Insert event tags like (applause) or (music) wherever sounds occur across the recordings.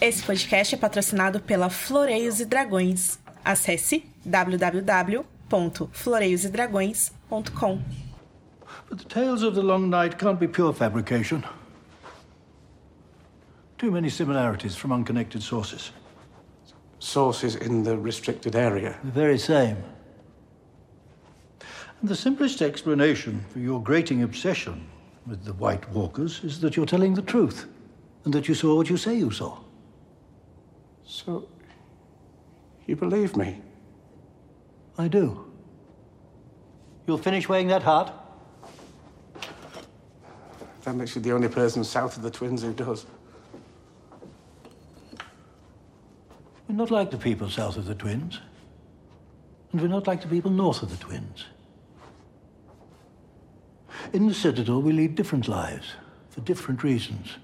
Esse podcast é patrocinado pela Floreios e Dragões. Acesse www.floreiosedragões.com. But the tales of the long night can't be pure fabrication. Too many similarities from unconnected sources. Sources in the restricted area. The very same. And the simplest explanation for your grating obsession with the White Walkers is that you're telling the truth, and that you saw what you say you saw. So, you believe me? I do. You'll finish weighing that heart? That makes you the only person south of the twins who does. We're not like the people south of the Twins. And we're not like the people north of the Twins. In the Citadel, we lead different lives for different reasons.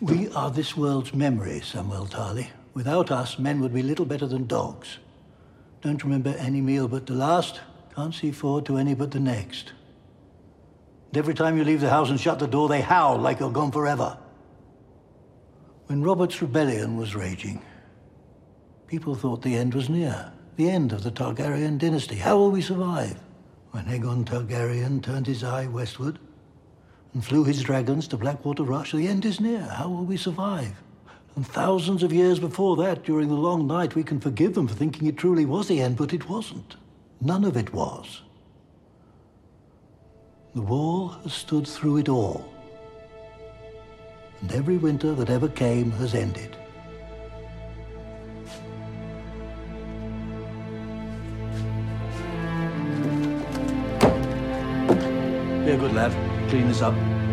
We are this world's memory, Samuel Tarley. Without us, men would be little better than dogs. Don't remember any meal but the last, can't see forward to any but the next. And every time you leave the house and shut the door, they howl like you're gone forever. When Robert's rebellion was raging, people thought the end was near. The end of the Targaryen dynasty. How will we survive? When Aegon Targaryen turned his eye westward and flew his dragons to Blackwater Rush, the end is near. How will we survive? And thousands of years before that, during the long night, we can forgive them for thinking it truly was the end, but it wasn't. None of it was. The wall has stood through it all. And every winter that ever came has ended. Be a good lad. Clean this up.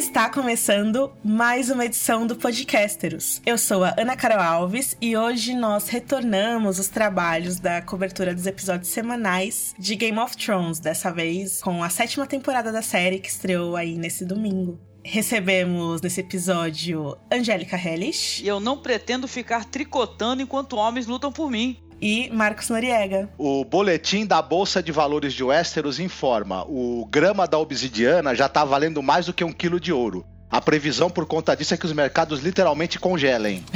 Está começando mais uma edição do Podcasteros. Eu sou a Ana Carol Alves e hoje nós retornamos os trabalhos da cobertura dos episódios semanais de Game of Thrones, dessa vez com a sétima temporada da série que estreou aí nesse domingo. Recebemos nesse episódio Angélica Hellish E eu não pretendo ficar tricotando enquanto homens lutam por mim. E Marcos Noriega. O boletim da Bolsa de Valores de Westeros informa: o grama da obsidiana já está valendo mais do que um quilo de ouro. A previsão por conta disso é que os mercados literalmente congelem. (laughs)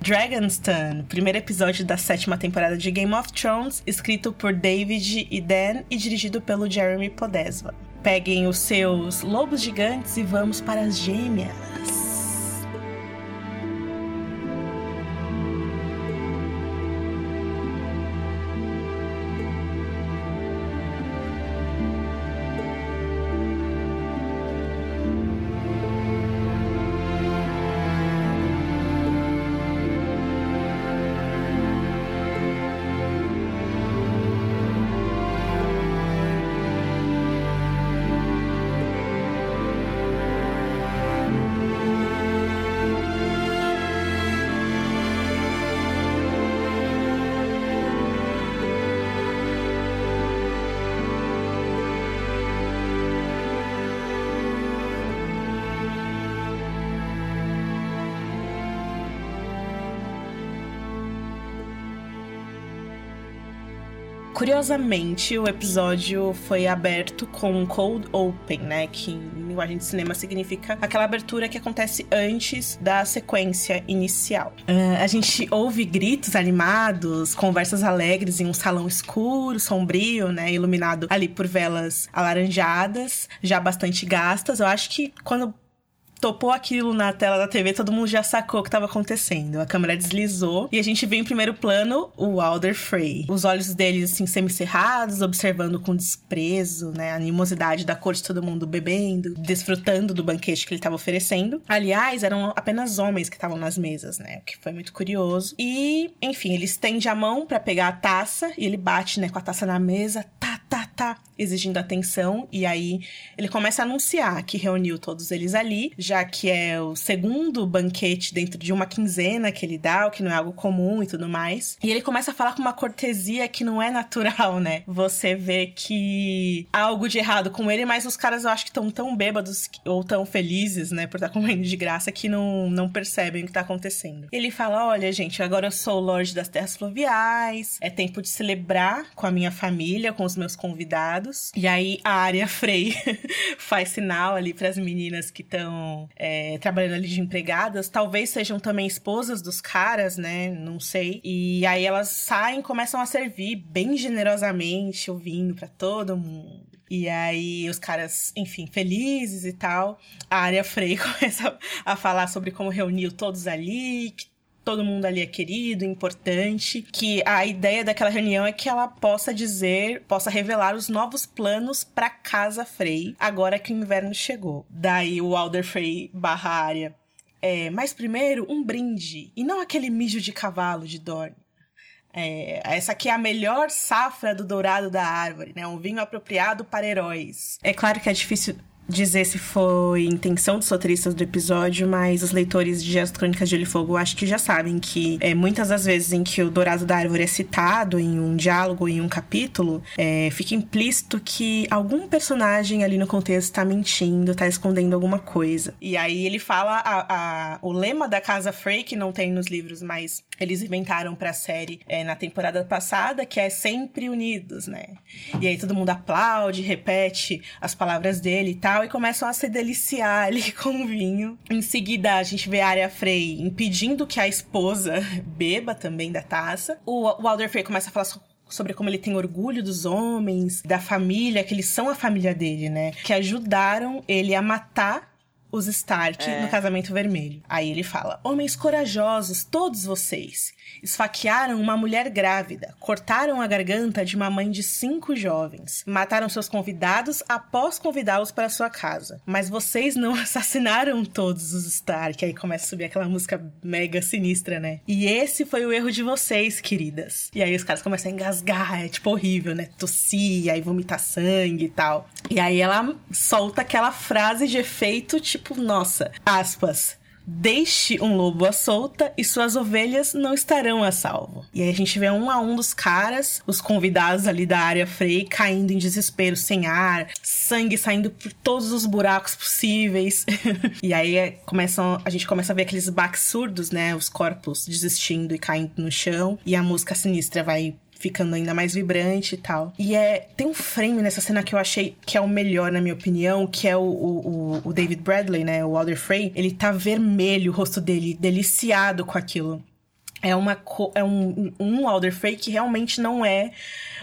Dragonstone, primeiro episódio da sétima temporada de Game of Thrones, escrito por David e Dan e dirigido pelo Jeremy Podesva. Peguem os seus lobos gigantes e vamos para as gêmeas. Curiosamente, o episódio foi aberto com um cold open, né? Que em linguagem de cinema significa aquela abertura que acontece antes da sequência inicial. Ah, a gente ouve gritos animados, conversas alegres em um salão escuro, sombrio, né? Iluminado ali por velas alaranjadas, já bastante gastas. Eu acho que quando topou aquilo na tela da TV, todo mundo já sacou o que estava acontecendo. A câmera deslizou e a gente vê em primeiro plano o Alder Frey. Os olhos dele, assim, semicerrados, observando com desprezo, né? A animosidade da corte, todo mundo bebendo, desfrutando do banquete que ele estava oferecendo. Aliás, eram apenas homens que estavam nas mesas, né? O que foi muito curioso. E, enfim, ele estende a mão para pegar a taça e ele bate, né, com a taça na mesa. Tá, tá, tá exigindo atenção e aí ele começa a anunciar que reuniu todos eles ali, já que é o segundo banquete dentro de uma quinzena que ele dá, o que não é algo comum e tudo mais. E ele começa a falar com uma cortesia que não é natural, né? Você vê que há algo de errado com ele, mas os caras eu acho que estão tão bêbados ou tão felizes, né, por estar comendo de graça que não, não percebem o que tá acontecendo. Ele fala: "Olha, gente, agora eu sou o Lorde das Terras Fluviais, é tempo de celebrar com a minha família, com os meus convidados". E aí a área Frei (laughs) faz sinal ali para as meninas que estão é, trabalhando ali de empregadas, talvez sejam também esposas dos caras, né? Não sei. E aí elas saem, começam a servir bem generosamente o vinho para todo mundo. E aí os caras, enfim, felizes e tal. A área Frei (laughs) começa a falar sobre como reuniu todos ali, que todo mundo ali é querido, importante, que a ideia daquela reunião é que ela possa dizer, possa revelar os novos planos para casa Frey, agora que o inverno chegou. Daí o Alder Frey barra área. É, mas primeiro, um brinde, e não aquele mijo de cavalo de Dorne. É, essa aqui é a melhor safra do dourado da árvore, né? Um vinho apropriado para heróis. É claro que é difícil dizer se foi intenção dos roteiristas do episódio, mas os leitores de As Crônicas de Gelo e Fogo acho que já sabem que é, muitas das vezes em que o Dourado da Árvore é citado em um diálogo, em um capítulo, é, fica implícito que algum personagem ali no contexto está mentindo, está escondendo alguma coisa. E aí ele fala a, a, o lema da Casa Frey, que não tem nos livros, mas eles inventaram pra série é, na temporada passada, que é sempre unidos, né? E aí todo mundo aplaude, repete as palavras dele e tal, e começam a se deliciar ali (laughs) com o vinho. Em seguida, a gente vê a Arya Frey impedindo que a esposa (laughs) beba também da taça. O, o Alder Frey começa a falar sobre como ele tem orgulho dos homens, da família, que eles são a família dele, né? Que ajudaram ele a matar os Stark é. no Casamento Vermelho. Aí ele fala: Homens corajosos, todos vocês, esfaquearam uma mulher grávida, cortaram a garganta de uma mãe de cinco jovens, mataram seus convidados após convidá-los para sua casa. Mas vocês não (laughs) assassinaram todos os Stark. Aí começa a subir aquela música mega sinistra, né? E esse foi o erro de vocês, queridas. E aí os caras começam a engasgar, é tipo horrível, né? Tossir, aí vomitar sangue e tal. E aí ela solta aquela frase de efeito, tipo, nossa, aspas. Deixe um lobo à solta e suas ovelhas não estarão a salvo. E aí a gente vê um a um dos caras, os convidados ali da área Frey, caindo em desespero, sem ar, sangue saindo por todos os buracos possíveis. (laughs) e aí é, começam, a gente começa a ver aqueles baques surdos, né? Os corpos desistindo e caindo no chão. E a música sinistra vai ficando ainda mais vibrante e tal. E é tem um frame nessa cena que eu achei que é o melhor, na minha opinião, que é o, o, o David Bradley, né? O Alder Frey. Ele tá vermelho, o rosto dele, deliciado com aquilo é uma é um, um Alder Frey que realmente não é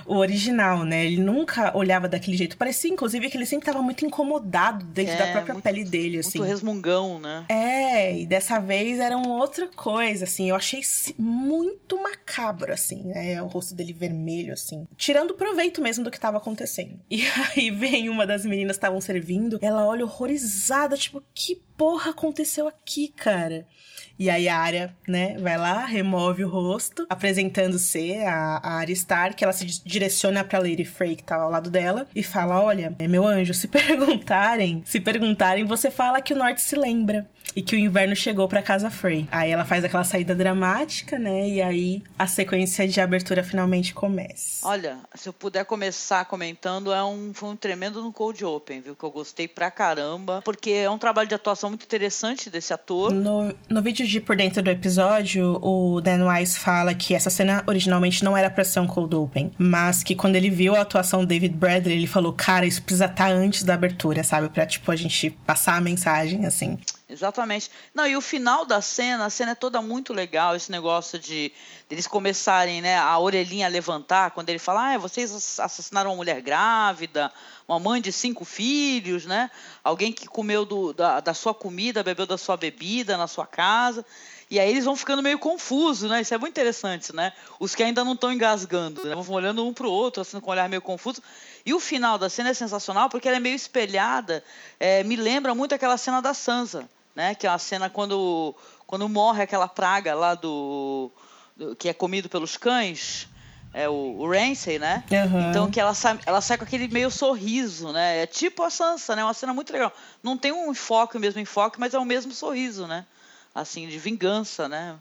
o original, né? Ele nunca olhava daquele jeito. Parecia, inclusive, que ele sempre estava muito incomodado dentro é, da própria muito, pele dele, assim. Muito resmungão, né? É, e dessa vez era uma outra coisa, assim. Eu achei muito macabro, assim, né? O rosto dele vermelho, assim. Tirando proveito mesmo do que estava acontecendo. (laughs) E aí vem uma das meninas que estavam servindo, ela olha horrorizada, tipo, que porra aconteceu aqui, cara? E aí a área, né, vai lá, remove o rosto, apresentando-se a, a Arya Stark. Ela se direciona pra Lady Frey, que tá ao lado dela, e fala: Olha, meu anjo, se (laughs) perguntarem, se perguntarem, você fala que o norte se lembra e que o inverno chegou para casa Frey. Aí ela faz aquela saída dramática, né? E aí a sequência de abertura finalmente começa. Olha, se eu puder começar comentando, é um, foi um tremendo no Cold Open, viu? Que eu gostei pra caramba, porque é um trabalho de atuação muito interessante desse ator. No, no vídeo de por dentro do episódio, o Dan Wise fala que essa cena originalmente não era pra ser um Cold Open, mas que quando ele viu a atuação do David Bradley, ele falou, cara, isso precisa estar tá antes da abertura, sabe? Pra, tipo, a gente passar a mensagem, assim. Exatamente. Não, e o final da cena, a cena é toda muito legal, esse negócio de, eles começarem, né, a orelhinha a levantar, quando ele fala, ah, vocês assassinaram uma mulher grávida, uma mãe de cinco filhos, né? Alguém que comeu do, da, da sua comida, bebeu da sua bebida na sua casa. E aí eles vão ficando meio confusos, né? Isso é muito interessante, né? Os que ainda não estão engasgando, né? Vão olhando um para o outro, assim, com um olhar meio confuso. E o final da cena é sensacional porque ela é meio espelhada, é, me lembra muito aquela cena da Sansa, né? Que é a cena quando, quando morre aquela praga lá do, do que é comido pelos cães. é o, o Ramsay, né? Uhum. Então que ela sai, ela sai com aquele meio sorriso, né? É tipo a Sansa, né? Uma cena muito legal. Não tem um enfoque, o mesmo enfoque, mas é o mesmo sorriso, né? Assim, de vingança, né?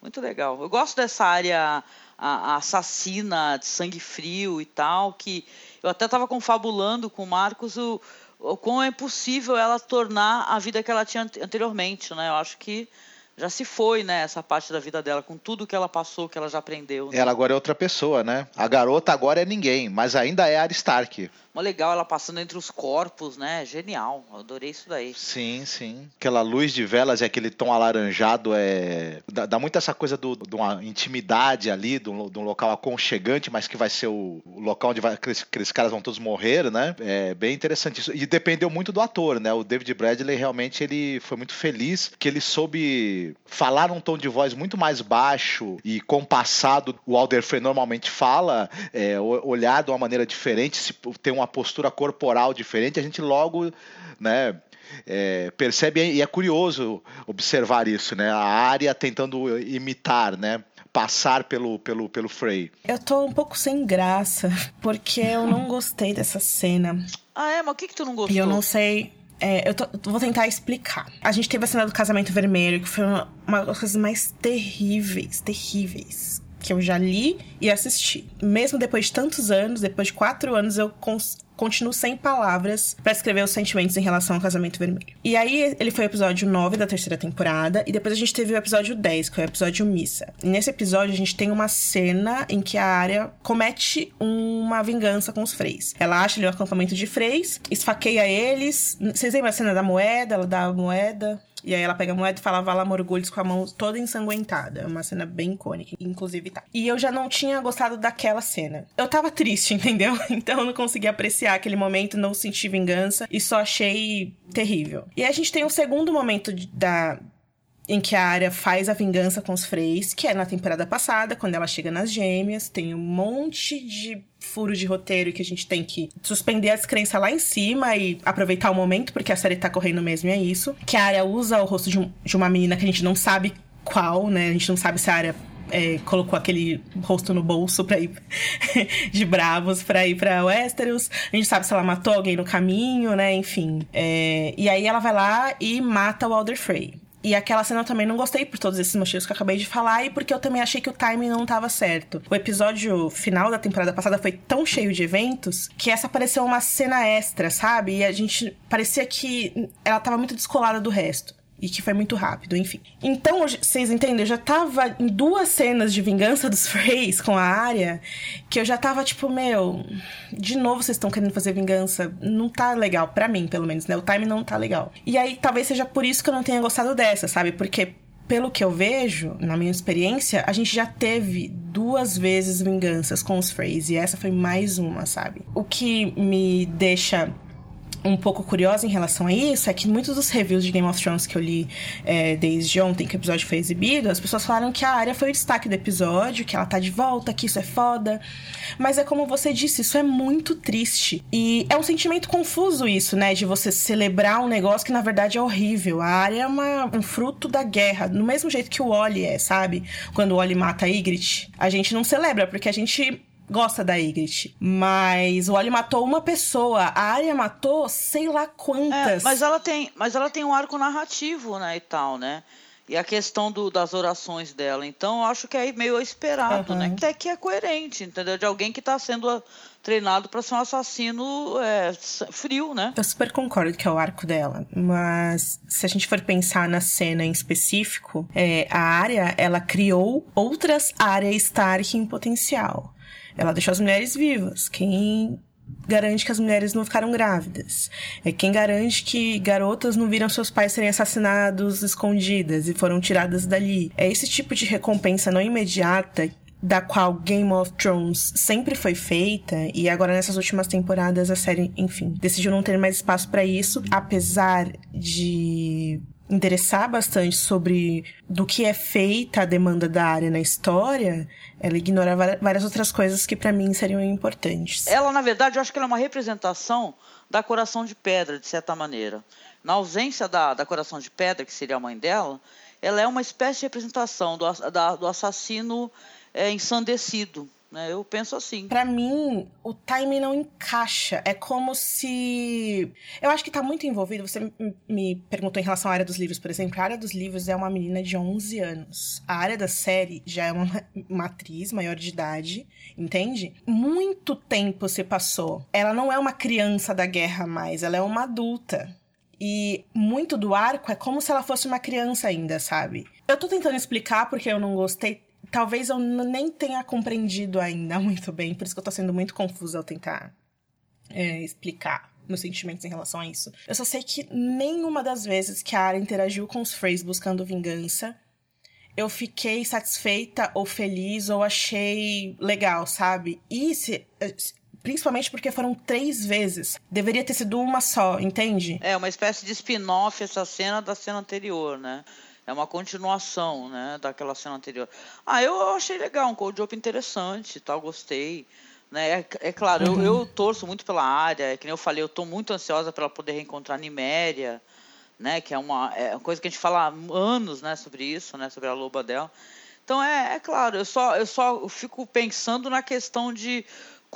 Muito legal. Eu gosto dessa área a, a assassina de sangue frio e tal, que eu até estava confabulando com o Marcos o, o como é possível ela tornar a vida que ela tinha anteriormente, né? Eu acho que já se foi, né, essa parte da vida dela, com tudo que ela passou, que ela já aprendeu. Né? Ela agora é outra pessoa, né? A garota agora é ninguém, mas ainda é a Stark. Mó legal ela passando entre os corpos, né? Genial. Eu adorei isso daí. Sim, sim. Aquela luz de velas e aquele tom alaranjado é. Dá, dá muito essa coisa de uma intimidade ali, de um, de um, local aconchegante, mas que vai ser o, o local onde vai, aqueles, aqueles, caras vão todos morrer, né? É bem interessante isso. E dependeu muito do ator, né? O David Bradley realmente ele foi muito feliz que ele soube falar num tom de voz muito mais baixo e compassado. O Alder Frey normalmente fala, é, olhar de uma maneira diferente, se tem uma postura corporal diferente, a gente logo, né, é, percebe e é curioso observar isso, né? A área tentando imitar, né? Passar pelo, pelo, pelo Frey. Eu tô um pouco sem graça, porque eu não gostei dessa cena. Ah, é? Mas o que, que tu não gostou? E eu não sei. É, eu tô, vou tentar explicar. A gente teve a cena do casamento vermelho, que foi uma, uma das coisas mais terríveis, terríveis que eu já li e assisti. Mesmo depois de tantos anos, depois de quatro anos, eu continuo sem palavras para escrever os sentimentos em relação ao Casamento Vermelho. E aí, ele foi o episódio 9 da terceira temporada, e depois a gente teve o episódio 10, que é o episódio Missa. E nesse episódio, a gente tem uma cena em que a área comete uma vingança com os freis. Ela acha ali um acampamento de freis, esfaqueia eles. Vocês lembram a cena da moeda? Ela dá a moeda. E aí ela pega a moeda e fala Vala Morgulhos com a mão toda ensanguentada. É uma cena bem icônica, inclusive tá. E eu já não tinha gostado daquela cena. Eu tava triste, (laughs) entendeu? Então eu não consegui apreciar aquele momento, não senti vingança e só achei terrível. E aí a gente tem um segundo momento da, em que a área faz a vingança com os Freys, que é na temporada passada, quando ela chega nas gêmeas, tem um monte de furo de roteiro que a gente tem que suspender a descrença lá em cima e aproveitar o momento, porque a série tá correndo mesmo e é isso. Que a área usa o rosto de, um, de uma menina que a gente não sabe qual, né? A gente não sabe se a área é, colocou aquele rosto no bolso pra ir (laughs) de bravos pra ir pra Westeros. A gente sabe se ela matou alguém no caminho, né? Enfim. É, e aí ela vai lá e mata o Alder Frey. E aquela cena eu também não gostei por todos esses motivos que eu acabei de falar e porque eu também achei que o timing não estava certo. O episódio final da temporada passada foi tão cheio de eventos que essa pareceu uma cena extra, sabe? E a gente parecia que ela estava muito descolada do resto. E que foi muito rápido, enfim. Então, vocês entendem? Eu já tava em duas cenas de vingança dos (laughs) Freys com a área, que eu já tava tipo, meu, de novo vocês estão querendo fazer vingança. Não tá legal, para mim, pelo menos, né? O time não tá legal. E aí, talvez seja por isso que eu não tenha gostado dessa, sabe? Porque pelo que eu vejo, na minha experiência, a gente já teve duas vezes vinganças com os Freys. E essa foi mais uma, sabe? O que me deixa um pouco curiosa em relação a isso é que muitos dos reviews de Game of Thrones que eu li é, desde ontem que o episódio foi exibido, as pessoas falaram que a área foi o destaque do episódio, que ela tá de volta, que isso é foda. Mas é como você disse, isso é muito triste. E é um sentimento confuso isso, né? De você celebrar um negócio que na verdade é horrível. A área é uma, um fruto da guerra, do mesmo jeito que o Oli é, sabe? Quando o Oli mata a Ygritte, a gente não celebra, porque a gente gosta da Ygritte. Mas o Oli matou uma pessoa, a Arya matou sei lá quantas. É, mas ela tem, mas ela tem um arco narrativo, né, e tal, né? E a questão do, das orações dela. Então, eu acho que é meio esperado, uhum. né? Que é, que é coerente, entendeu? De alguém que está sendo treinado para ser um assassino é, frio, né? Eu super concordo que é o arco dela. Mas se a gente for pensar na cena em específico, é, a área, ela criou outras áreas Stark em potencial. Ela deixou as mulheres vivas. Quem garante que as mulheres não ficaram grávidas? É quem garante que garotas não viram seus pais serem assassinados escondidas e foram tiradas dali? É esse tipo de recompensa não imediata da qual Game of Thrones sempre foi feita e agora nessas últimas temporadas a série, enfim, decidiu não ter mais espaço para isso, apesar de interessar bastante sobre do que é feita a demanda da área na história, ela ignora várias outras coisas que para mim seriam importantes. Ela, na verdade, eu acho que ela é uma representação da Coração de Pedra, de certa maneira. Na ausência da, da Coração de Pedra, que seria a mãe dela, ela é uma espécie de representação do, da, do assassino é, ensandecido, Né? Eu penso assim. Pra mim, o timing não encaixa. É como se. Eu acho que tá muito envolvido. Você me perguntou em relação à área dos livros, por exemplo. A área dos livros é uma menina de 11 anos. A área da série já é uma, uma atriz maior de idade, entende? Muito tempo se passou. Ela não é uma criança da guerra mais, ela é uma adulta. E muito do arco é como se ela fosse uma criança ainda, sabe? Eu tô tentando explicar porque eu não gostei talvez eu nem tenha compreendido ainda (laughs) muito bem, por isso que eu tô sendo muito confusa ao tentar é, explicar meus sentimentos em relação a isso. Eu só sei que nenhuma das vezes que a Arya interagiu com os Freys buscando vingança, eu fiquei satisfeita ou feliz ou achei legal, sabe? E se, principalmente porque foram três vezes. Deveria ter sido uma só, entende? É, uma espécie de spin-off essa cena da cena anterior, né? É uma continuação, né, daquela cena anterior. Ah, eu achei legal, um cold open interessante, tal, gostei. Né? É, é claro, uhum. eu, eu, torço muito pela área, é que nem eu falei, eu estou muito ansiosa para poder reencontrar Niméria, né, que é uma, é uma coisa que a gente fala há anos, né, sobre isso, né, sobre a loba dela. Então é, é claro, eu só eu só fico pensando na questão de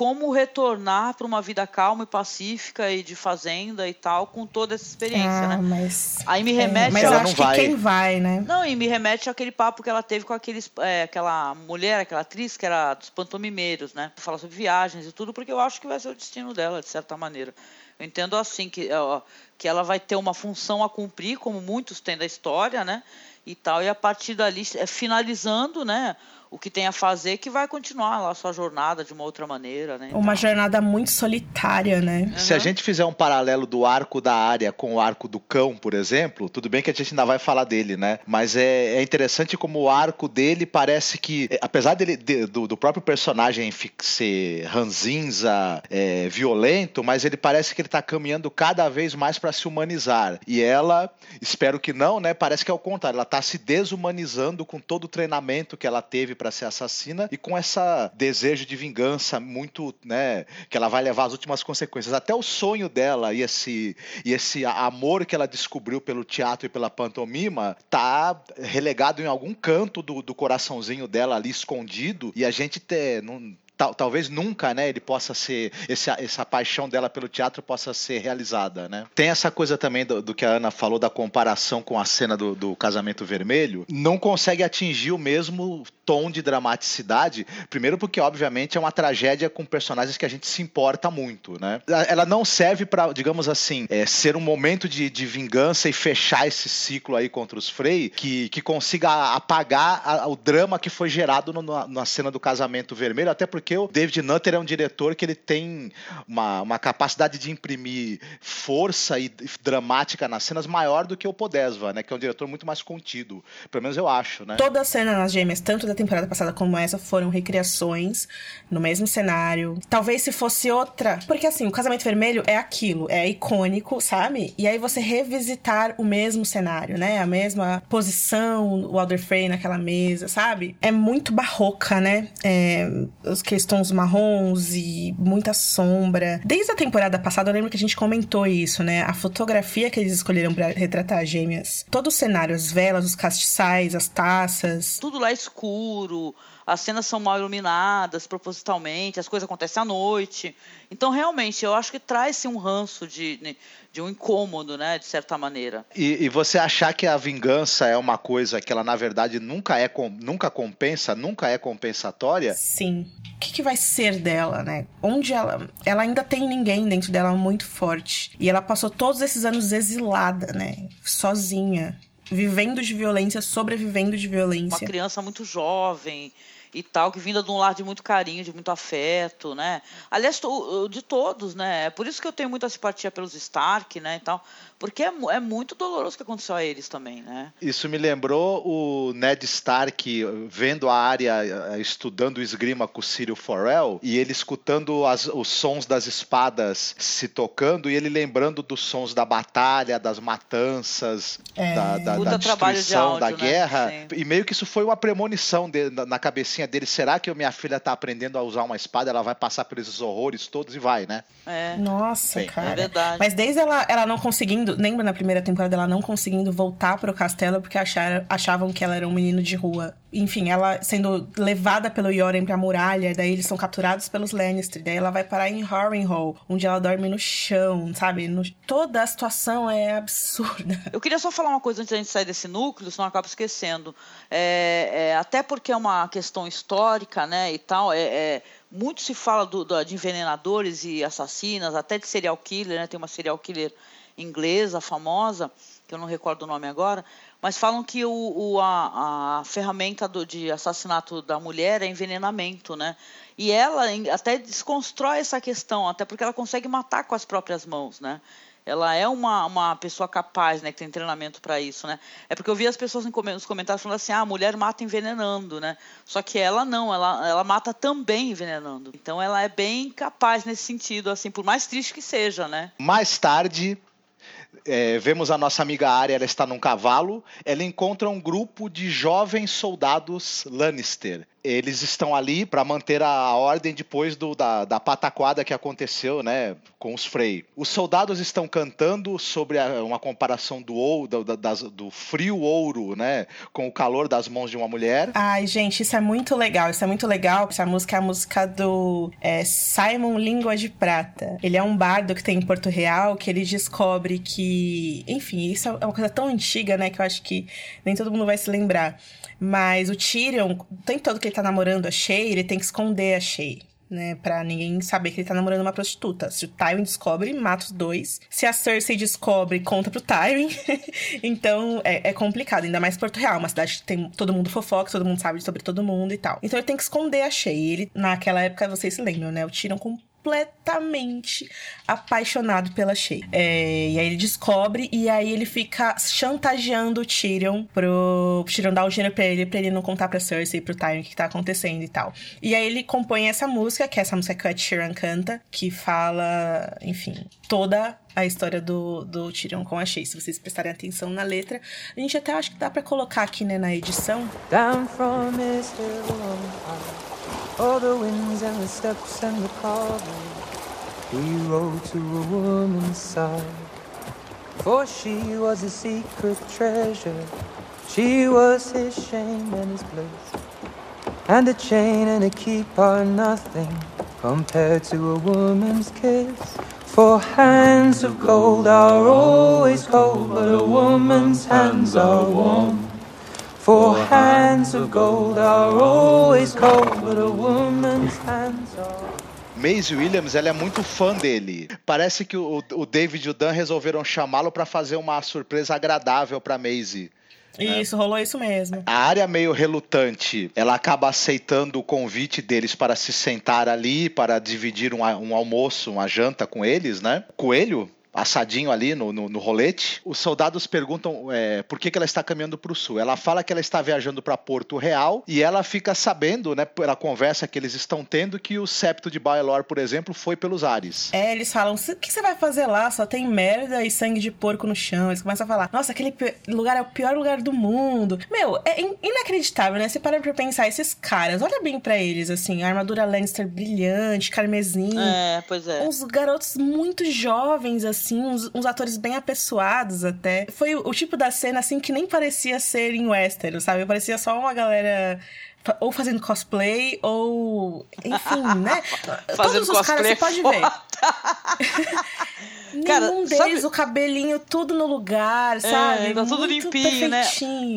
como retornar para uma vida calma e pacífica e de fazenda e tal com toda essa experiência, ah, né? Mas, Aí me remete. É, mas eu acho que vai. quem vai, né? Não, e me remete àquele papo que ela teve com aqueles, é, aquela mulher, aquela atriz que era dos pantomimeiros, né? Fala sobre viagens e tudo, porque eu acho que vai ser o destino dela, de certa maneira. Eu entendo assim que, ó, que ela vai ter uma função a cumprir, como muitos têm da história, né? E tal, e a partir dali, é, finalizando, né? O que tem a fazer que vai continuar lá a sua jornada de uma outra maneira, né? Uma jornada muito solitária, né? Uhum. Se a gente fizer um paralelo do arco da área com o arco do cão, por exemplo, tudo bem que a gente ainda vai falar dele, né? Mas é, é interessante como o arco dele parece que, é, apesar dele, de, do, do, próprio personagem ser ranzinza, é, violento, mas ele parece que ele tá caminhando cada vez mais para se humanizar. E ela, espero que não, né? Parece que é o contrário, ela tá se desumanizando com todo o treinamento que ela teve para ser assassina e com essa desejo de vingança muito, né, que ela vai levar as últimas consequências. Até o sonho dela e esse e esse amor que ela descobriu pelo teatro e pela pantomima tá relegado em algum canto do, do coraçãozinho dela ali escondido e a gente ter, não, tal, talvez nunca, né, ele possa ser esse, essa paixão dela pelo teatro possa ser realizada, né? Tem essa coisa também do, do que a Ana falou da comparação com a cena do, do, casamento vermelho, não consegue atingir o mesmo tom de dramaticidade, primeiro porque obviamente é uma tragédia com personagens que a gente se importa muito, né? Ela não serve para, digamos assim, é, ser um momento de, de, vingança e fechar esse ciclo aí contra os Frey, que, que consiga apagar a, o drama que foi gerado no, na cena do casamento vermelho, até porque porque o David Nutter é um diretor que ele tem uma, uma capacidade de imprimir força e dramática nas cenas maior do que o Podesva, né? Que é um diretor muito mais contido. Pelo menos eu acho, né? Toda a cena nas gêmeas, tanto da temporada passada como essa, foram recriações no mesmo cenário. Talvez se fosse outra. Porque assim, o casamento vermelho é aquilo, é icônico, sabe? E aí você revisitar o mesmo cenário, né? A mesma posição, o Alder Frey naquela mesa, sabe? É muito barroca, né? É, os aqueles tons marrons e muita sombra. Desde a temporada passada, eu lembro que a gente comentou isso, né? A fotografia que eles escolheram para retratar as gêmeas. Todo o cenário, as velas, os castiçais, as taças. Tudo lá escuro, as cenas são mal iluminadas propositalmente, as coisas acontecem à noite. Então, realmente, eu acho que traz-se um ranço de, né, de um incômodo, né, de certa maneira. E, e, você achar que a vingança é uma coisa que ela, na verdade, nunca é nunca compensa, nunca é compensatória? Sim. O que, que vai ser dela, né? Onde ela. Ela ainda tem ninguém dentro dela muito forte. E ela passou todos esses anos exilada, né? Sozinha. Vivendo de violência, sobrevivendo de violência. Uma criança muito jovem e tal, que vinda de um lar de muito carinho, de muito afeto, né? Aliás, de todos, né? É por isso que eu tenho muita simpatia pelos Stark, né, e tal. Porque é, é, muito doloroso o que aconteceu a eles também, né? Isso me lembrou o Ned Stark vendo a área, eh, estudando o esgrima com o Círio Forel, e ele escutando as, os sons das espadas se tocando, e ele lembrando dos sons da batalha, das matanças, é. da, da, da destruição, áudio, da né? guerra. Né? E meio que isso foi uma premonição de, na, na, cabecinha dele. Será que minha filha está aprendendo a usar uma espada? Ela vai passar por esses horrores todos e vai, né? É. Nossa, Sim. cara. É verdade. Mas desde ela, ela não conseguindo Lembra na primeira temporada ela não conseguindo voltar pro castelo porque acharam, achavam que ela era um menino de rua. Enfim, ela sendo levada pelo Yoren pra muralha, daí eles são capturados pelos Lannister, daí ela vai parar em Harrenhal, onde ela dorme no chão, sabe? No... Toda a situação é absurda. (laughs) Eu queria só falar uma coisa antes da gente sair desse núcleo, senão eu acabo esquecendo. É, é, até porque é uma questão histórica, né, e tal, é, é muito se fala do, do, de envenenadores e assassinas, até de serial killer, né? Tem uma serial killer inglesa famosa, que eu não recordo o nome agora, mas falam que o, o a, a, ferramenta do, de assassinato da mulher é envenenamento, né? E ela até desconstrói essa questão, até porque ela consegue matar com as próprias mãos, né? ela é uma, uma pessoa capaz, né, que tem treinamento para isso, né? É porque eu vi as pessoas nos comentários falando assim, ah, a mulher mata envenenando, né? Só que ela não, ela, ela mata também envenenando. Então ela é bem capaz nesse sentido, assim, por mais triste que seja, né? Mais tarde, é, vemos a nossa amiga Arya, ela está num cavalo, ela encontra um grupo de jovens soldados Lannister eles estão ali para manter a ordem depois do, da, da, pataquada que aconteceu, né, com os Frey. Os soldados estão cantando sobre a, uma comparação do ouro, do, das, do frio ouro, né, com o calor das mãos de uma mulher. Ai, gente, isso é muito legal, isso é muito legal. Essa música é a música do é, Simon Língua de Prata. Ele é um bardo que tem em Porto Real, que ele descobre que, enfim, isso é uma coisa tão antiga, né, que eu acho que nem todo mundo vai se lembrar mas o Tyrion, o tempo todo que ele tá namorando a Shay, ele tem que esconder a Shay. Né, pra ninguém saber que ele tá namorando uma prostituta. Se o Tywin descobre, mata os dois. Se a Cersei descobre, conta pro Tywin. (laughs) então, é, é, complicado. Ainda mais Porto Real, uma cidade que tem todo mundo fofoca, todo mundo sabe sobre todo mundo e tal. Então, ele tem que esconder a Shay. Ele, naquela época, vocês se lembram, né? O Tyrion com completamente apaixonado pela Shay. É, e aí ele descobre e aí ele fica chantageando o Tyrion pro Tyrion dar o dinheiro pra ele, pra ele não contar pra Cersei e pro Tyrion o que tá acontecendo e tal. E aí ele compõe essa música, que é essa música que o Sheeran canta, que fala, enfim, toda a história do, do Tyrion com a Shay. Se vocês prestarem atenção na letra, a gente até acho que dá para colocar aqui, né, na edição. Down from all the winds and the steps and the carving. He rode to a woman's side, for she was a secret treasure. She was his shame and his bliss. And a chain and a keep are nothing compared to a woman's kiss. For hands of gold are always cold, but a woman's hands are warm. For hands of gold are always cold, but a woman's hands are. Maisie Williams, ela é muito fã dele. Parece que o, o David e o Dan resolveram chamá-lo para fazer uma surpresa agradável para Maisie. Isso, é. rolou isso mesmo. A área meio relutante, ela acaba aceitando o convite deles para se sentar ali, para dividir um, um almoço, uma janta com eles, né? Coelho, assadinho ali no, no, no, rolete. Os soldados perguntam é, por que, que ela está caminhando para o sul. Ela fala que ela está viajando para Porto Real e ela fica sabendo, né, pela conversa que eles estão tendo, que o septo de Baelor, por exemplo, foi pelos ares. É, eles falam: o que você vai fazer lá? Só tem merda e sangue de porco no chão. Eles começam a falar: nossa, aquele lugar é o pior lugar do mundo. Meu, é inacreditável, né? Você para pra pensar, esses caras, olha bem para eles, assim, a armadura Lannister brilhante, carmesim. É, pois é. Uns garotos muito jovens, assim assim, uns, uns, atores bem apessoados até. Foi o, o, tipo da cena, assim, que nem parecia ser em Westeros, sabe? Parecia só uma galera ou fazendo cosplay, ou. Enfim, né? (laughs) fazendo Todos os caras você pode ver. (laughs) Cara, Nenhum deles, sabe... o cabelinho tudo no lugar, é, sabe? É, tá tudo Muito limpinho, né?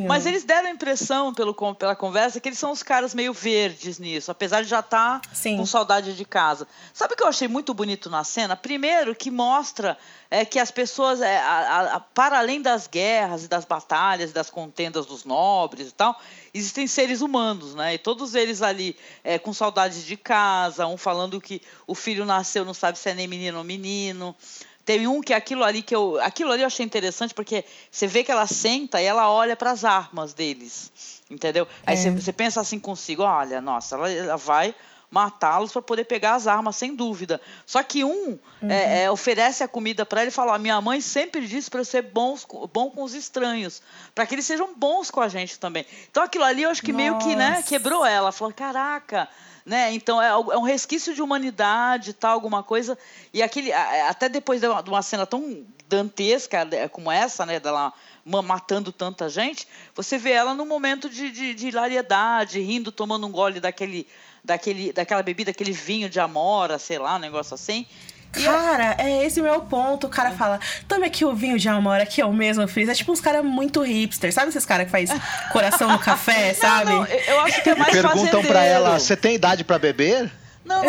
Mas eles deram a impressão, pelo, pela conversa, que eles são os caras meio verdes nisso, apesar de já estar tá com saudade de casa. Sabe o que eu achei muito bonito na cena? Primeiro, que mostra é, que as pessoas, é, a, a, para além das guerras e das batalhas, das contendas dos nobres e tal, existem seres humanos, né? E todos eles ali é, com saudades de casa, um falando que o filho nasceu, não sabe se é nem menino ou menino. Tem um que aquilo ali que eu. Aquilo ali eu achei interessante, porque você vê que ela senta e ela olha para as armas deles. Entendeu? Aí é. você, você, pensa assim consigo, olha, nossa, ela, ela vai matá-los para poder pegar as armas, sem dúvida. Só que um uhum. é, é, oferece a comida para ele e fala: minha mãe sempre disse para eu ser bons, bom com os estranhos, para que eles sejam bons com a gente também. Então aquilo ali eu acho que Nossa. meio que né, quebrou ela. Falou: caraca. Né? Então é, é, um resquício de humanidade, tal, alguma coisa. E aquele até depois de uma cena tão dantesca né, como essa, né, dela matando tanta gente, você vê ela num momento de, de, de hilariedade, rindo, tomando um gole daquele daquele, daquela bebida, aquele vinho de amora, sei lá, um negócio assim. Cara, é esse o meu ponto. O cara fala, tome aqui o vinho de amora, que é o mesmo fiz. É tipo uns caras muito hipster. Sabe esses caras que faz (laughs) coração no café, sabe? Não, eu acho que é mais Perguntam pra ela, você tem idade para beber? Não,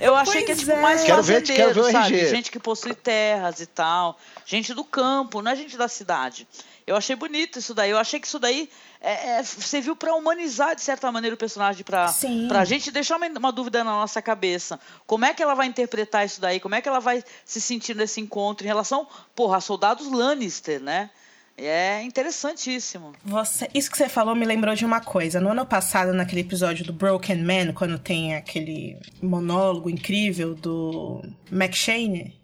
eu achei que é tipo mais quero ver, quero ver o sabe? RG. Gente que possui terras e tal. Gente do campo, não é gente da cidade. Eu achei bonito isso daí. Eu achei que isso daí é, é, serviu para humanizar, de certa maneira, o personagem. Para a gente deixar uma, uma, dúvida na nossa cabeça. Como é que ela vai interpretar isso daí? Como é que ela vai se sentir nesse encontro em relação, porra, a soldados Lannister, né? É interessantíssimo. Você, isso que você falou me lembrou de uma coisa. No ano passado, naquele episódio do Broken Man, quando tem aquele monólogo incrível do McShane,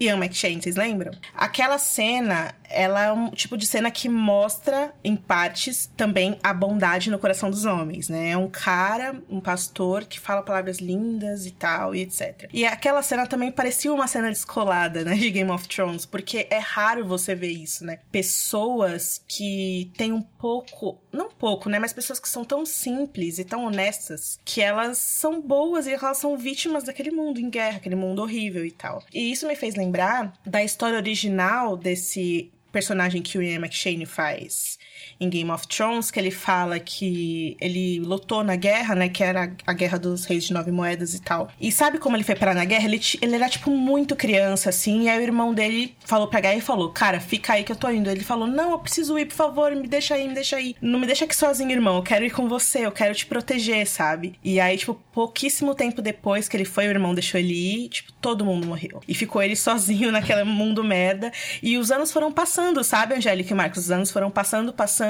Ian McShane, vocês lembram? Aquela cena, ela é um tipo de cena que mostra, em partes, também a bondade no coração dos homens, né? É um cara, um pastor, que fala palavras lindas e tal, e etc. E aquela cena também parecia uma cena descolada, né? De Game of Thrones, porque é raro você ver isso, né? Pessoas que têm um pouco, não pouco, né? Mas pessoas que são tão simples e tão honestas que elas são boas e elas são vítimas daquele mundo em guerra, aquele mundo horrível e tal. E isso me fez lembrar lembrar da história original desse personagem que o Ian McShane faz em Game of Thrones, que ele fala que ele lutou na guerra, né? Que era a guerra dos reis de nove moedas e tal. E sabe como ele foi parar na guerra? Ele, ele era, tipo, muito criança, assim. E aí o irmão dele falou pra guerra e falou: Cara, fica aí que eu tô indo. Ele falou: Não, eu preciso ir, por favor, me deixa aí, me deixa aí. Não me deixa aqui sozinho, irmão. Eu quero ir com você, eu quero te proteger, sabe? E aí, tipo, pouquíssimo tempo depois que ele foi, o irmão deixou ele ir, tipo, todo mundo morreu. E ficou ele (laughs) sozinho naquele mundo merda. E os anos foram passando, sabe, Angélica e Marcos? Os anos foram passando, passando.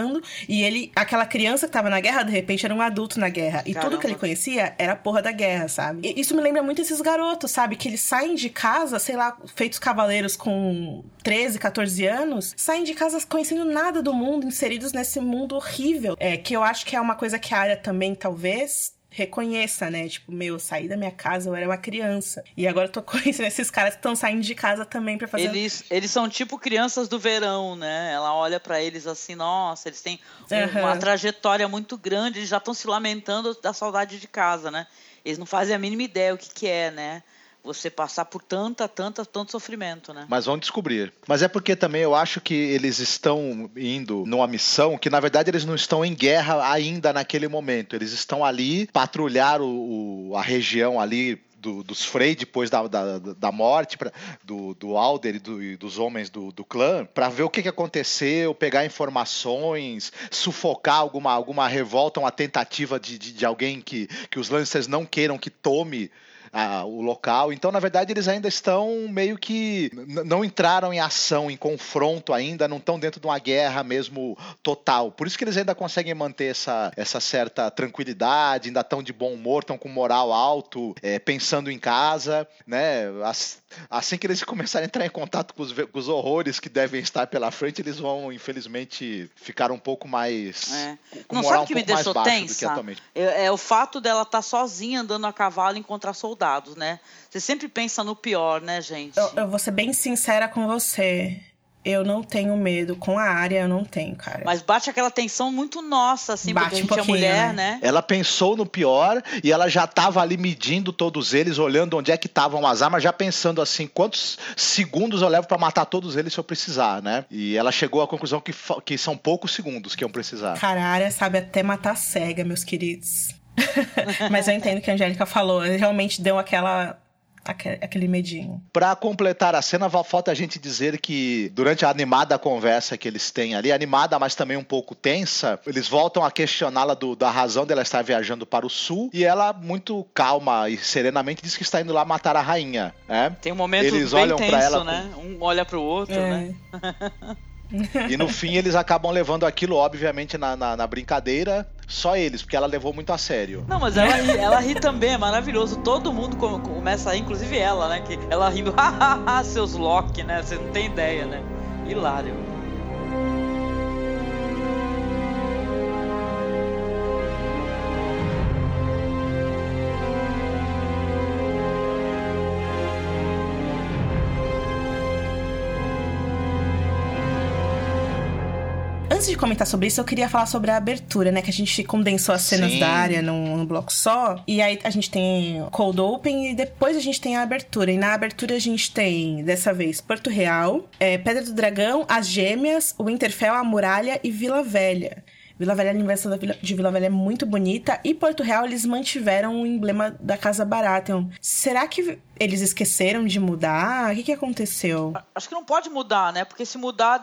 E ele, aquela criança que tava na guerra, de repente era um adulto na guerra. E Caramba. tudo que ele conhecia era a porra da guerra, sabe? E isso me lembra muito esses garotos, sabe? Que eles saem de casa, sei lá, feitos cavaleiros com 13, 14 anos, saem de casa conhecendo nada do mundo, inseridos nesse mundo horrível. É, que eu acho que é uma coisa que a área também, talvez, reconheça, né? Tipo, meu, eu saí da minha casa, eu era uma criança. E agora eu tô (laughs) conhecendo esses caras que estão saindo de casa também para fazer. Eles, eles são tipo crianças do verão, né? Ela olha para eles assim, nossa, eles têm uhum. uma trajetória muito grande, eles já estão se lamentando da saudade de casa, né? Eles não fazem a mínima ideia o que, que é, né? Você passar por tanta, tanta, tanto sofrimento, né? Mas vão descobrir. Mas é porque também eu acho que eles estão indo numa missão que, na verdade, eles não estão em guerra ainda naquele momento. Eles estão ali patrulhar o, o a região ali do, dos Frey depois da, da, da morte pra, do, do Alder e, do, e dos homens do, do clã para ver o que, que aconteceu, pegar informações, sufocar alguma, alguma revolta, uma tentativa de, de, de alguém que, que os Lancers não queiram que tome a, o local. Então, na verdade, eles ainda estão meio que não entraram em ação, em confronto ainda, não estão dentro de uma guerra mesmo total. Por isso que eles ainda conseguem manter essa, essa certa tranquilidade, ainda estão de bom humor, estão com moral alto, é, pensando em casa, né? Assim que eles (laughs) começarem a entrar em contato com os, com os, horrores que devem estar pela frente, eles vão, infelizmente, ficar um pouco mais. É. Com não sabe o um que me deixou tensa? É, é, o fato dela estar tá sozinha andando a cavalo e encontrar soldados, né? Você sempre pensa no pior, né, gente? Eu, eu vou ser bem sincera com você. Eu não tenho medo. Com a área, eu não tenho, cara. Mas bate aquela tensão muito nossa, assim, bate porque a gente um é mulher, né? né? Ela pensou no pior e ela já tava ali medindo todos eles, olhando onde é que estavam as armas, já pensando assim, quantos segundos eu levo para matar todos eles se eu precisar, né? E ela chegou à conclusão que, que são poucos segundos que iam precisar. Cara, a área sabe até matar cega, meus queridos. (laughs) Mas eu entendo o que a Angélica falou. Realmente deu aquela aquele medinho. Para completar a cena, falta a gente dizer que durante a animada conversa que eles têm ali, animada, mas também um pouco tensa, eles voltam a questioná-la da razão dela estar viajando para o sul e ela, muito calma e serenamente, diz que está indo lá matar a rainha. Né? Tem um momento eles bem olham tenso, ela né? Com... Um olha para o outro, é. né? (laughs) E no fim eles acabam levando aquilo, obviamente, na, na, na brincadeira, só eles, porque ela levou muito a sério. Não, mas ela ri, ela ri também, é maravilhoso. Todo mundo começa a rir, inclusive ela, né? Que ela rindo, (laughs) hahaha, seus Loki, né? Você não tem ideia, né? Hilário. Antes de comentar sobre isso, eu queria falar sobre a abertura, né? Que a gente condensou as cenas Sim. da área num, num, bloco só. E aí a gente tem Cold Open e depois a gente tem a abertura. E na abertura a gente tem, dessa vez, Porto Real, é, Pedra do Dragão, As Gêmeas, Winterfell, a Muralha e Vila Velha. Vila Velha, a Universidade de Vila Velha é muito bonita. E Porto Real, eles mantiveram o emblema da Casa Baratheon. Será que eles esqueceram de mudar? O que, que aconteceu? Acho que não pode mudar, né? Porque se mudar,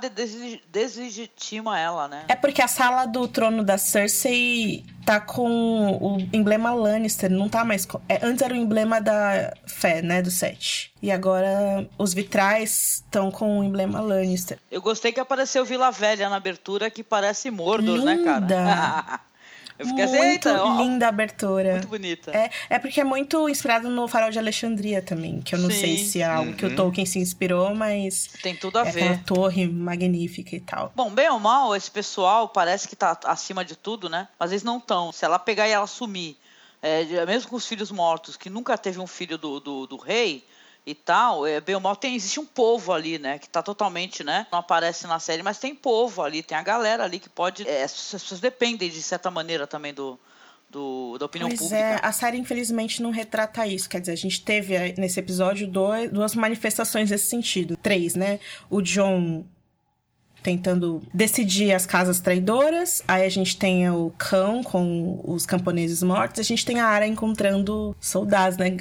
deslegitima ela, né? É porque a sala do trono da Cersei tá com o emblema Lannister, não tá mais. Com... É, antes era o emblema da fé, né? Do Sete. E agora os vitrais estão com o emblema Lannister. Eu gostei que apareceu Vila Velha na abertura, que parece Mordor, Linda. né, cara? (laughs) Eu fiquei assim, muito assim, linda a abertura. Muito bonita. É, é porque é muito inspirado no Farol de Alexandria também, que eu não Sim. sei se é algo uhum. que o uhum. Tolkien se inspirou, mas tem tudo a é ver. Aquela torre magnífica e tal. Bom, bem ou mal, esse pessoal parece que tá acima de tudo, né? Mas eles não estão. Se ela pegar e ela sumir, é, mesmo com os filhos mortos, que nunca teve um filho do, do, do rei, e tal, é, bem ou mal, tem, existe um povo ali, né? Que tá totalmente, né? Não aparece na série, mas tem povo ali, tem a galera ali que pode. É, as pessoas dependem, de certa maneira, também do. Do, da opinião pois pública. É, a série infelizmente não retrata isso. Quer dizer, a gente teve eh, nesse episódio dois, duas manifestações nesse sentido. Três, né? O John tentando decidir as casas traidoras. Aí a gente tem o cão com os camponeses mortos. A gente tem a Ara encontrando soldados, né?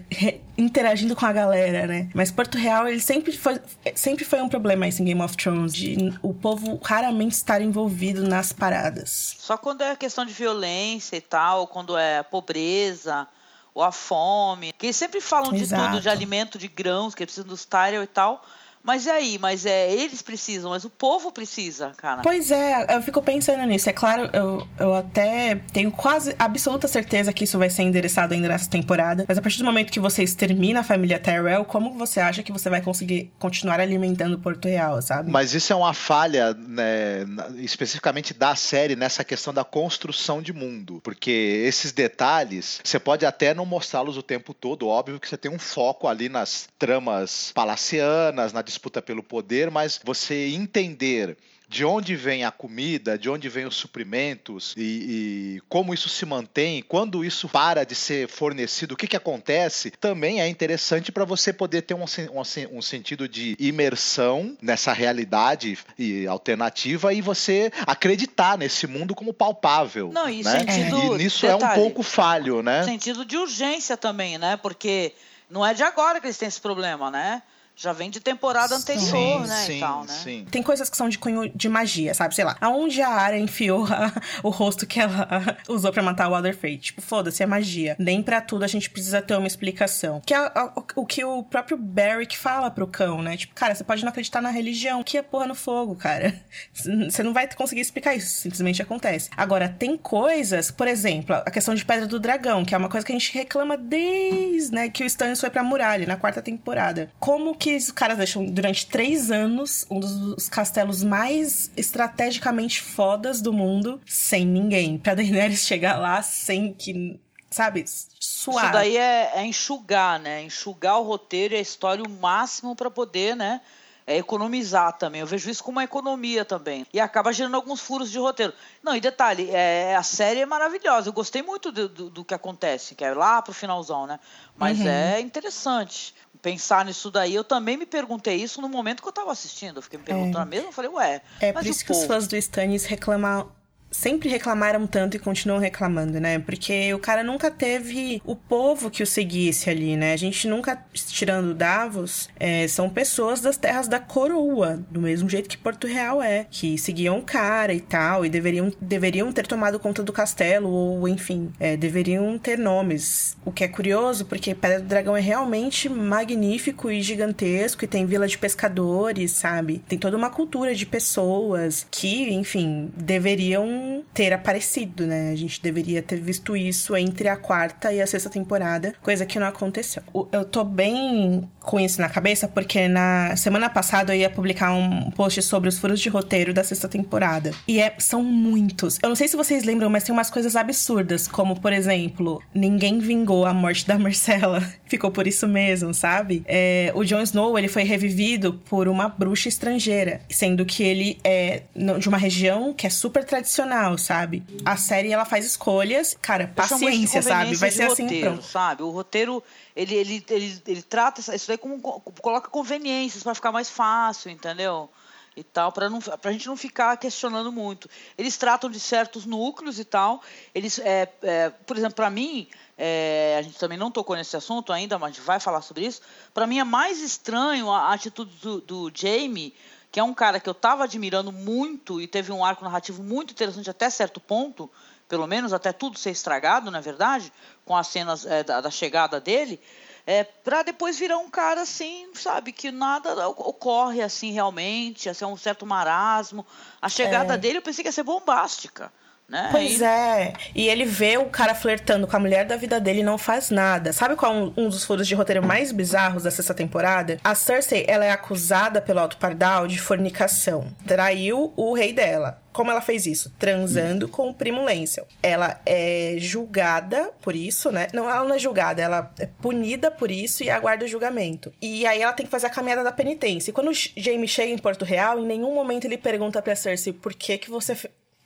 Interagindo com a galera, né? Mas Porto Real, ele sempre foi, sempre foi um problema isso em Game of Thrones, de o povo raramente estar envolvido nas paradas. Só quando é questão de violência e tal, quando é pobreza ou a fome. Que eles sempre falam de Exato. tudo, de alimento, de grãos, que precisam dos Tyrell e tal. Mas e aí? Mas é, eles precisam, mas o povo precisa, cara. Pois é, eu fico pensando nisso. É claro, eu, eu até tenho quase absoluta certeza que isso vai ser endereçado ainda nessa temporada. Mas a partir do momento que você extermina a família Tyrell, como você acha que você vai conseguir continuar alimentando Porto Real, sabe? Mas isso é uma falha, né, especificamente da série, nessa questão da construção de mundo. Porque esses detalhes, você pode até não mostrá-los o tempo todo. Óbvio que você tem um foco ali nas tramas palacianas, na disputa pelo poder, mas você entender de onde vem a comida, de onde vem os suprimentos e, e, como isso se mantém, quando isso para de ser fornecido, o que, que acontece, também é interessante para você poder ter um, um, um, sentido de imersão nessa realidade e alternativa e você acreditar nesse mundo como palpável. Não, e né? sentido. E nisso detalhe, é um pouco falho, né? Sentido de urgência também, né? Porque não é de agora que eles têm esse problema, né? Já vem de temporada anterior, sim, né? Sim, e tal, né? Sim. Tem coisas que são de cunho de magia, sabe? Sei lá, aonde a Arya enfiou a, o rosto que ela (laughs) usou para matar o Frey. Tipo, foda-se, é magia. Nem para tudo a gente precisa ter uma explicação. Que é a, o, o, que o próprio Barrick fala pro cão, né? Tipo, cara, você pode não acreditar na religião, que é porra no fogo, cara. (laughs) Você não vai conseguir explicar isso, simplesmente acontece. Agora, tem coisas, por exemplo, a questão de Pedra do Dragão, que é uma coisa que a gente reclama desde, né, que o Stannis foi pra muralha, na quarta temporada. Como que os caras deixam durante três anos um dos castelos mais estrategicamente fodas do mundo sem ninguém. Pra Daenerys chegar lá sem que sabe, suar. Isso daí é, é, enxugar, né? Enxugar o roteiro e a história o máximo para poder, né? É economizar também. Eu vejo isso como uma economia também. E acaba gerando alguns furos de roteiro. Não, e detalhe, é, a série é maravilhosa. Eu gostei muito do, do, do que acontece, que é lá pro finalzão, né? Mas uhum. é interessante pensar nisso daí. Eu também me perguntei isso no momento que eu tava assistindo. Eu fiquei me perguntando é. mesmo. Eu falei, ué. É por isso que os fãs do Stannis reclamam sempre reclamaram tanto e continuam reclamando, né? Porque o cara nunca teve o povo que o seguisse ali, né? A gente nunca, tirando Davos, é, são pessoas das terras da coroa, do mesmo jeito que Porto Real é, que seguiam o cara e tal, e deveriam, deveriam ter tomado conta do castelo, ou enfim, é, deveriam ter nomes. O que é curioso, porque Pedra do Dragão é realmente magnífico e gigantesco, e tem vila de pescadores, sabe? Tem toda uma cultura de pessoas que, enfim, deveriam ter aparecido, né? A gente deveria ter visto isso entre a quarta e a sexta temporada, coisa que não aconteceu. Eu tô bem com isso na cabeça porque na semana passada eu ia publicar um post sobre os furos de roteiro da sexta temporada. E é, são muitos. Eu não sei se vocês lembram, mas tem umas coisas absurdas, como por exemplo, ninguém vingou a morte da Marcela. (laughs) Ficou por isso mesmo, sabe? É, o Jon Snow ele foi revivido por uma bruxa estrangeira, sendo que ele é de uma região que é super tradicional, sabe? A série ela faz escolhas, cara, paciência, sabe? Vai ser assim, roteiro, pronto. sabe? O roteiro ele, ele, ele, ele trata isso aí como coloca conveniências para ficar mais fácil, entendeu? e tal, para não a gente não ficar questionando muito. Eles tratam de certos núcleos e tal. Eles, é, é, por exemplo, para mim, é, a gente também não tocou nesse assunto ainda, mas a gente vai falar sobre isso. Para mim é mais estranho a, a atitude do, do Jamie que é um cara que eu estava admirando muito e teve um arco narrativo muito interessante até certo ponto, pelo menos até tudo ser estragado, na é verdade, com as cenas é, da, da, chegada dele, é, para depois virar um cara assim, sabe, que nada ocorre assim realmente, assim, um certo marasmo. A chegada é. dele eu pensei que ia ser bombástica. Né? Pois e... é. E ele vê o cara flertando com a mulher da vida dele e não faz nada. Sabe qual é um, um, dos furos de roteiro mais bizarros da sexta temporada? A Cersei, ela é acusada pelo Alto Pardal de fornicação. Traiu o rei dela. Como ela fez isso? Transando com o primo Lancel. Ela é julgada por isso, né? Não, ela não é julgada, ela é punida por isso e aguarda o julgamento. E aí ela tem que fazer a caminhada da penitência. E quando o Jaime chega em Porto Real, em nenhum momento ele pergunta pra Cersei por que que você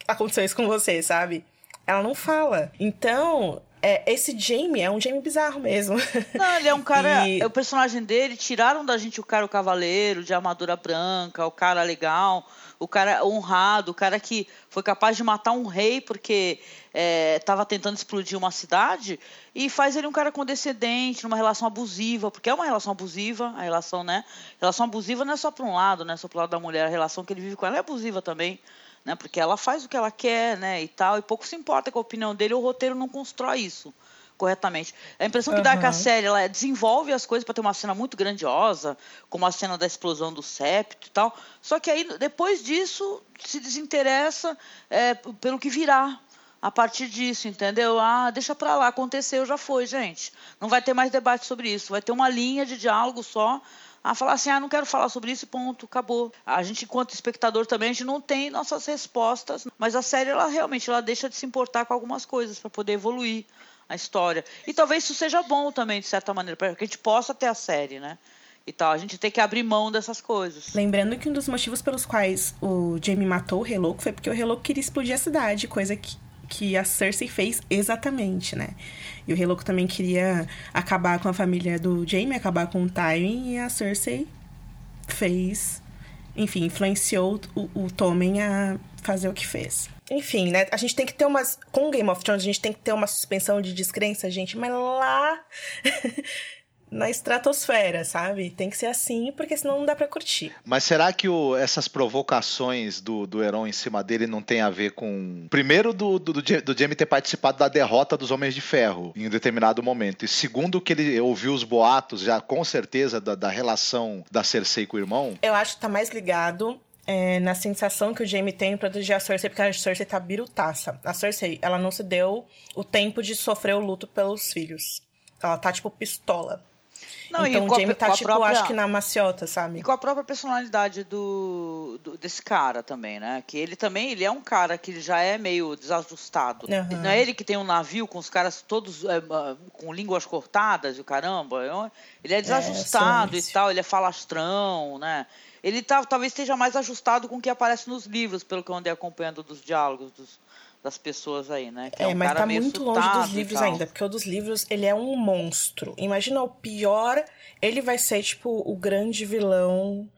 (laughs) aconteceu isso com você, sabe? Ela não fala. Então, é, esse Jamie é um Jamie bizarro mesmo. Não, ele é um cara. (laughs) e... O personagem dele, tiraram da gente o cara o cavaleiro, de armadura branca, o cara legal, o cara honrado, o cara que foi capaz de matar um rei porque estava é, tentando explodir uma cidade, e faz ele um cara condescendente, numa relação abusiva, porque é uma relação abusiva, a relação, né? Relação abusiva não é só para um lado, né? Só para o lado da mulher, a relação que ele vive com ela é abusiva também né? Porque ela faz o que ela quer, né? E tal, e pouco se importa com a opinião dele, o roteiro não constrói isso corretamente. A impressão que uhum. dá é que a série ela desenvolve as coisas para ter uma cena muito grandiosa, como a cena da explosão do septo e tal. Só que aí depois disso se desinteressa é, pelo que virá a partir disso, entendeu? Ah, deixa para lá, aconteceu, já foi, gente. Não vai ter mais debate sobre isso. Vai ter uma linha de diálogo só a falar assim, ah, não quero falar sobre isso, ponto, acabou. A gente, enquanto espectador também, a gente não tem nossas respostas, mas a série, ela realmente, ela deixa de se importar com algumas coisas para poder evoluir a história. E talvez isso seja bom também, de certa maneira, para que a gente possa ter a série, né? E tal, a gente tem que abrir mão dessas coisas. Lembrando que um dos motivos pelos quais o Jamie matou o Reloco foi porque o Reloco queria explodir a cidade, coisa que que a Cersei fez exatamente, né? E o Rei Louco também queria acabar com a família do Jaime, acabar com o Tywin, e a Cersei fez, enfim, influenciou o, o Tommen a fazer o que fez. Enfim, né? A gente tem que ter umas. Com Game of Thrones, a gente tem que ter uma suspensão de descrença, gente, mas lá. (laughs) na estratosfera, sabe? Tem que ser assim, porque senão não dá para curtir. Mas será que o, essas provocações do, do Heron em cima dele não tem a ver com. Primeiro, do, do, do Jamie ter participado da derrota dos Homens de Ferro em um determinado momento. E segundo, que ele ouviu os boatos, já com certeza, da, da relação da Cersei com o irmão? Eu acho que tá mais ligado é, na sensação que o Jamie tem em proteger a Cersei, porque a Cersei tá birutaça. A Cersei, ela não se deu o tempo de sofrer o luto pelos filhos. Ela tá, tipo, pistola. Não, então o Jamie tá, tipo, própria, acho que na maciota, sabe? E com a própria personalidade do, do, desse cara também, né? Que ele também, ele é um cara que já é meio desajustado. Uhum. Não é ele que tem um navio com os caras todos é, com línguas cortadas e o caramba. Ele é, é desajustado é, e tal, ele é falastrão, né? Ele tá, talvez esteja mais ajustado com o que aparece nos livros, pelo que eu andei acompanhando dos diálogos dos, das pessoas aí, né? Que é, é um mas tá muito longe dos livros ainda, porque o dos livros, ele é um monstro. Imagina o pior, ele vai ser, tipo, o grande vilão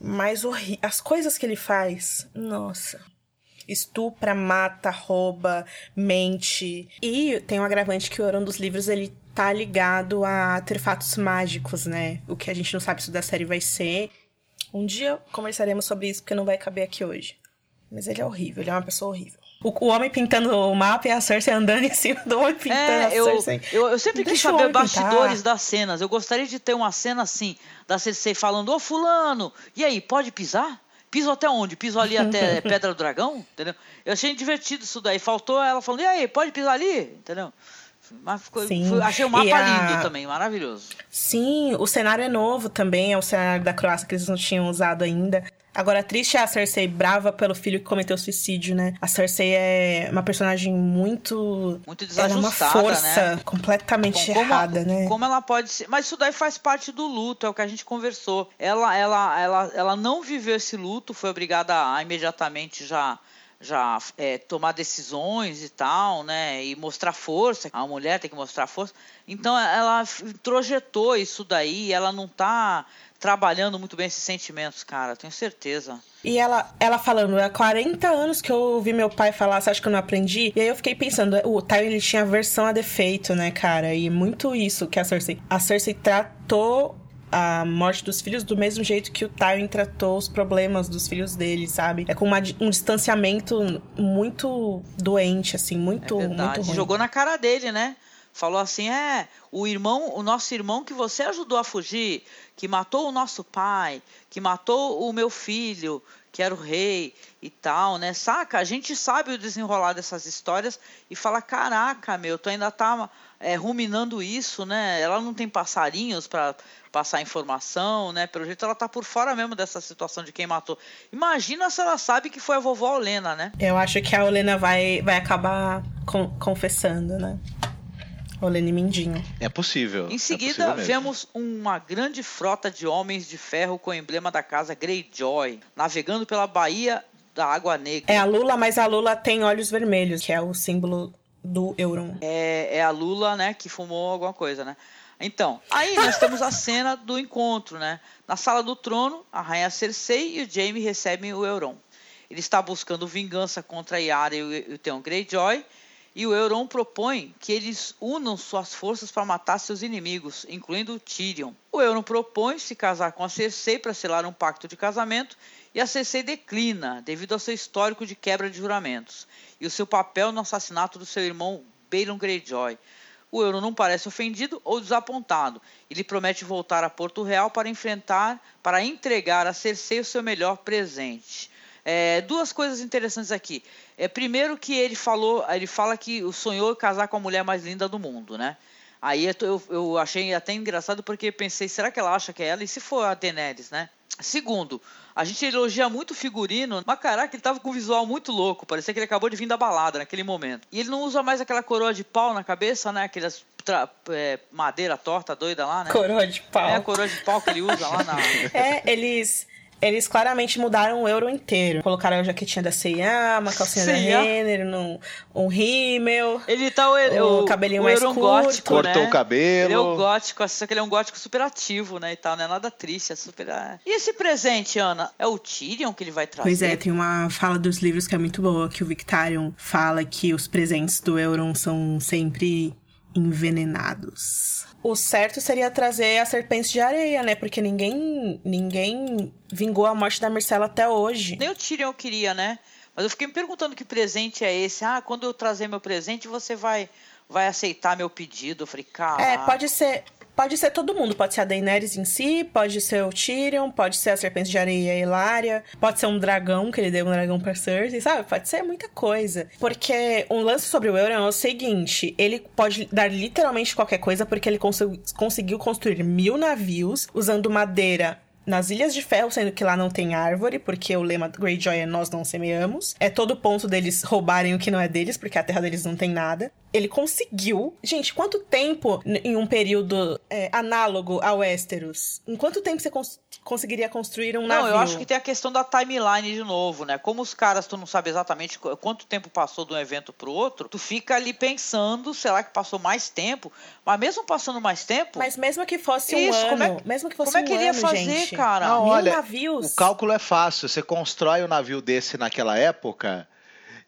mais horrível. As coisas que ele faz, nossa. estupra, mata, rouba, mente. E tem um agravante que o Euron dos livros ele tá ligado a artefatos mágicos, né? O que a gente não sabe se da série vai ser. Um dia conversaremos sobre isso porque não vai caber aqui hoje. Mas ele é horrível, ele é uma pessoa horrível. O, o homem pintando o mapa e a Cersei andando em cima do homem pintando É, a eu, Cersei. eu, eu sempre quis Deixa saber bastidores pintar. das cenas. Eu gostaria de ter uma cena assim, da Cersei falando, ô fulano, e aí, pode pisar? Piso até onde? Piso ali até (laughs) Pedra do Dragão? Entendeu? Eu achei divertido isso daí. Faltou ela falando, e aí, pode pisar ali? Entendeu? Mas ficou, foi- achei o mapa a- lindo também, maravilhoso. Sim, o cenário é novo também, é o cenário da Croácia que eles não tinham usado ainda. Agora, triste é a Cersei brava pelo filho que cometeu suicídio, né? A Cersei é uma personagem muito. Muito Ela é uma desajustada, força né? completamente Com- como, errada, né? Como ela pode ser. Mas isso daí faz parte do luto, é o que a gente conversou. Ela, ela, ela, ela não viveu esse luto, foi obrigada a imediatamente já. Já é, tomar decisões e tal, né? E mostrar força. A mulher tem que mostrar força. Então ela introjetou isso daí. Ela não tá trabalhando muito bem esses sentimentos, cara. Tenho certeza. E ela, ela falando, há 40 anos que eu ouvi meu pai falar, você acha que eu não aprendi? E aí eu fiquei pensando, o Tywin ele tinha aversão a defeito, né, cara? E muito isso que a Cersei. A Cersei tratou a morte dos filhos do mesmo jeito que o Tywin tratou os problemas dos filhos dele, sabe? É com uma um distanciamento muito doente, assim, muito, É muito ruim. Jogou na cara dele, né? Falou assim: é, o irmão, o nosso irmão que você ajudou a fugir, que matou o nosso pai, que matou o meu filho, que era o rei e tal, né? Saca? A gente sabe o desenrolar dessas histórias e fala: caraca, meu, tu ainda tá é, ruminando isso, né? Ela não tem passarinhos para passar informação, né? Pelo jeito ela tá por fora mesmo dessa situação de quem matou. Imagina se ela sabe que foi a vovó Olena, né? Eu acho que a Olena vai, vai acabar con- confessando, né? Olena e Mindinho. É possível. Em é seguida, possível mesmo. vemos uma grande frota de homens de ferro com o emblema da casa Greyjoy, navegando pela Baía da Água Negra. É a Lula, mas a Lula tem olhos vermelhos, que é o símbolo do Euron. É, é a Lula, né, que fumou alguma coisa, né? Então, aí nós temos a cena do encontro, né? Na sala do trono, a rainha Cersei e o Jaime recebem o Euron. Ele está buscando vingança contra a Yara e o e o Theon Greyjoy, e o Euron propõe que eles unam suas forças para matar seus inimigos, incluindo Tyrion. O Euron propõe se casar com a Cersei para selar um pacto de casamento, e a Cersei declina, devido ao seu histórico de quebra de juramentos, e o seu papel no assassinato do seu irmão Balon Greyjoy. O Euron não parece ofendido ou desapontado. Ele promete voltar a Porto Real para enfrentar, para entregar a Cersei o seu melhor presente. É, duas coisas interessantes aqui. É, primeiro que ele falou, ele fala que sonhou em casar com a mulher mais linda do mundo, né? Aí eu, eu- achei até engraçado porque pensei, será que ela acha que é ela? E se for a Daenerys, né? Segundo, a gente elogia muito o figurino, mas caraca, ele tava com um visual muito louco, parecia que ele acabou de vir da balada naquele momento. E ele não usa mais aquela coroa de pau na cabeça, né? Aquelas é, madeira torta doida lá, né? Coroa de pau. É a coroa de pau que ele usa lá na. (laughs) É, eles. Eles claramente mudaram o euro inteiro. Colocaram a jaquetinha da C&A, uma calcinha da. Renner, num- um rímel. Ele tá o, O cabelinho mais Euron curto. gótico, Cortou né? o cabelo. Ele é o gótico, só que ele é um gótico super ativo, né? E tal, não é nada triste, é super. é. E esse presente, Ana? É o Tyrion que ele vai trazer? Pois é, tem uma fala dos livros que é muito boa, que o Victarion fala que os presentes do Euron são sempre envenenados. O certo seria trazer a serpente de areia, né? Porque ninguém ninguém vingou a morte da Marcela até hoje. Nem o Tyrion queria, né? Mas eu fiquei me perguntando que presente é esse. Ah, quando eu trazer meu presente, você vai vai aceitar meu pedido. Eu falei, cara. É, pode ser. Pode ser todo mundo. Pode ser a Daenerys em si, pode ser o Tyrion, pode ser a Serpente de Areia e pode ser um dragão, que ele deu um dragão pra Cersei, sabe? Pode ser muita coisa. Porque um lance sobre o Euron é o seguinte: ele pode dar literalmente qualquer coisa, porque ele consegui- conseguiu construir mil navios usando madeira. Nas Ilhas de Ferro, sendo que lá não tem árvore, porque o lema Greyjoy é nós não semeamos. É todo ponto deles roubarem o que não é deles, porque a terra deles não tem nada. Ele conseguiu. Gente, quanto tempo em um período é, análogo a Westeros? Em quanto tempo você cons- conseguiria construir um Não, navio? eu acho que tem a questão da timeline de novo, né? Como os caras, tu não sabe exatamente qu- quanto tempo passou de um evento pro outro, tu fica ali pensando, será que passou mais tempo? Mas mesmo passando mais tempo, Mas mesmo que fosse um Isso, ano, como é- mesmo que fosse como é que um ele ia ano, fazer, gente. cara? Não, Mil olha, navios. O cálculo é fácil. Você constrói um navio desse naquela época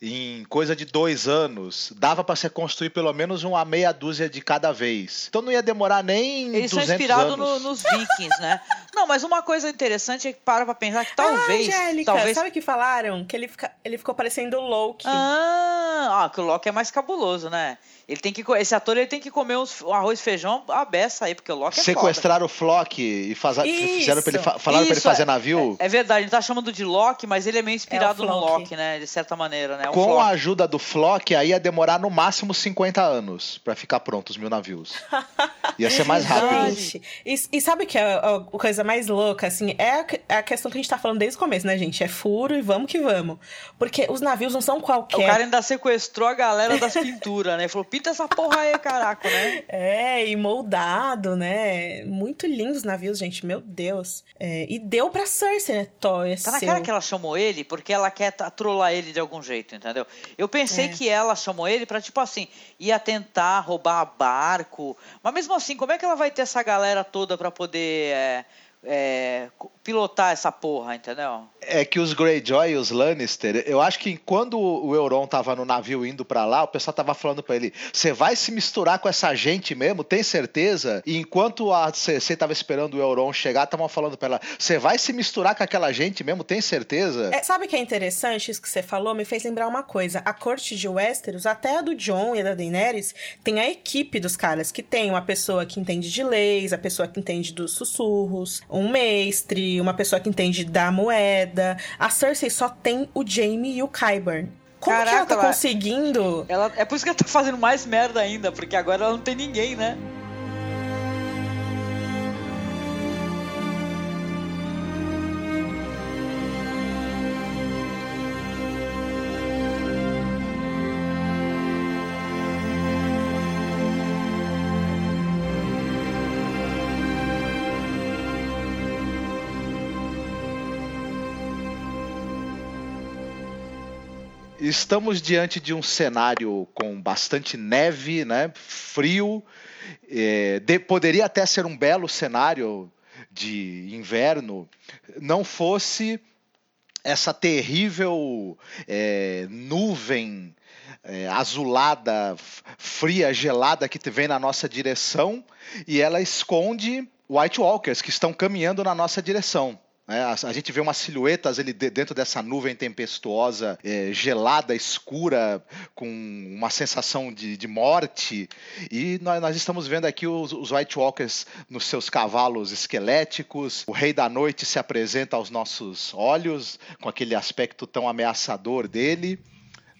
em coisa de dois anos, dava para se construir pelo menos uma meia dúzia de cada vez. Então não ia demorar nem Eles 200 são inspirados anos. no- nos vikings, né? Não, mas uma coisa interessante é que para pra pensar que talvez... Ah, Angélica, talvez... sabe o que falaram? Que ele, fica, ele ficou parecendo o Loki. Ah, ah, que o Loki é mais cabuloso, né? Ele tem que, esse ator ele tem que comer uns, um arroz e feijão a beça aí, porque o Loki é foda. Sequestraram o Flock e faza- Isso. fizeram pra ele fa- falaram pra ele fazer é- navio. É verdade, ele tá chamando de Loki, mas ele é meio inspirado no Floki. Loki, né? De certa maneira, né? O Com Floki. a ajuda do Flock, aí ia demorar no máximo 50 anos pra ficar pronto os mil navios. Ia ser mais rápido. Gente, e, e sabe que a, a coisa mais louca, assim, é a, é a questão que a gente tá falando desde o começo, né, gente? É furo e vamos que vamos. Porque os navios não são O qualquer. cara ainda sequestrou a galera das pinturas, né? Falou, essa porra aí, caraca, né? É, e moldado, né? Muito lindos os navios, gente. Meu Deus. É, e deu pra Cersei, né? Tó, é Tá na seu. cara que ela chamou ele porque ela quer trollar ele de algum jeito, entendeu? Eu pensei É. que ela chamou ele pra, tipo assim, ia tentar roubar barco. Mas mesmo assim, como é que ela vai ter essa galera toda pra poder é, é, pilotar essa porra, entendeu? É que os Greyjoy e os Lannister, eu acho que quando o Euron tava no navio indo pra lá, o pessoal tava falando pra ele: "Você vai se misturar com essa gente mesmo? Tem certeza?" E enquanto a Cersei tava esperando o Euron chegar, estavam falando pra ela: "Você vai se misturar com aquela gente mesmo? Tem certeza?" É, sabe o que é interessante? Isso que você falou me fez lembrar uma coisa. A corte de Westeros, até a do Jon e a da Daenerys, tem a equipe dos caras, que tem uma pessoa que entende de leis, a pessoa que entende dos sussurros, um mestre, uma pessoa que entende da moeda. A Cersei só tem o Jaime e o Qyburn. Como que ela Caraca, tá ela- conseguindo... Ela, é por isso que ela tá fazendo mais merda ainda, porque agora ela não tem ninguém, né? Estamos diante de um cenário com bastante neve, né? Frio. É, de- poderia até ser um belo cenário de inverno, não fosse essa terrível é, nuvem é, azulada, fria, gelada que vem na nossa direção e ela esconde White Walkers que estão caminhando na nossa direção. Né? a, a gente vê umas silhuetas de- dentro dessa nuvem tempestuosa, é, gelada, escura, com uma sensação de, de morte. E nós, nós estamos vendo aqui os, os White Walkers nos seus cavalos esqueléticos. O Rei da Noite se apresenta aos nossos olhos, com aquele aspecto tão ameaçador dele.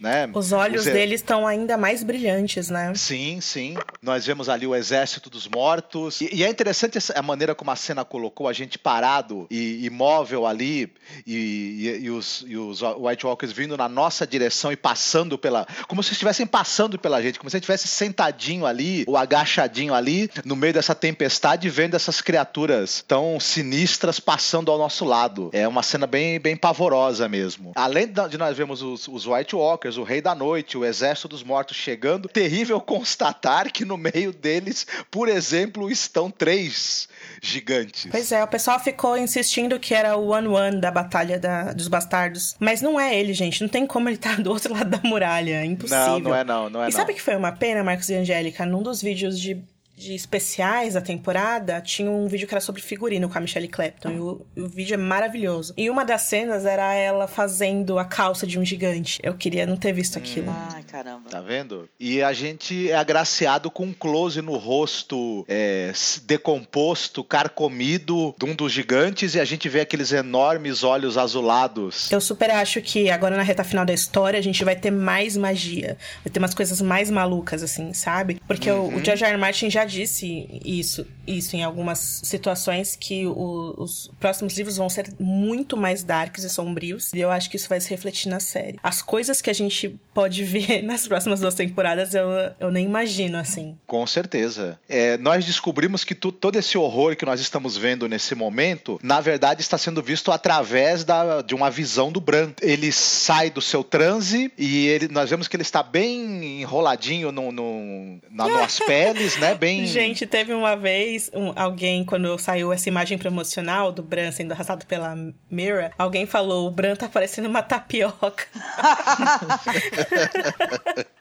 Né? Os olhos Os deles estão ainda mais brilhantes, né? Sim, sim. Nós vemos ali o exército dos mortos. E, e é interessante essa- a maneira como a cena colocou a gente parado e imóvel ali, e, e- os, e os White Walkers vindo na nossa direção e passando pela. Como se estivessem passando pela gente, como se a gente estivesse sentadinho ali, ou agachadinho ali, no meio dessa tempestade, vendo essas criaturas tão sinistras passando ao nosso lado. É uma cena bem, bem pavorosa mesmo. Além de nós vermos os, os White Walkers, o Rei da Noite, o Exército dos Mortos chegando, terrível constatar que no meio deles, por exemplo, estão três gigantes. Pois é, o pessoal ficou insistindo que era o One One da Batalha da- dos Bastardos. Mas não é ele, gente. Não tem como ele estar do outro lado da muralha. É impossível. Não, não é não, não é e não. sabe que foi uma pena, Marcos e Angélica? Num dos vídeos de, de especiais da temporada, tinha um vídeo que era sobre figurino com a Michelle Clapton. E o, o vídeo é maravilhoso. E uma das cenas era ela fazendo a calça de um gigante. Eu queria não ter visto aquilo. Ai, caramba. Tá vendo? E a gente é agraciado com um close no rosto é, decomposto, carcomido de um dos gigantes, e a gente vê aqueles enormes olhos azulados. Eu super acho que agora na reta final da história a gente vai ter mais magia. Vai ter umas coisas mais malucas, assim, sabe? Porque o- o George R. R. Martin já disse isso, isso em algumas situações, que o- os próximos livros vão ser muito mais darks e sombrios. E eu acho que isso vai se refletir na série. As coisas que a gente pode ver (laughs) nas próximas duas temporadas eu, eu nem imagino, assim. Com certeza. É, nós descobrimos que tu, todo esse horror que nós estamos vendo nesse momento, na verdade, está sendo visto através da, de uma visão do Bran. Ele sai do seu transe e ele, nós vemos que ele está bem enroladinho no, no, na, nas (laughs) peles, né? Bem... Gente, teve uma vez um, alguém, quando saiu essa imagem promocional do Bran sendo arrastado pela Mira, alguém falou: o Bran tá parecendo uma tapioca. (laughs)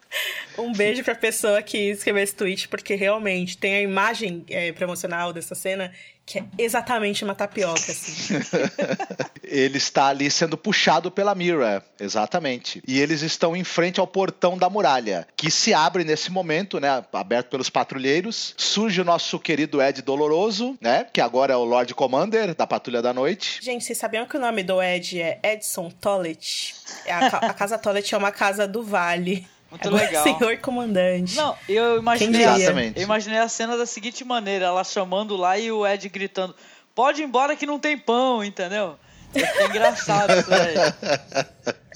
Um beijo pra pessoa que escreveu esse tweet, porque realmente tem a imagem é, promocional dessa cena que é exatamente uma tapioca, assim. (laughs) Ele está ali sendo puxado pela Mira, exatamente. E eles estão em frente ao portão da muralha, que se abre nesse momento, né? Aberto pelos patrulheiros. Surge o nosso querido Ed Doloroso, né? Que agora é o Lord Commander da Patrulha da Noite. Gente, vocês sabiam que o nome do Ed é Edson Tollett? A, a casa Tollett é uma casa do Vale. Muito Agora, legal. senhor comandante. Não, eu imaginei? Exatamente. eu imaginei a cena da seguinte maneira, ela chamando lá e o Ed gritando, pode ir embora que não tem pão, entendeu? É engraçado isso aí. (laughs)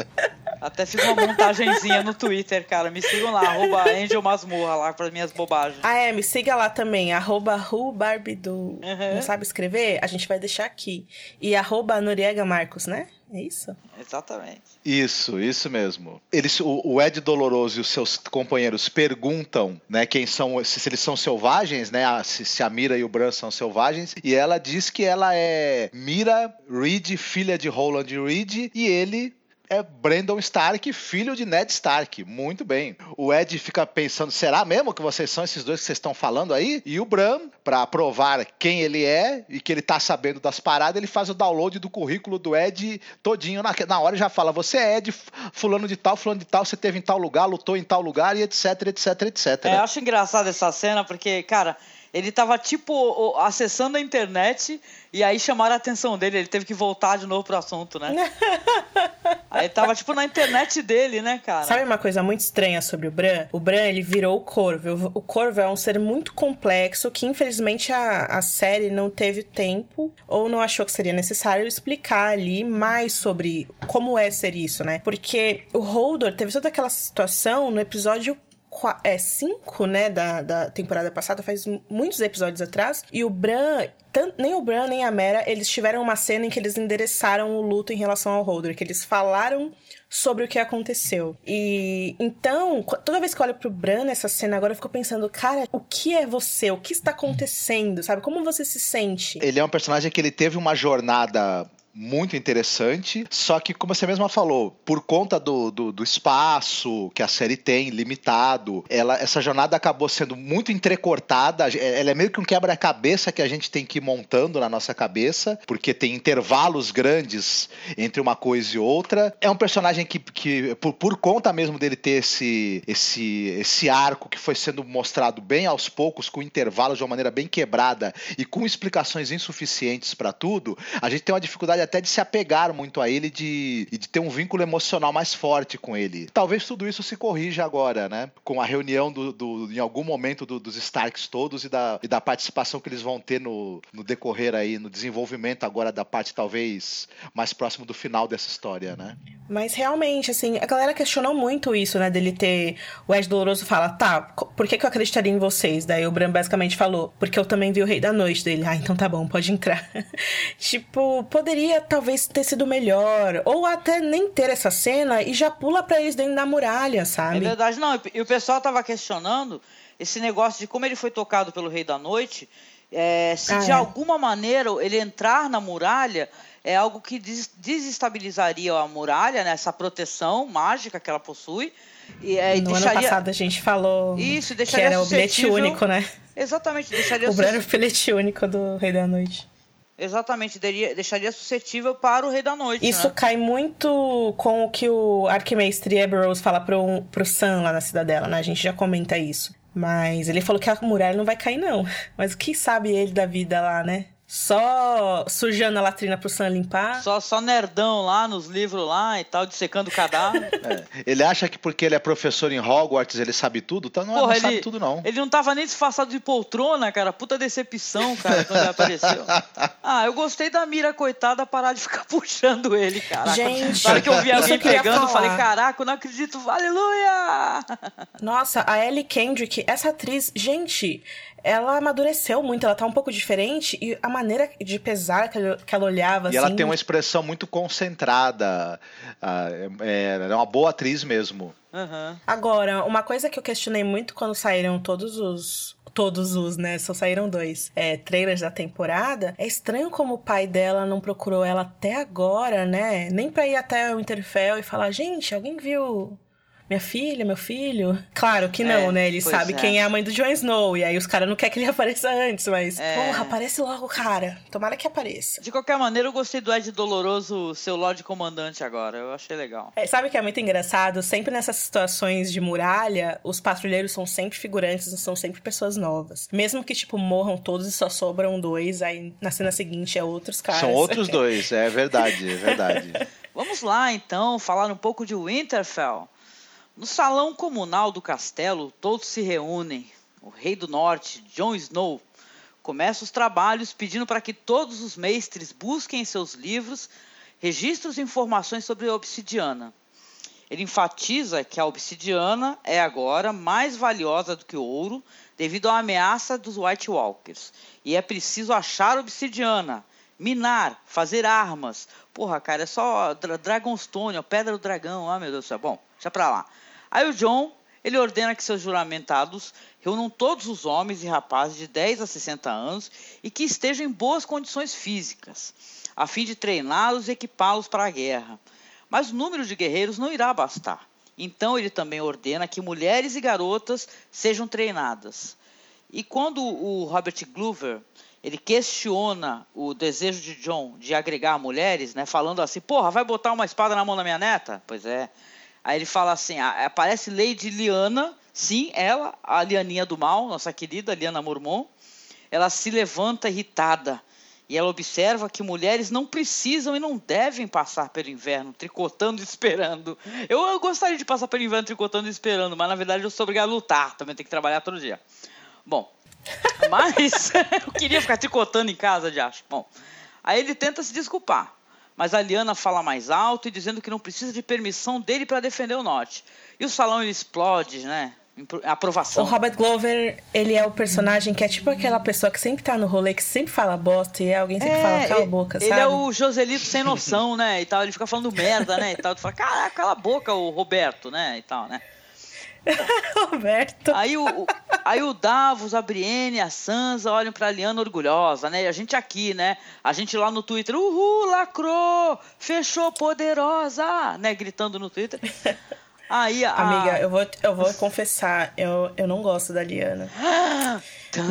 Até fiz uma montagenzinha no Twitter, cara. Me sigam lá, arroba Angel Masmorra lá para minhas bobagens. Ah, é, me siga lá também, arroba rubarbidu. Uhum. Não sabe escrever? A gente vai deixar aqui. E arroba Noriega Marcos, né? É isso? Exatamente. Isso, isso mesmo. Eles, o, o Ed Doloroso e os seus companheiros perguntam, né, quem são, se, se eles são selvagens, né, a- se, se a Mira e o Bran são selvagens, e ela diz que ela é Mira Reed, filha de Roland Reed, e ele é Brandon Stark, filho de Ned Stark. Muito bem. O Ed fica pensando, será mesmo que vocês são esses dois que vocês estão falando aí? E o Bran, pra provar quem ele é e que ele tá sabendo das paradas, ele faz o download do currículo do Ed todinho na, na hora e já fala: você é Ed, fulano de tal, fulano de tal, você teve em tal lugar, lutou em tal lugar e etc, etc, etc. É, eu acho engraçado essa cena porque, cara, ele tava tipo acessando a internet e aí chamaram a atenção dele, ele teve que voltar de novo pro assunto, né? (laughs) aí tava tipo na internet dele, né, cara? Sabe uma coisa muito estranha sobre o Bran? O Bran, ele virou o Corvo. O Corvo é um ser muito complexo que, infelizmente, a, a série não teve tempo ou não achou que seria necessário explicar ali mais sobre como é ser isso, né? Porque o Holdor teve toda aquela situação no episódio 5, né, da, da temporada passada, faz mu- muitos episódios atrás, e o Bran, tan- nem o Bran nem a Mera, eles tiveram uma cena em que eles endereçaram o luto em relação ao Holdor, que eles falaram sobre o que aconteceu. E então, toda vez que eu olho pro Bran nessa cena agora, eu fico pensando, cara, o que é você? O que está acontecendo? Sabe? Como você se sente? Ele é um personagem que ele teve uma jornada muito interessante, só que, como você mesma falou, por conta do, do, do espaço que a série tem, limitado, ela, essa jornada acabou sendo muito entrecortada. Ela é meio que um quebra-cabeça que a gente tem que ir montando na nossa cabeça, porque tem intervalos grandes entre uma coisa e outra. É um personagem que, que por, por conta mesmo dele ter esse, esse, esse arco que foi sendo mostrado bem aos poucos, com intervalos de uma maneira bem quebrada e com explicações insuficientes para tudo, a gente tem uma dificuldade até de se apegar muito a ele de, e de ter um vínculo emocional mais forte com ele. Talvez tudo isso se corrija agora, né? Com a reunião do, do- em algum momento do- dos Starks todos e da, e da participação que eles vão ter no, no decorrer aí, no desenvolvimento agora da parte talvez mais próximo do final dessa história, né? Mas realmente, assim, a galera questionou muito isso, né? Dele ter. O Ed Doloroso fala, tá, por que, que eu acreditaria em vocês? Daí o Bran basicamente falou, porque eu também vi o Rei da Noite dele. Ah, então tá bom, pode entrar. (laughs) tipo, poderia talvez ter sido melhor. Ou até nem ter essa cena e já pula pra eles dentro da muralha, É sabe? verdade, não. E o pessoal tava questionando esse negócio de como ele foi tocado pelo Rei da Noite. é, se Ah, de é. alguma maneira ele entrar na muralha é algo que des- desestabilizaria a muralha, né, essa proteção mágica que ela possui. E, é, no ano deixaria... passado a gente falou Isso, que era o bilhete único, né? Exatamente, deixaria o bilhete único do Rei da Noite. Exatamente, daria- deixaria suscetível para o Rei da Noite. Isso né? cai muito com o que o Arquimestre Eberrose fala pro, pro Sam lá na cidadela, né? A gente já comenta isso. Mas ele falou que a muralha não vai cair, não. (laughs) Mas o que sabe ele da vida lá, né? Só sujando a latrina pro Sam limpar. Só, só nerdão lá nos livros lá e tal, dissecando cadáver. (laughs) É. Ele acha que porque ele é professor em Hogwarts ele sabe tudo? Tá, não, Porra, não ele, sabe tudo, não. Ele não tava nem disfarçado de poltrona, cara. Puta decepção, cara, quando ele apareceu. (laughs) Ah, eu gostei da Mira, coitada, parar de ficar (laughs) puxando ele, cara. Gente, Na hora que eu vi alguém pegando, eu falar. falei, caraca, eu não acredito, aleluia! Nossa, a Ellie Kendrick, essa atriz, gente, ela amadureceu muito, ela tá um pouco diferente e a maneira de pesar que ela, que ela olhava, E assim... ela tem uma expressão muito concentrada. é, ela é uma boa atriz mesmo. Aham. Agora, uma coisa que eu questionei muito quando saíram todos os. Todos os, né? Só saíram dois é, trailers da temporada. É estranho como o pai dela não procurou ela até agora, né? Nem pra ir até o Interfell e falar: gente, alguém viu minha filha, meu filho? Claro que não, É, né? Ele sabe é. quem é a mãe do Jon Snow. E aí os caras não querem que ele (laughs) apareça antes, mas. É. Porra, aparece logo, cara. Tomara que apareça. De qualquer maneira, eu gostei do Ed Doloroso ser o Lorde Comandante agora. Eu achei legal. É, sabe o que é muito engraçado? Sempre nessas situações de muralha, os patrulheiros são sempre figurantes, são sempre pessoas novas. Mesmo que, tipo, morram todos e só sobram dois, aí na cena seguinte é outros caras. São outros (laughs) dois, é verdade, é verdade. (laughs) Vamos lá, então, falar um pouco de Winterfell. No salão comunal do castelo, todos se reúnem. O rei do norte, Jon Snow, começa os trabalhos pedindo para que todos os mestres busquem em seus livros registros e informações sobre a obsidiana. Ele enfatiza que a obsidiana é agora mais valiosa do que o ouro devido à ameaça dos White Walkers. E é preciso achar obsidiana, minar, fazer armas. Porra, cara, é só dra Dragonstone, ó, Pedra do Dragão. Ah, meu Deus do céu. Bom, deixa pra lá. Aí o John, ele ordena que seus juramentados reúnam todos os homens e rapazes de 10 a 60 anos e que estejam em boas condições físicas, a fim de treiná-los e equipá-los para a guerra. Mas o número de guerreiros não irá bastar. Então ele também ordena que mulheres e garotas sejam treinadas. E quando o Robert Glover ele questiona o desejo de John de agregar mulheres, né, falando assim, porra, vai botar uma espada na mão da minha neta? Pois é. Aí ele fala assim, ah, aparece Lady Liana, sim, ela, a Lianinha do mal, nossa querida Liana Mormon, ela se levanta irritada e ela observa que mulheres não precisam e não devem passar pelo inverno tricotando e esperando. Eu, eu gostaria de passar pelo inverno tricotando e esperando, mas na verdade eu sou obrigado a lutar, também tenho que trabalhar todo dia. Bom, (laughs) mas (laughs) eu queria ficar tricotando em casa, de acho. Bom, aí ele tenta se desculpar, mas a Liana fala mais alto e dizendo que não precisa de permissão dele para defender o norte. E o salão ele explode, né? Impro- O Aprovação. Robert Glover, ele é o personagem que é tipo aquela pessoa que sempre tá no rolê, que sempre fala bosta e alguém sempre fala, cala a ele- boca, ele sabe? é o Joselito sem noção, né? E tal, ele fica falando merda, né? E tal, tu fala, caraca, cala a boca, o Roberto, né? E tal, né? (laughs) Roberto. Aí o, o- aí o Davos, a Brienne, a Sansa olham pra Liana orgulhosa, né? E a gente aqui, né? A gente lá no Twitter, uhul, lacrou, fechou poderosa, né? Gritando no Twitter. (laughs) Aí a... Amiga, eu vou, eu vou confessar, eu, eu não gosto da Liana.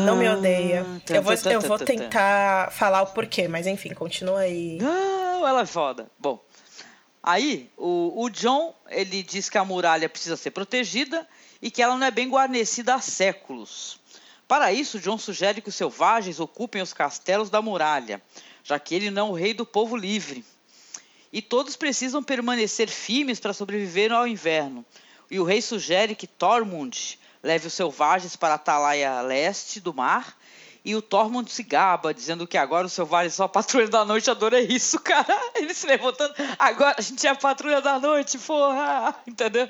Não me odeia. Eu vou, eu vou tentar falar o porquê, mas enfim, continua aí. Não, ela é foda. Bom, aí o, o John, ele diz que a muralha precisa ser protegida e que ela não é bem guarnecida há séculos. Para isso, John sugere que os selvagens ocupem os castelos da muralha, já que ele não é o rei do povo livre. E todos precisam permanecer firmes para sobreviver ao inverno. E o rei sugere que Tormund leve os selvagens para a Atalaia leste do mar. E o Tormund se gaba, dizendo que agora os selvagens são a patrulha da noite. Adorei isso, cara. (laughs) Ele se levantando. Agora a gente é a patrulha da noite, porra. (laughs) Entendeu?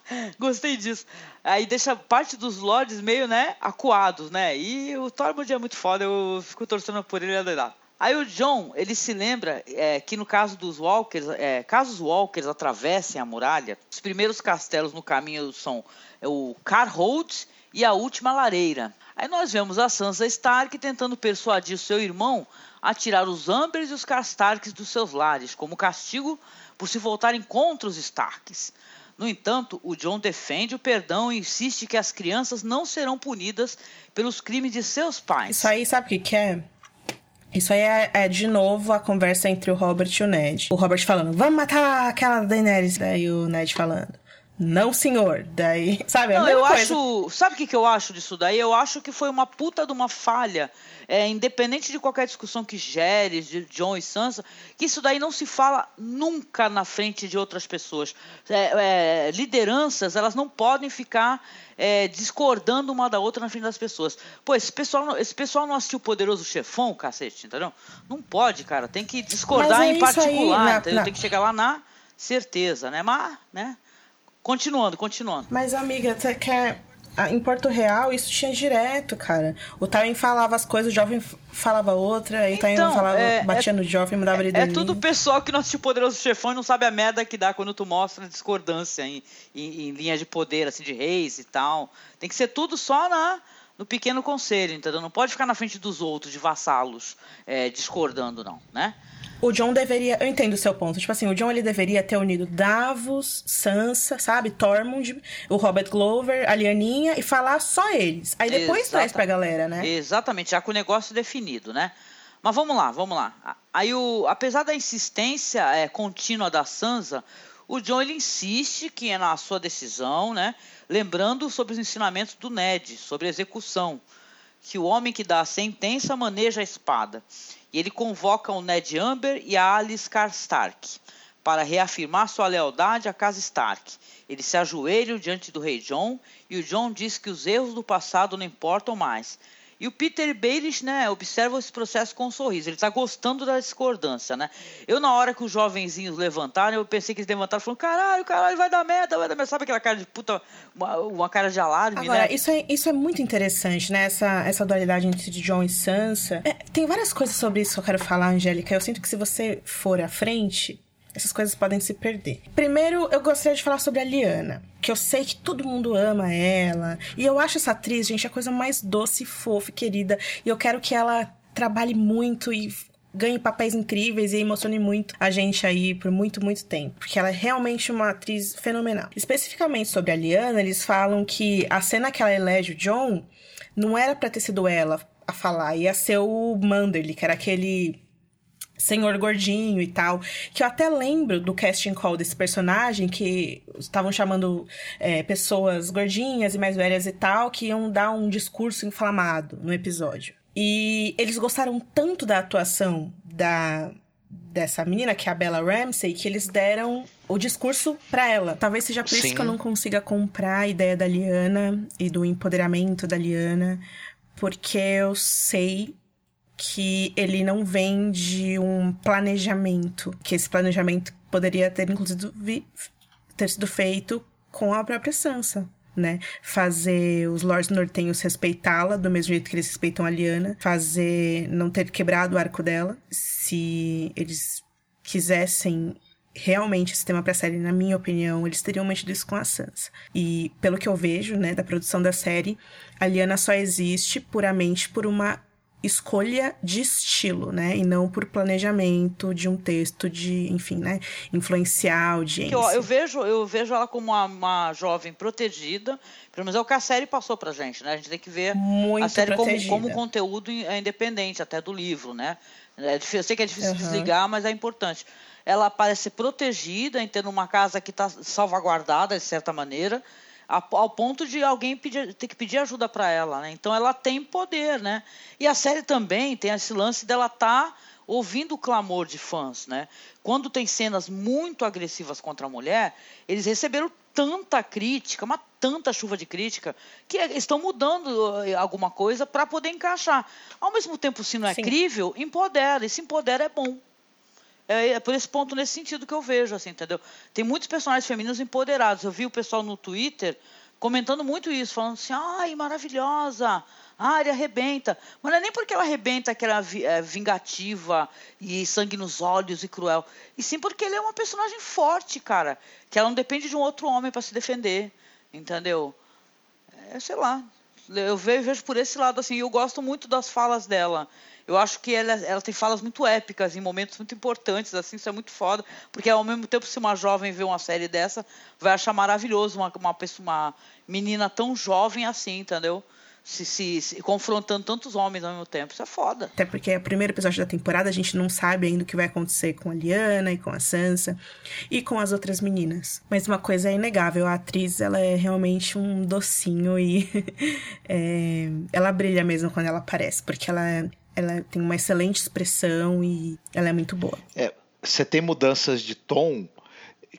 (laughs) Gostei disso. Aí deixa parte dos lords meio, né, acuados, né? E o Tormund é muito foda, eu fico torcendo por ele, é doidado. Aí o John, ele se lembra é, que no caso dos Walkers, é, caso os Walkers atravessem a muralha, os primeiros castelos no caminho são é, o Carhold e a Última Lareira. Aí nós vemos a Sansa Stark tentando persuadir seu irmão a tirar os Ambers e os Castarks dos seus lares, como castigo por se voltarem contra os Starks. No entanto, o John defende o perdão e insiste que as crianças não serão punidas pelos crimes de seus pais. Isso aí, sabe o que, que é? Isso aí é, é, de novo a conversa entre o Robert e o Ned. O Robert falando, vamos matar aquela Daenerys. Daí o Ned falando, não senhor. Daí, (laughs) sabe, é Não, eu coisa. acho. Sabe o que, que eu acho disso daí? Eu acho que foi uma puta de uma falha. É, independente de qualquer discussão que gere, de John e Sansa, que isso daí não se fala nunca na frente de outras pessoas. É, é, lideranças, elas não podem ficar é, discordando uma da outra na frente das pessoas. Pô, esse pessoal, não- esse pessoal não assistiu o Poderoso Chefão, cacete, entendeu? Não pode, cara. Tem que discordar é em isso aí, particular, na- entendeu? na- Tem que chegar lá na certeza, né? Mas, né? Continuando, continuando. Mas, amiga, você quer. ah, Em Porto Real, isso tinha direto, cara. O Tywin falava as coisas, o jovem falava outra, aí o Tywin Então, falava, é- batia é- no jovem, mudava ele É dele. tudo pessoal que não assistiu Poderoso Chefão e não sabe a merda que dá quando tu mostra discordância em, em, em linha de poder, assim, de reis e tal. Tem que ser tudo só na, no pequeno conselho, entendeu? Não pode ficar na frente dos outros, de vassalos, é, discordando, não, né? O John deveria. Eu entendo o seu ponto. Tipo assim, o John ele deveria ter unido Davos, Sansa, sabe? Tormund, o Robert Glover, a Lianinha e falar só eles. Aí depois traz Exata- pra galera, né? Exatamente, já com o negócio definido, né? Mas vamos lá, vamos lá. Aí, o, apesar da insistência é, contínua da Sansa, o John ele insiste que é na sua decisão, né? Lembrando sobre os ensinamentos do Ned, sobre execução, que o homem que dá a sentença maneja a espada. E ele convoca o Ned Amber e a Alice Karstark para reafirmar sua lealdade à casa Stark. Eles se ajoelham diante do rei John e o John diz que os erros do passado não importam mais. E o Peter Baelish, né, observa esse processo com um sorriso. Ele está gostando da discordância, né? Eu, na hora que os jovenzinhos levantaram, eu pensei que eles levantaram falando, caralho, caralho, vai dar merda, vai dar merda. Sabe aquela cara de puta, uma, uma cara de alarme, Agora, né? isso é, isso é muito interessante, né? Essa, essa dualidade entre John e Sansa. É, tem várias coisas sobre isso que eu quero falar, Angélica. Eu sinto que se você for à frente, essas coisas podem se perder. Primeiro, eu gostaria de falar sobre a Liana. Que eu sei que todo mundo ama ela. E eu acho essa atriz, gente, a coisa mais doce, fofa e querida. E eu quero que ela trabalhe muito e ganhe papéis incríveis e emocione muito a gente aí por muito, muito tempo. Porque ela é realmente uma atriz fenomenal. Especificamente sobre a Liana, eles falam que a cena que ela elege o John não era pra ter sido ela a falar, ia ser o Manderly, que era aquele senhor gordinho e tal. Que eu até lembro do casting call desse personagem, que estavam chamando é, pessoas gordinhas e mais velhas e tal, que iam dar um discurso inflamado no episódio. E eles gostaram tanto da atuação da dessa menina, que é a Bella Ramsey, que eles deram o discurso pra ela. Talvez seja por isso Sim. que eu não consiga comprar a ideia da Liana e do empoderamento da Liana, porque eu sei que ele não vem de um planejamento, que esse planejamento poderia ter inclusive ter sido feito com a própria Sansa. Né? Fazer os Lords Nortenhos respeitá-la do mesmo jeito que eles respeitam a Lyanna. Fazer não ter quebrado o arco dela. Se eles quisessem realmente esse tema pra série, na minha opinião, eles teriam mexido isso com a Sansa. E pelo que eu vejo, né, da produção da série, a Lyanna só existe puramente por uma escolha de estilo, né? E não por planejamento de um texto de, enfim, né? Influenciar a audiência. Eu, eu vejo, eu vejo ela como uma, uma jovem protegida, pelo menos é o que a série passou pra gente, né? A gente tem que ver Muito a série como, protegida. como conteúdo é independente, até do livro, né? É difícil, eu sei que é difícil Uhum. desligar, mas é importante. Ela parece protegida em ter uma casa que está salvaguardada, de certa maneira, ao ponto de alguém pedir, ter que pedir ajuda para ela, né? Então ela tem poder, né? E a série também tem esse lance dela estar ouvindo o clamor de fãs, né? Quando tem cenas muito agressivas contra a mulher, eles receberam tanta crítica, uma tanta chuva de crítica, que estão mudando eh, alguma coisa para poder encaixar. Ao mesmo tempo, se não é Sim. crível, empodera. E se empodera é bom. É, é por esse ponto, nesse sentido que eu vejo, assim, entendeu? Tem muitos personagens femininos empoderados. Eu vi o pessoal no Twitter comentando muito isso, falando assim, ai, maravilhosa, a área arrebenta. Mas não é nem porque ela arrebenta que ela é é vingativa e sangue nos olhos e cruel. E sim porque ele é uma personagem forte, cara. Que ela não depende de um outro homem para se defender, entendeu? É, sei lá. Eu vejo, por esse lado, assim, eu gosto muito das falas dela. Eu acho que ela, ela tem falas muito épicas, em momentos muito importantes, assim, isso é muito foda. Porque ao mesmo tempo, se uma jovem vê uma série dessa, vai achar maravilhoso uma, uma, pessoa, uma menina tão jovem assim, entendeu? Se, se, se, confrontando tantos homens ao mesmo tempo. Isso é foda. Até porque é o primeiro episódio da temporada, a gente não sabe ainda o que vai acontecer com a Liana e com a Sansa e com as outras meninas. Mas uma coisa é inegável, a atriz ela é realmente um docinho e (laughs) é, ela brilha mesmo quando ela aparece, porque ela, ela tem uma excelente expressão e ela é muito boa. É, você tem mudanças de tom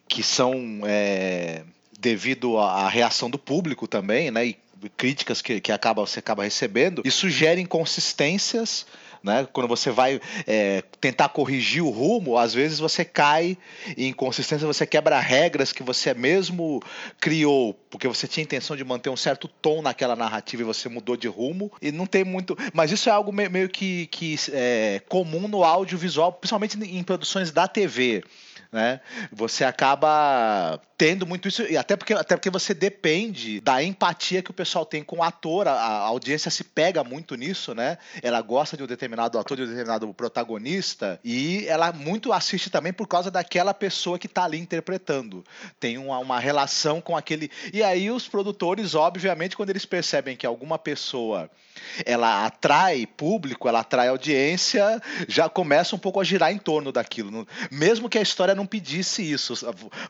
que são é, devido à reação do público também, né? E críticas que, que acaba, você acaba recebendo, isso gera inconsistências. Né? Quando você vai é, tentar corrigir o rumo, às vezes você cai em inconsistência, você quebra regras que você mesmo criou, porque você tinha intenção de manter um certo tom naquela narrativa e você mudou de rumo, e não tem muito. Mas isso é algo meio que, que é, comum no audiovisual, principalmente em produções da TV né? Você acaba tendo muito isso, e até porque, até porque você depende da empatia que o pessoal tem com o ator, a, a audiência se pega muito nisso, né? Ela gosta de um determinado ator, de um determinado protagonista, e ela muito assiste também por causa daquela pessoa que está ali interpretando. Tem uma, uma relação com aquele. E aí os produtores, obviamente, quando eles percebem que alguma pessoa ela atrai público, ela atrai audiência, já começa um pouco a girar em torno daquilo. Mesmo que a história não pedisse isso,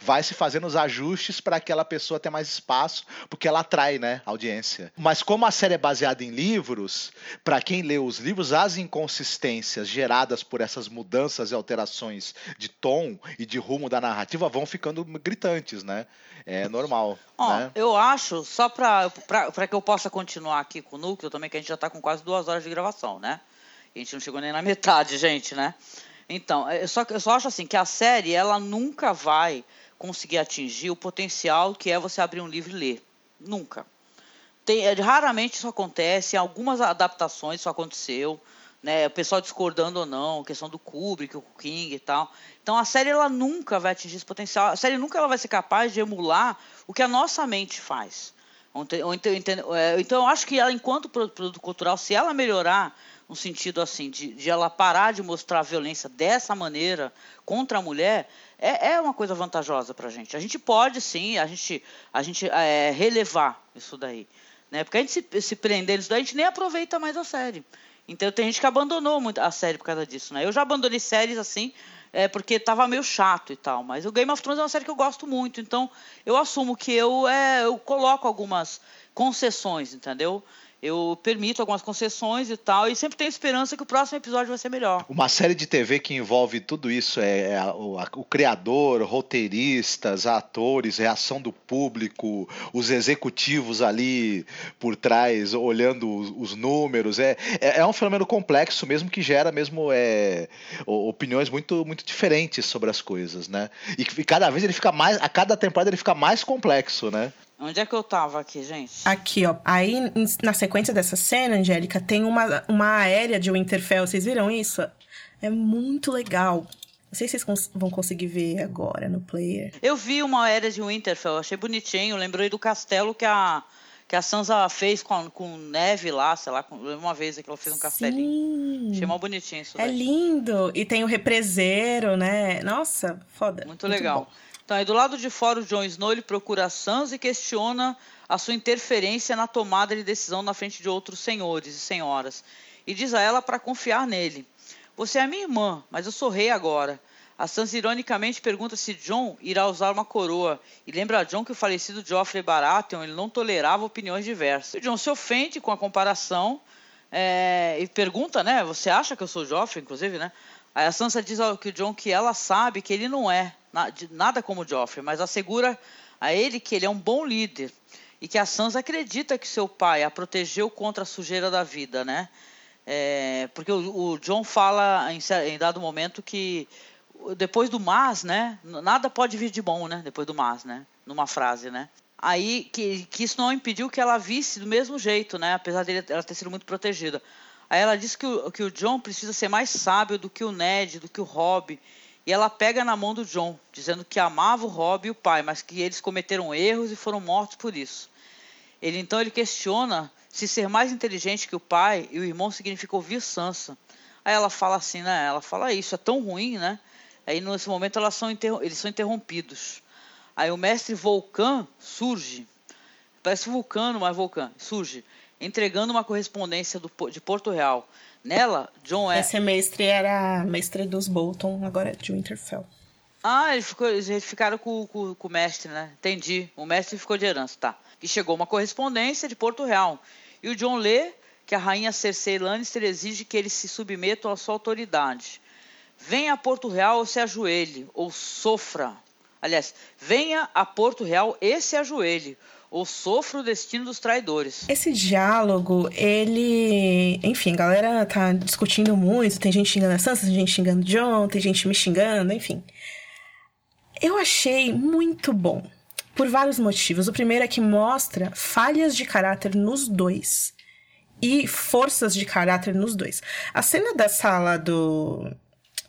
vai se fazendo os ajustes para aquela pessoa ter mais espaço, porque ela atrai, né, audiência. Mas como a série é baseada em livros, para quem lê os livros, as inconsistências geradas por essas mudanças e alterações de tom e de rumo da narrativa vão ficando gritantes, né? É normal. Ó, né? Eu acho, só para que eu possa continuar aqui com o núcleo também, que a gente já está com quase duas horas de gravação, né? A gente não chegou nem na metade, (laughs) gente, né? Então, eu só, eu só acho assim que a série ela nunca vai conseguir atingir o potencial que é você abrir um livro e ler. Nunca. Tem, é, raramente isso acontece, em algumas adaptações isso aconteceu, né? O pessoal discordando ou não, questão do Kubrick, o King e tal. Então a série ela nunca vai atingir esse potencial. A série nunca ela vai ser capaz de emular o que a nossa mente faz. Então, é, então eu acho que ela, enquanto produto cultural, se ela melhorar no sentido assim de, de ela parar de mostrar a violência dessa maneira contra a mulher, é, é uma coisa vantajosa para a gente. A gente pode sim, a gente, a gente é, relevar isso daí. Né? Porque a gente se, se prender nisso daí, a gente nem aproveita mais a série. Então tem gente que abandonou muito a série por causa disso. Né? Eu já abandonei séries assim, é, porque estava meio chato e tal. Mas o Game of Thrones é uma série que eu gosto muito, então eu assumo que eu, é, eu coloco algumas concessões, entendeu? Eu permito algumas concessões e tal, e sempre tenho esperança que o próximo episódio vai ser melhor. Uma série de TV que envolve tudo isso é, é o, a, o, criador, roteiristas, atores, reação do público, os executivos ali por trás olhando os, os números. É, é, é, um fenômeno complexo mesmo que gera mesmo é, opiniões muito, muito diferentes sobre as coisas, né? E, e cada vez ele fica mais, a cada temporada ele fica mais complexo, né? Onde é que eu tava aqui, gente? Aqui, ó. Aí, na sequência dessa cena, Angélica, tem uma, uma aérea de Winterfell. Vocês viram isso? É muito legal. Não sei se vocês cons vão conseguir ver agora no player. Eu vi uma aérea de Winterfell, achei bonitinho. Lembrei do castelo que a, que a Sansa fez com, com neve lá, sei lá, uma vez que ela fez um castelinho. Sim. Achei mal bonitinho isso. É daí. lindo. E tem o represeiro, né? Nossa, foda. Muito, muito legal. Bom. Então, aí do lado de fora, o Jon Snow ele procura a Sansa e questiona a sua interferência na tomada de decisão na frente de outros senhores e senhoras. E diz a ela para confiar nele. Você é minha irmã, mas eu sou rei agora. A Sansa ironicamente pergunta se John irá usar uma coroa e lembra a John que o falecido Joffrey Baratheon ele não tolerava opiniões diversas. E John se ofende com a comparação é, e pergunta, né? Você acha que eu sou Joffrey, inclusive, né? Aí a Sansa diz ao que John que ela sabe que ele não é nada como Joffrey, mas assegura a ele que ele é um bom líder e que a Sansa acredita que seu pai a protegeu contra a sujeira da vida, né? É, porque o, o, John fala em, em, dado momento que depois do mas, né? Nada pode vir de bom, né? Depois do mas, né? Numa frase, né? Aí que, que isso não impediu que ela visse do mesmo jeito, né? Apesar dele ela ter sido muito protegida. Aí ela diz que o, que o John precisa ser mais sábio do que o Ned, do que o Robb. E ela pega na mão do John, dizendo que amava o Robb e o pai, mas que eles cometeram erros e foram mortos por isso. Ele então ele questiona se ser mais inteligente que o pai e o irmão significa ouvir Sansa. Aí ela fala assim, né? Ela fala isso é tão ruim, né? Aí nesse momento elas são eles são interrompidos. Aí o mestre Vulcan surge, parece vulcano, mas Vulcan surge entregando uma correspondência do, de Porto Real. Nela, John é. Esse mestre era mestre dos Bolton, agora é de Winterfell. Ah, eles, ficou, eles ficaram com, com, com, o mestre, né? Entendi. O mestre ficou de herança, tá. E chegou uma correspondência de Porto Real. E o John lê que a rainha Cersei Lannister exige que ele se submeta à sua autoridade. Venha a Porto Real ou se ajoelhe, ou sofra. Aliás, venha a Porto Real e se ajoelhe, ou sofra o destino dos traidores. Esse diálogo, ele. Enfim, a galera tá discutindo muito. Tem gente xingando a Sansa, tem gente xingando John, tem gente me xingando, enfim. Eu achei muito bom. Por vários motivos. O primeiro é que mostra falhas de caráter nos dois. E forças de caráter nos dois. A cena da sala do.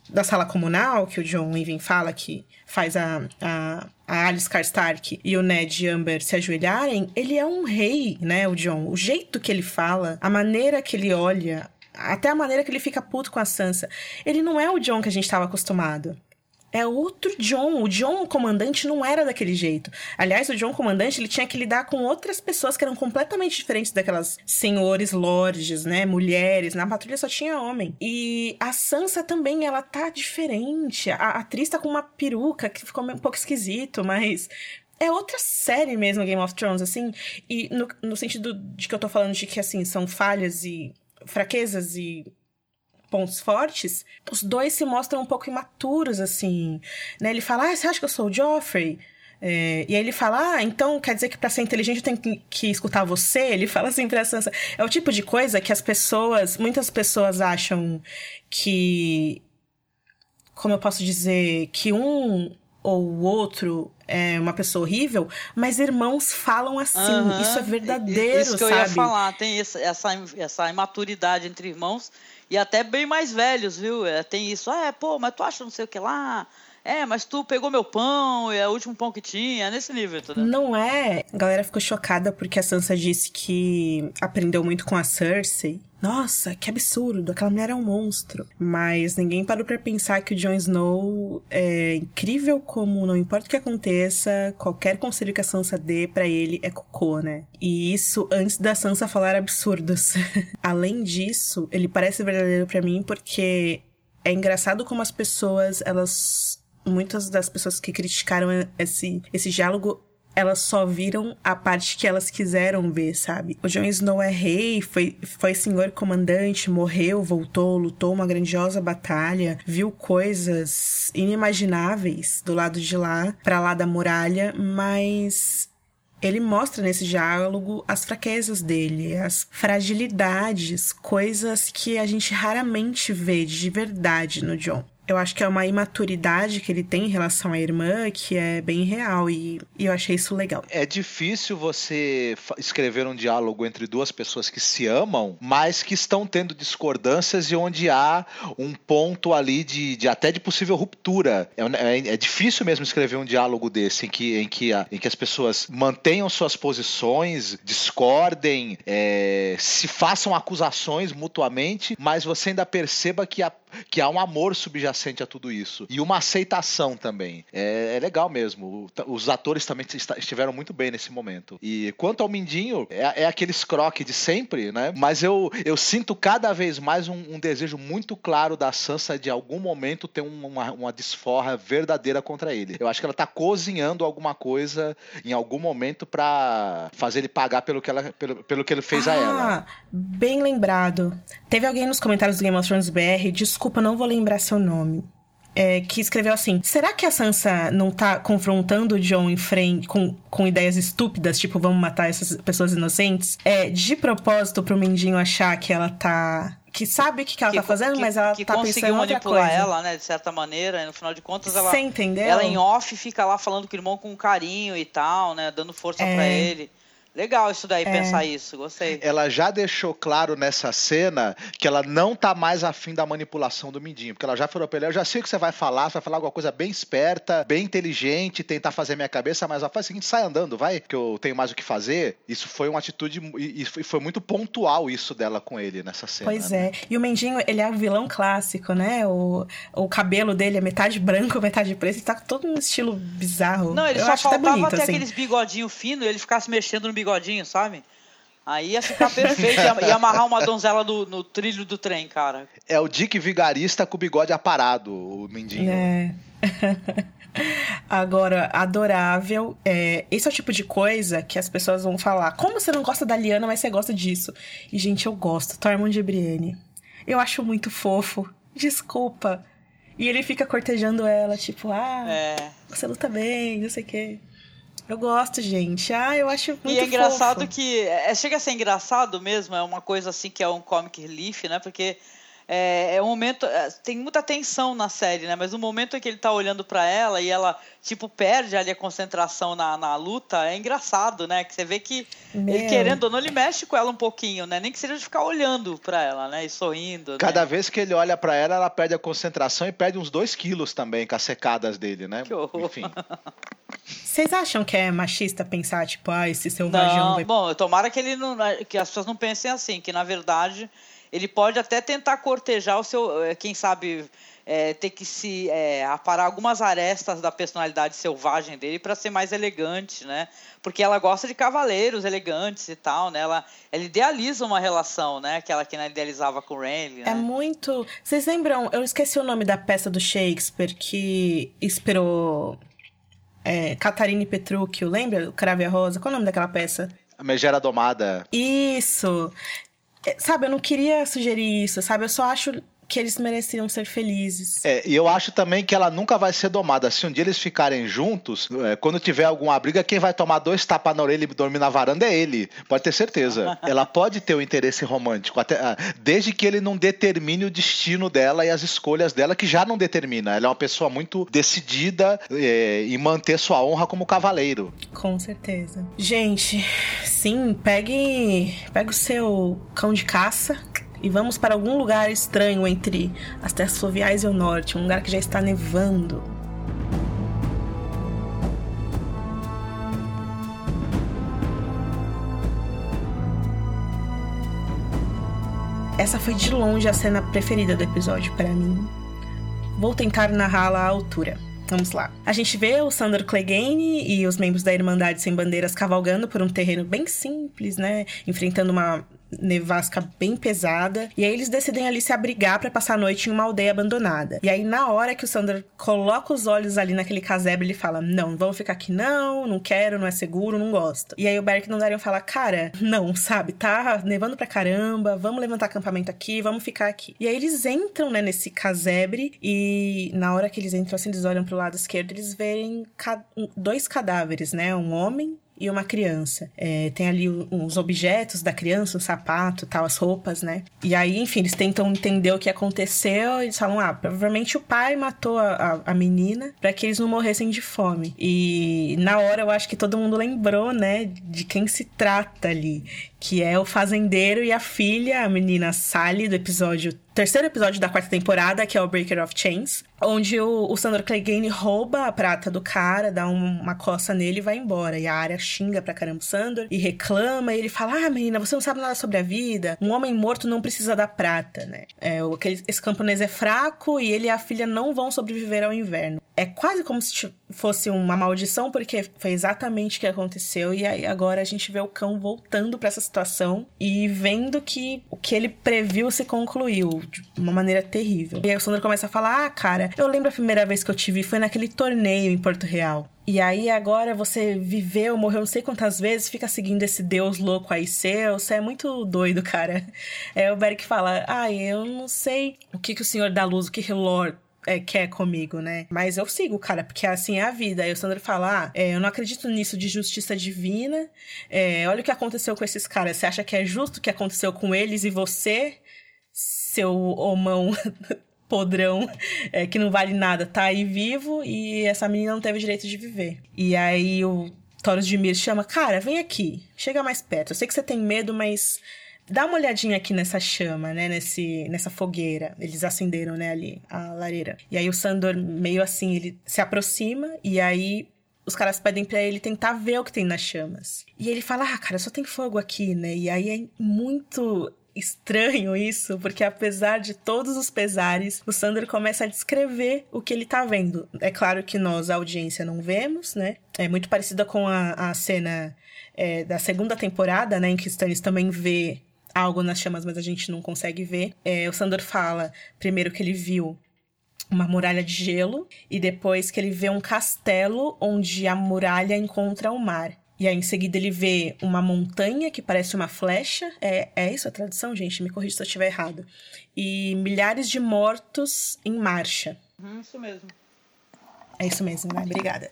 Da sala comunal, que o John Even fala que faz a, a, a Alice Karstark e o Ned Amber se ajoelharem, ele é um rei, né, o John. O jeito que ele fala, a maneira que ele olha, até a maneira que ele fica puto com a Sansa. Ele não é o John que a gente estava acostumado é outro John. O John comandante não era daquele jeito. Aliás, o John comandante ele tinha que lidar com outras pessoas que eram completamente diferentes daquelas senhores lords, né, mulheres. Na patrulha só tinha homem. E a Sansa também, ela tá diferente. A atriz tá com uma peruca que ficou um pouco esquisito, mas é outra série mesmo, Game of Thrones, assim. E no, no sentido de que eu tô falando de que, assim, são falhas e fraquezas e pontos fortes, os dois se mostram um pouco imaturos, assim. Né? Ele fala, ah, você acha que eu sou o Joffrey? É, e aí ele fala, ah, então quer dizer que para ser inteligente eu tenho que, que, escutar você? Ele (laughs) fala assim pra Sansa. É o tipo de coisa que as pessoas, muitas pessoas acham que, como eu posso dizer, que um ou o outro é uma pessoa horrível, mas irmãos falam assim. Uhum. Isso é verdadeiro, Isso que sabe? eu ia falar. Tem essa, essa imaturidade entre irmãos e até bem mais velhos, viu? É, tem isso. Ah, é, pô, mas tu acha não sei o que lá? É, mas tu pegou meu pão, é o último pão que tinha, é nesse nível, entendeu? Não é. A galera ficou chocada porque a Sansa disse que aprendeu muito com a Cersei. Nossa, que absurdo, aquela mulher é um monstro. Mas ninguém parou para pensar que o Jon Snow é incrível como não importa o que aconteça, qualquer conselho que a Sansa dê para ele é cocô, né? E isso antes da Sansa falar absurdos. (laughs) Além disso, ele parece verdadeiro para mim porque é engraçado como as pessoas, elas muitas das pessoas que criticaram esse, esse diálogo elas só viram a parte que elas quiseram ver, sabe? O Jon Snow é rei, foi, foi senhor comandante, morreu, voltou, lutou uma grandiosa batalha, viu coisas inimagináveis do lado de lá, para lá da muralha, mas ele mostra nesse diálogo as fraquezas dele, as fragilidades, coisas que a gente raramente vê de verdade no John eu acho que é uma imaturidade que ele tem em relação à irmã que é bem real e, e, eu achei isso legal. É difícil você escrever um diálogo entre duas pessoas que se amam, mas que estão tendo discordâncias e onde há um ponto ali de, de até de possível ruptura. É, é, é, difícil mesmo escrever um diálogo desse em que, em que, a, em que as pessoas mantenham suas posições, discordem, é, se façam acusações mutuamente, mas você ainda perceba que há, que há um amor subjacente a tudo isso. E uma aceitação também. É, é legal mesmo. Os atores também estiveram muito bem nesse momento. E quanto ao Mindinho, é, é aquele escroque de sempre, né? Mas eu, eu sinto cada vez mais um, um desejo muito claro da Sansa de algum momento ter uma, uma desforra verdadeira contra ele. Eu acho que ela tá cozinhando alguma coisa em algum momento para fazer ele pagar pelo que, ela, pelo, pelo que ele fez ah, a ela. Bem lembrado. Teve alguém nos comentários do Game of Thrones BR, desculpa, não vou lembrar seu nome nome. É, que escreveu assim: será que a Sansa não tá confrontando o John em frente com, com ideias estúpidas, tipo, vamos matar essas pessoas inocentes? É, de propósito pro Mendinho achar que ela tá. Que sabe o que, que ela que, tá fazendo, que, mas ela que tá pensando em outra coisa. ela, né, de certa maneira, e no final de contas ela. Você entendeu? Ela em off fica lá falando com o irmão com carinho e tal, né, dando força é... para ele. Legal isso daí, é. pensar isso, gostei. Ela já deixou claro nessa cena que ela não tá mais afim da manipulação do Mindinho, porque ela já falou pra ele, eu já sei o que você vai falar, você vai falar alguma coisa bem esperta, bem inteligente, tentar fazer minha cabeça, mas ela faz o seguinte, sai andando, vai, que eu tenho mais o que fazer. Isso foi uma atitude, e foi muito pontual isso dela com ele nessa cena. Pois né? é, e o Mindinho, ele é o vilão clássico, né? O, o cabelo dele é metade branco, (laughs) metade preto, ele tá todo um estilo bizarro. Não, ele eu só acho faltava bonito, ter assim. aqueles bigodinhos finos, ele ficasse mexendo no bigodinho, sabe? Aí ia ficar perfeito, ia, ia amarrar uma donzela do, no trilho do trem, cara. É o Dick vigarista com o bigode aparado, o Mindinho. É. (laughs) Agora, adorável. É, esse é o tipo de coisa que as pessoas vão falar. Como você não gosta da Liana, mas você gosta disso? E, gente, eu gosto. Tormund de Brienne. Eu acho muito fofo. Desculpa. E ele fica cortejando ela, tipo, ah, É. você luta bem, não sei o quê. Eu gosto, gente. Ah, eu acho muito E é engraçado fofo. que. É, chega a ser engraçado mesmo, é uma coisa assim que é um comic relief, né? Porque é, é um momento. é, tem muita tensão na série, né? Mas no momento em que ele tá olhando pra ela e ela, tipo, perde ali a concentração na, na luta, é engraçado, né? Que você vê que ele Meu. querendo ou não, ele mexe com ela um pouquinho, né? Nem que seja de ficar olhando pra ela, né? E sorrindo. Cada né? vez que ele olha pra ela, ela perde a concentração e perde uns 2 quilos também com as secadas dele, né? Que horror. Enfim. Vocês acham que é machista pensar, tipo, ah, esse selvajão Não, vai bom, tomara que ele não, que as pessoas não pensem assim, que na verdade ele pode até tentar cortejar o seu, eh, quem sabe eh, ter que se eh, aparar algumas arestas da personalidade selvagem dele para ser mais elegante, né? Porque ela gosta de cavaleiros elegantes e tal, né? Ela, ela idealiza uma relação, né? Aquela que ela idealizava com o Renly, né? É muito. Vocês lembram? Eu esqueci o nome da peça do Shakespeare que inspirou é, Catarina Petruccio, lembra? O Crave a Rosa. Qual é o nome daquela peça? A megera domada. Isso! É, Sabe, eu não queria sugerir isso, sabe? Eu só acho que eles mereciam ser felizes. É, e eu acho também que ela nunca vai ser domada. Se um dia eles ficarem juntos, é, quando tiver alguma briga, quem vai tomar dois tapas na orelha e dormir na varanda é ele. Pode ter certeza. (laughs) ela pode ter o interesse romântico, até, ah, desde que ele não determine o destino dela e as escolhas dela, que já não determina. Ela é uma pessoa muito decidida é, em manter sua honra como cavaleiro. Com certeza. Gente, sim, pegue, pegue o seu cão de caça e vamos para algum lugar estranho entre as terras fluviais e o norte, um lugar que já está nevando. Essa foi de longe a cena preferida do episódio para mim. Vou tentar narrá-la à altura. Vamos lá. A gente vê o Sandor Clegane e os membros da Irmandade Sem Bandeiras cavalgando por um terreno bem simples, né? Enfrentando uma nevasca bem pesada. E aí eles decidem ali se abrigar para passar a noite em uma aldeia abandonada. E aí, na hora que o Sandor coloca os olhos ali naquele casebre, ele fala: Não, vamos ficar aqui, não, não quero, não é seguro, não gosto. E aí o Beric não Darion fala: Cara, não, sabe? Tá nevando pra caramba, vamos levantar acampamento aqui, vamos ficar aqui. E aí eles entram, né, nesse casebre, e na hora que eles entram assim, eles olham pro lado esquerdo, eles veem ca- dois cadáveres, né? Um homem e uma criança. É, tem ali os objetos da criança, o sapato, tal, as roupas, né? E aí, enfim, eles tentam entender o que aconteceu. Eles falam, ah, provavelmente o pai matou a, a, a menina para que eles não morressem de fome. E na hora eu acho que todo mundo lembrou, né, de quem se trata ali, que é o fazendeiro e a filha, a menina Sally do episódio terceiro episódio da quarta temporada, que é o Breaker of Chains, onde o, o Sandor Clegane rouba a prata do cara, dá um- uma coça nele e vai embora. E a área xinga pra caramba o Sandor e reclama. E ele fala: Ah, menina, você não sabe nada sobre a vida. Um homem morto não precisa da prata, né? É, aquele, esse camponês é fraco e ele e a filha não vão sobreviver ao inverno. É quase como se fosse uma maldição, porque foi exatamente o que aconteceu. E aí agora a gente vê o cão voltando pra essa situação e vendo que o que ele previu se concluiu de uma maneira terrível. E aí o Sandro começa a falar: Ah, cara, eu lembro a primeira vez que eu te vi foi naquele torneio em Porto Real. E aí agora você viveu, morreu não sei quantas vezes, fica seguindo esse deus louco aí seu, você é muito doido, cara. (laughs) É o Beric fala, ai, eu não sei o que, que o Senhor da Luz, o que Relor é, quer comigo, né? Mas eu sigo, cara, porque assim é a vida. Aí o Sandro fala: ah, é, eu não acredito nisso de justiça divina. É, olha o que aconteceu com esses caras. Você acha que é justo o que aconteceu com eles e você, seu homão (laughs) podrão, é, que não vale nada, tá aí vivo e essa menina não teve direito de viver. E aí o Taurus de Mir chama: cara, vem aqui, chega mais perto. Eu sei que você tem medo, mas dá uma olhadinha aqui nessa chama, né? Nesse, nessa fogueira. Eles acenderam, né, ali, a lareira. E aí o Sandor, meio assim, ele se aproxima e aí os caras pedem pra ele tentar ver o que tem nas chamas. E ele fala, ah, cara, só tem fogo aqui, né? E aí é muito estranho isso, porque apesar de todos os pesares, o Sandor começa a descrever o que ele tá vendo. É claro que nós, a audiência, não vemos, né? É muito parecida com a, a cena é, da segunda temporada, né, em que Stannis também vê algo nas chamas, mas a gente não consegue ver. É, o Sandor fala primeiro que ele viu uma muralha de gelo e depois que ele vê um castelo onde a muralha encontra o mar. E aí, em seguida, ele vê uma montanha que parece uma flecha. É, é isso a tradução, gente? Me corrija se eu estiver errado. E milhares de mortos em marcha. Hum, isso mesmo. É isso mesmo, né? Obrigada.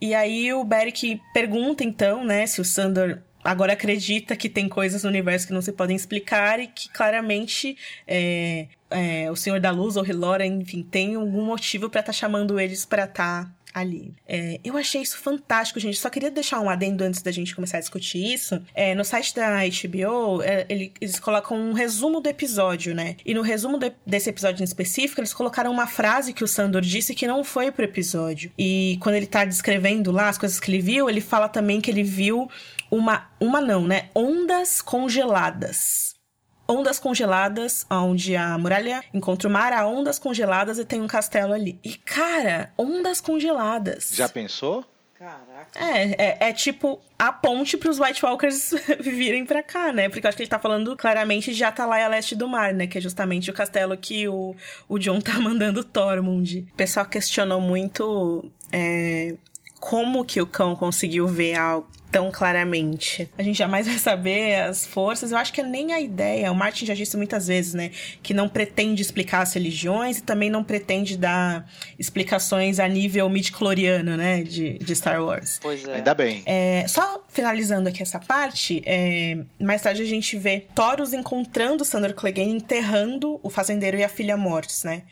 E aí o Beric pergunta, então, né, se o Sandor agora acredita que tem coisas no universo que não se podem explicar e que claramente é, é, o Senhor da Luz ou Hilora, enfim, tem algum motivo para estar tá chamando eles para estar tá ali. É, eu achei isso fantástico, gente. Só queria deixar um adendo antes da gente começar a discutir isso. É, no site da HBO, é, eles colocam um resumo do episódio, né? E no resumo de, desse episódio em específico, eles colocaram uma frase que o Sandor disse que não foi pro episódio. E quando ele tá descrevendo lá as coisas que ele viu, ele fala também que ele viu uma. Uma não, né? Ondas congeladas ondas congeladas, onde a muralha encontra o mar, há ondas congeladas e tem um castelo ali. E, cara, ondas congeladas. Já pensou? Caraca. É, é, é tipo a ponte para os White Walkers (laughs) virem para cá, né? Porque eu acho que ele tá falando claramente de Atalaia a leste do mar, né? Que é justamente o castelo que o, o John tá (laughs) mandando Tormund. O pessoal questionou muito é, como que o cão conseguiu ver algo tão claramente. A gente jamais vai saber as forças. Eu acho que é nem a ideia. O Martin já disse muitas vezes, né? Que não pretende explicar as religiões e também não pretende dar explicações a nível midi-cloriano, né? De, de Star Wars. Pois é. Ainda bem. É, só finalizando aqui essa parte, é, mais tarde a gente vê Taurus encontrando Sandor Clegane enterrando o fazendeiro e a filha mortos, né?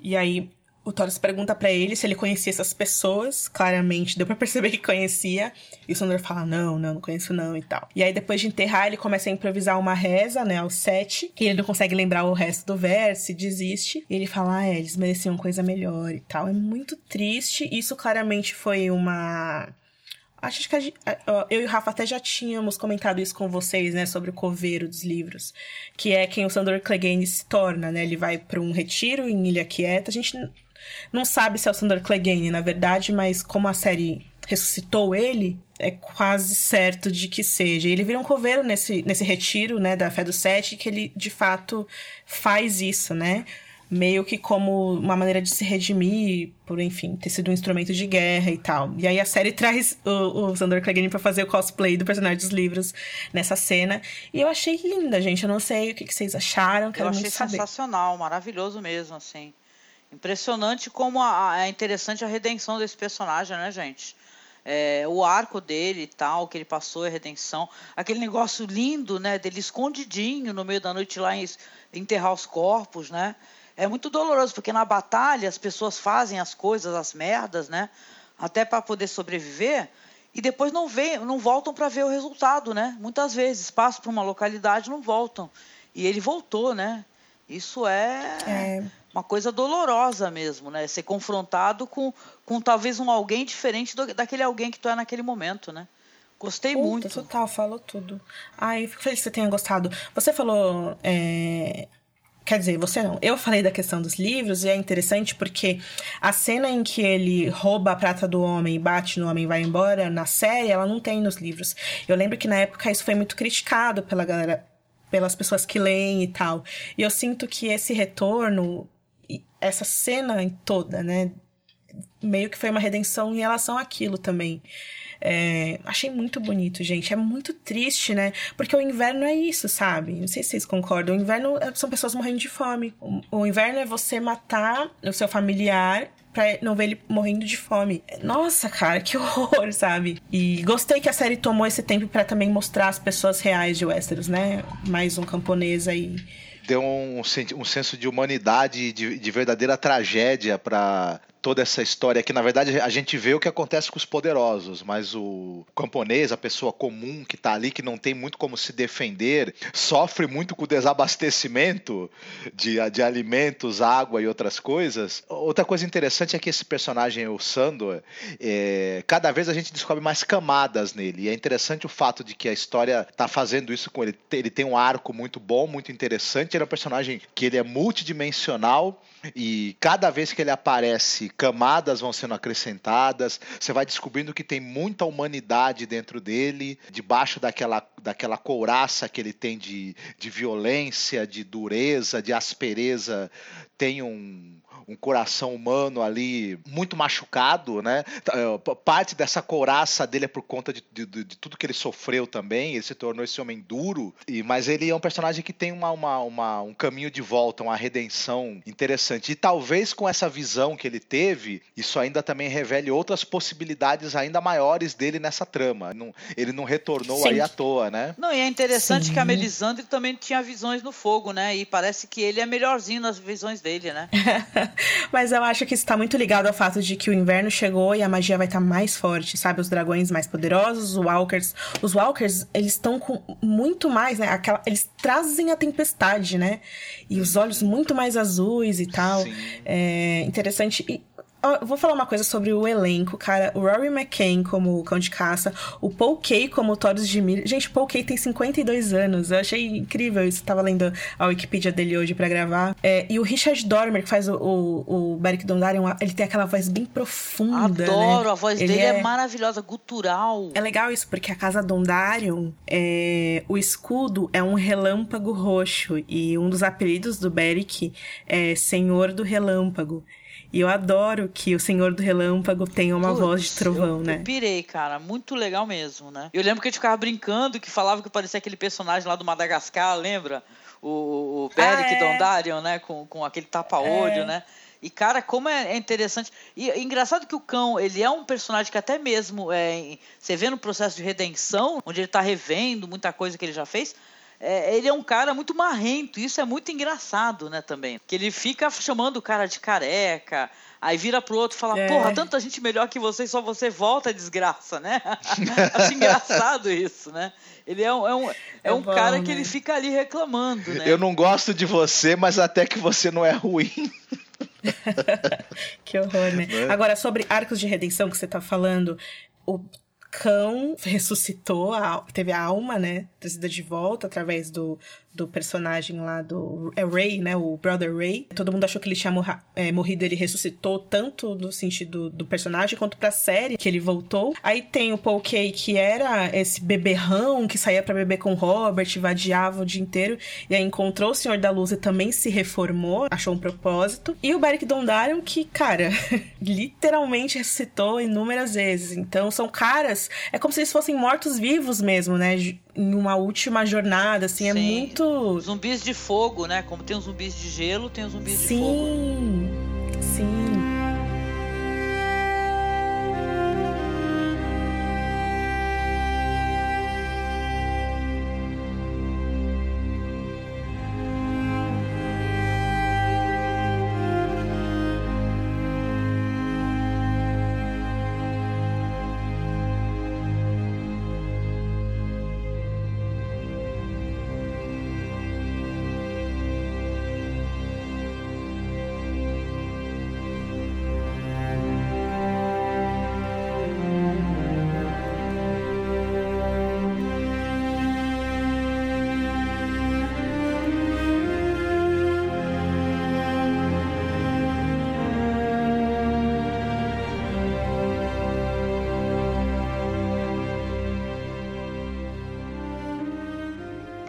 E aí o Thoros pergunta para ele se ele conhecia essas pessoas. Claramente, deu para perceber que conhecia. E o Sandor fala: Não, não, não conheço não e tal. E aí, depois de enterrar, ele começa a improvisar uma reza, né, aos sete. Que ele não consegue lembrar o resto do verso e desiste. E ele fala: Ah, é, eles mereciam coisa melhor e tal. É muito triste. Isso claramente foi uma. Acho que gente, eu e o Rafa até já tínhamos comentado isso com vocês, né, sobre o coveiro dos livros, que é quem o Sandor Clegane se torna, né? Ele vai para um retiro em Ilha Quieta. A gente não sabe se é o Sandor Clegane, na verdade, mas como a série ressuscitou ele, é quase certo de que seja. Ele vira um coveiro nesse, nesse retiro, né, da Fé do Sete, que ele, de fato, faz isso, né? Meio que como uma maneira de se redimir por, enfim, ter sido um instrumento de guerra e tal. E aí a série traz o, o Sandor Clegane pra fazer o cosplay do personagem dos livros nessa cena. E eu achei linda, gente. Eu não sei o que, que vocês acharam, quero eu achei muito saber. sensacional, maravilhoso mesmo, assim. Impressionante como a, é interessante a redenção desse personagem, né, gente? É, o arco dele e tal, que ele passou, a redenção. Aquele negócio lindo, né, dele escondidinho no meio da noite lá em, enterrar os corpos, né? É muito doloroso, porque na batalha as pessoas fazem as coisas, as merdas, né? Até para poder sobreviver, e depois não, vem, não voltam para ver o resultado, né? Muitas vezes passam para uma localidade não voltam. E ele voltou, né? Isso é, é, uma coisa dolorosa mesmo, né? Ser confrontado com, com talvez um alguém diferente do, daquele alguém que tu é naquele momento, né? Gostei Puta, muito. Total, falou tudo. Ai, fico feliz que você tenha gostado. Você falou. É... Quer dizer, você não. Eu falei da questão dos livros e é interessante porque a cena em que ele rouba a prata do homem, bate no homem e vai embora, na série, ela não tem nos livros. Eu lembro que na época isso foi muito criticado pela galera pelas pessoas que leem e tal. E eu sinto que esse retorno, essa cena toda, né, meio que foi uma redenção em relação àquilo também. É, achei muito bonito, gente. É muito triste, né? Porque o inverno é isso, sabe? Não sei se vocês concordam. O inverno é, são pessoas morrendo de fome. O, o inverno é você matar o seu familiar pra não ver ele morrendo de fome. Nossa, cara, que (laughs) horror, sabe? E gostei que a série tomou esse tempo para também mostrar as pessoas reais de Westeros, né? Mais um camponês aí deu um, um, senso de humanidade, de, de verdadeira tragédia para toda essa história que na verdade a gente vê o que acontece com os poderosos, mas o camponês, a pessoa comum que está ali, que não tem muito como se defender, sofre muito com o desabastecimento de, de alimentos, água e outras coisas. Outra coisa interessante é que esse personagem, o Sandor, é, cada vez a gente descobre mais camadas nele. E é interessante o fato de que a história está fazendo isso com ele. Ele tem um arco muito bom, muito interessante. Ele é um personagem que ele é multidimensional e cada vez que ele aparece camadas vão sendo acrescentadas, você vai descobrindo que tem muita humanidade dentro dele, debaixo daquela, daquela couraça que ele tem de, de violência, de dureza, de aspereza, tem um, um coração humano ali muito machucado, né? É, parte dessa couraça dele é por conta de, de, de, tudo que ele sofreu também. Ele se tornou esse homem duro, e, mas ele é um personagem que tem uma, uma, uma, um caminho de volta, uma redenção interessante. E talvez com essa visão que ele teve, isso ainda também revele outras possibilidades ainda maiores dele nessa trama. Não, ele não retornou Sim. aí à toa, né? Não, e é interessante Sim. que a Melisandre também tinha visões no fogo, né? E parece que ele é melhorzinho nas visões dele, né? (laughs) Mas eu acho que isso tá muito ligado ao fato de que o inverno chegou e a magia vai estar tá mais forte, sabe? Os dragões mais poderosos, os walkers. Os walkers, eles estão com muito mais, né? Aquela, eles trazem a tempestade, né? E os olhos muito mais azuis e tal. Sim. É interessante. E vou falar uma coisa sobre o elenco, cara. O Rory McCain como Cão de Caça, o Paul Kay como Taurus de Milho. Gente, o Paul Kay tem 52 anos. Eu achei incrível isso. tava lendo a Wikipedia dele hoje para gravar. É, e o Richard Dormer, que faz o, o, o Beric Dondarrion, ele tem aquela voz bem profunda. Né? Adoro, né? a voz ele dele é... é... maravilhosa, gutural. É legal isso, porque a casa Dondarrion, é... o escudo é um relâmpago roxo. E um dos apelidos do Beric é Senhor do Relâmpago. E eu adoro que o Senhor do Relâmpago tenha uma Putz, voz de trovão, eu, né? Eu pirei, cara. Muito legal mesmo, né? Eu lembro que a gente ficava brincando, que falava que parecia aquele personagem lá do Madagascar, lembra? O, o Beric ah, é. Dondarion, né? Com, com aquele tapa-olho, é. né? E, cara, como é, é interessante. E é engraçado que o cão, ele é um personagem que até mesmo é, você vê no processo de redenção, onde ele tá revendo muita coisa que ele já fez, é, ele é um cara muito marrento, isso é muito engraçado, né, também. Que ele fica chamando o cara de careca, aí vira pro outro e fala, é. porra, tanta gente melhor que você só você volta, desgraça, né? (laughs) Acho engraçado isso, né? Ele é um, é um, é, é um bom, cara né? que ele fica ali reclamando, né? Eu não gosto de você, mas até que você não é ruim. (laughs) que horror, né? É? Agora, sobre arcos de redenção que você tá falando, o cão (laughs) ressuscitou, a, teve a alma, né, trazida de volta através do, do personagem lá do é Ray, né? O Brother Ray. Todo mundo achou que ele tinha morra, é, morrido, ele ressuscitou tanto no sentido do personagem quanto pra série que ele voltou. Aí tem o Paul Kay, que era esse beberrão que saía para beber com Robert, vadiava o dia inteiro, e aí encontrou o Senhor da Luz e também se reformou, achou um propósito. E o Beric Dondarrion, que, cara, (laughs) literalmente ressuscitou inúmeras vezes. Então são caras, é como se eles fossem mortos-vivos mesmo, né? Em uma última jornada, assim, é Sim. é muito. Zumbis de fogo, né? Como tem os zumbis de gelo, tem os zumbis Sim. de fogo. Sim, sim.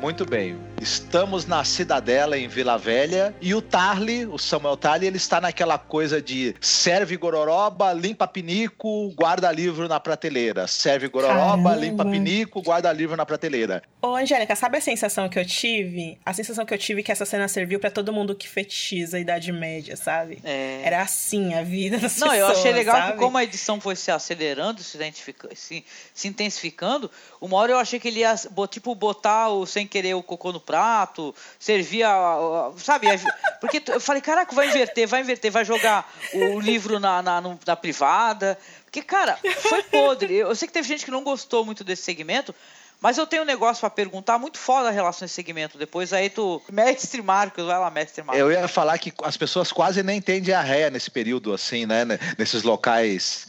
Muito bem. Estamos na Cidadela, em Vila Velha, e o Tarly, o Samuel Tarly, ele está naquela coisa de serve gororoba, limpa pinico, guarda livro na prateleira. Serve gororoba, Caramba. limpa pinico, guarda livro na prateleira. Ô, Angélica, sabe a sensação que eu tive? A sensação que eu tive que essa cena serviu para todo mundo que fetichiza a Idade Média, sabe? É. Era assim a vida das Não, pessoas, eu achei legal sabe? que como a edição foi se acelerando, se, se, se intensificando, uma hora eu achei que ele ia, tipo, botar o sem querer o cocô no prato, servia, sabe? Porque eu falei, caraca, vai inverter, vai inverter, vai jogar o livro na, na, na privada. Porque, cara, foi podre. Eu sei que teve gente que não gostou muito desse segmento, mas eu tenho um negócio para perguntar muito foda a relação esse segmento. Depois aí tu. (laughs) Mestre Marcos, vai lá, mestre Marcos. Eu ia falar que as pessoas quase nem têm diarreia nesse período, assim, né? Nesses locais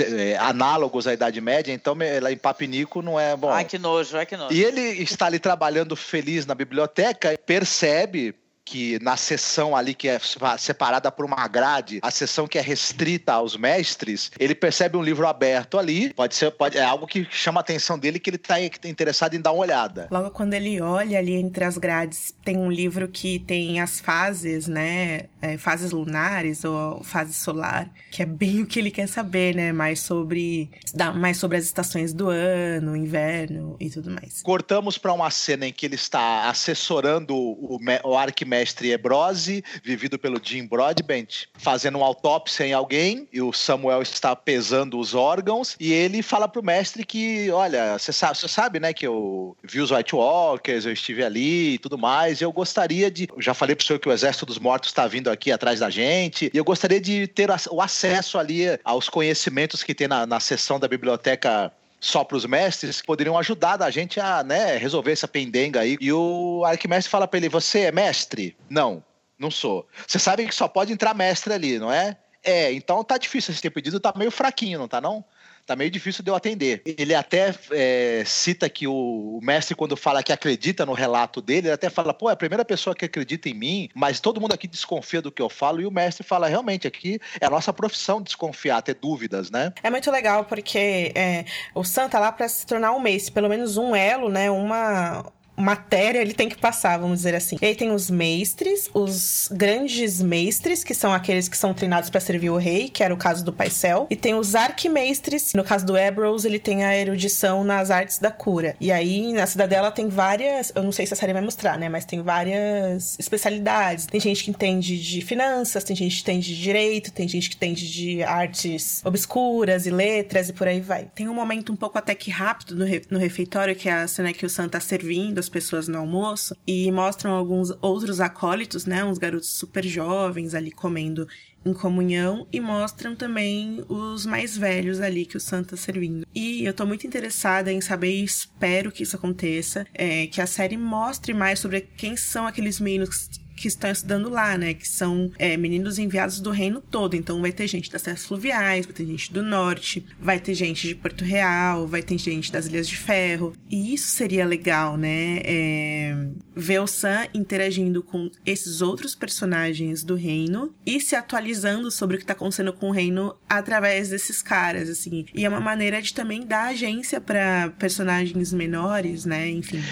é. análogos à Idade Média. Então, lá em Papinico não é bom. Ai, que nojo, ai, que nojo. E ele está ali trabalhando feliz na biblioteca e percebe que na sessão ali que é separada por uma grade, a sessão que é restrita aos mestres, ele percebe um livro aberto ali, pode ser, pode, é algo que chama a atenção dele que ele está tá interessado em dar uma olhada. Logo quando ele olha ali entre as grades, tem um livro que tem as fases, né, é, fases lunares ou fase solar, que é bem o que ele quer saber, né, mais sobre, mais sobre as estações do ano, inverno e tudo mais. Cortamos para uma cena em que ele está assessorando o, o arquimestre Ebrose, vivido pelo Jim Broadbent, fazendo uma autópsia em alguém, e o Samuel está pesando os órgãos, e ele fala pro mestre que, olha, você sabe, sabe, né, que eu vi os White Walkers, eu estive ali e tudo mais, e eu gostaria de. Eu já falei pro senhor que o Exército dos Mortos está vindo aqui atrás da gente, e eu gostaria de ter o acesso ali aos conhecimentos que tem na, na seção da biblioteca só para os mestres, poderiam ajudar a gente a né, resolver essa pendenga aí. E o arquimestre fala para ele: Você é mestre? Não, não sou. Você sabe que só pode entrar mestre ali, não é? É, então tá difícil esse ter pedido, tá meio fraquinho, não tá não? Tá meio difícil de eu atender. Ele até é, cita que o, mestre, quando fala que acredita no relato dele, ele até fala, pô, é a primeira pessoa que acredita em mim, mas todo mundo aqui desconfia do que eu falo, e o mestre fala, realmente, aqui é a nossa profissão desconfiar, ter dúvidas, né? É muito legal, porque é, o Sam tá lá para se tornar um mês, pelo menos um elo, né, uma matéria ele tem que passar, vamos dizer assim. E aí tem os mestres, os grandes mestres, que são aqueles que são treinados para servir o rei, que era o caso do Paisel, e tem os arquimestres, no caso do Ebrose, ele tem a erudição nas artes da cura. E aí na cidadela tem várias, eu não sei se a série vai mostrar, né, mas tem várias especialidades. Tem gente que entende de finanças, tem gente que entende de direito, tem gente que entende de artes obscuras e letras e por aí vai. Tem um momento um pouco até que rápido no, re, no refeitório, que é a cena que o Sam tá servindo as pessoas no almoço e mostram alguns outros acólitos, né? Uns garotos super jovens ali comendo em comunhão e mostram também os mais velhos ali que o santo tá servindo. E eu tô muito interessada em saber e espero que isso aconteça, é, que a série mostre mais sobre quem são aqueles meninos que estão estudando lá, né? Que são é, meninos enviados do reino todo. Então vai ter gente das terras fluviais, vai ter gente do norte, vai ter gente de Porto Real, vai ter gente das Ilhas de Ferro. E isso seria legal, né? É, ver o Sam interagindo com esses outros personagens do reino e se atualizando sobre o que tá acontecendo com o reino através desses caras, assim. E é uma maneira de também dar agência para personagens menores, né? Enfim.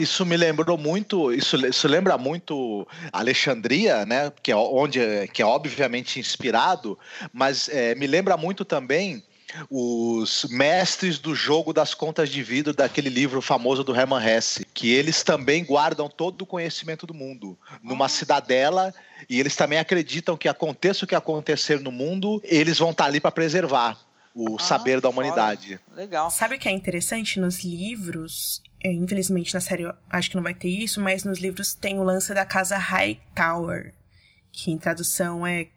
Isso me lembrou muito, isso, isso lembra muito Alexandria, né? Que é onde que é obviamente inspirado, mas é, me lembra muito também os mestres do jogo das contas de vidro daquele livro famoso do Hermann Hesse, que eles também guardam todo o conhecimento do mundo numa cidadela e eles também acreditam que aconteça o que acontecer no mundo, eles vão estar ali para preservar o ah, saber da humanidade. Legal. Sabe o que é interessante nos livros? É, infelizmente na série acho que não vai ter isso, mas nos livros tem o lance da casa High Tower, que em tradução é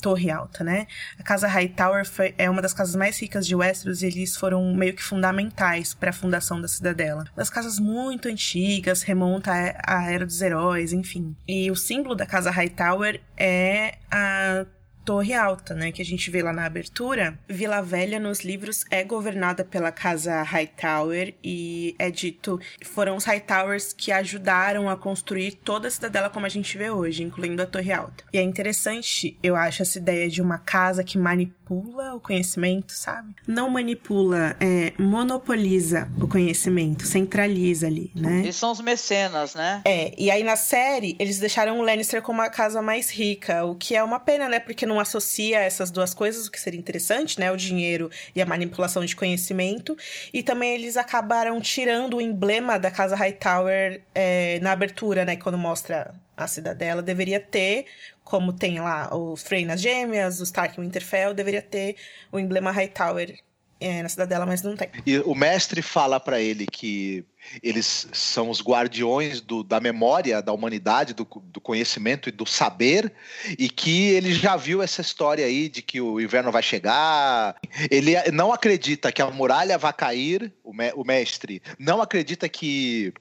Torre Alta, né? A casa Hightower foi, é uma das casas mais ricas de Westeros e eles foram meio que fundamentais para a fundação da cidadela. Das casas muito antigas, remonta à Era dos Heróis, enfim. E o símbolo da casa Hightower é a Torre Alta, né, que a gente vê lá na abertura, Vila Velha nos livros é governada pela casa Hightower e é dito foram os Hightowers que ajudaram a construir toda a cidadela como a gente vê hoje, incluindo a Torre Alta. E é interessante, eu acho, essa ideia de uma casa que manipula o conhecimento, sabe? Não manipula, é, monopoliza o conhecimento, centraliza ali, né? Eles são os mecenas, né? É, e aí na série eles deixaram o Lannister como a casa mais rica, o que é uma pena, né? Porque não associa essas duas coisas, o que seria interessante, né? O dinheiro e a manipulação de conhecimento. E também eles acabaram tirando o emblema da Casa Hightower é, na abertura, né? Quando mostra a cidadela, deveria ter, como tem lá os Frey nas gêmeas, os Stark Winterfell, deveria ter o emblema Hightower é, na cidadela, mas não tem. E o mestre fala para ele que eles são os guardiões do, da memória da humanidade, do, do, conhecimento e do saber, e que ele já viu essa história aí de que o inverno vai chegar. Ele não acredita que a muralha vai cair, o, me, o mestre não acredita que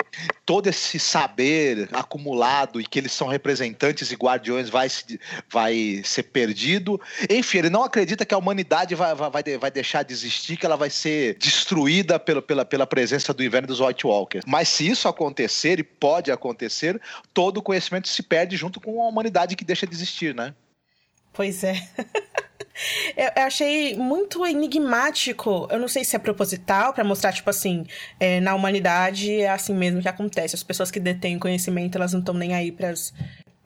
todo esse saber acumulado e que eles são representantes e guardiões vai, se, vai ser perdido. Enfim, ele não acredita que a humanidade vai, vai, vai deixar de existir, que ela vai ser destruída pela, pela, pela presença do inverno dos White Mas se isso acontecer, e pode acontecer, todo o conhecimento se perde junto com a humanidade que deixa de existir, né? Pois é. (laughs) Eu achei muito enigmático. Eu não sei se é proposital para mostrar, tipo assim, é, na humanidade é assim mesmo que acontece. As pessoas que detêm conhecimento, elas não estão nem aí pras,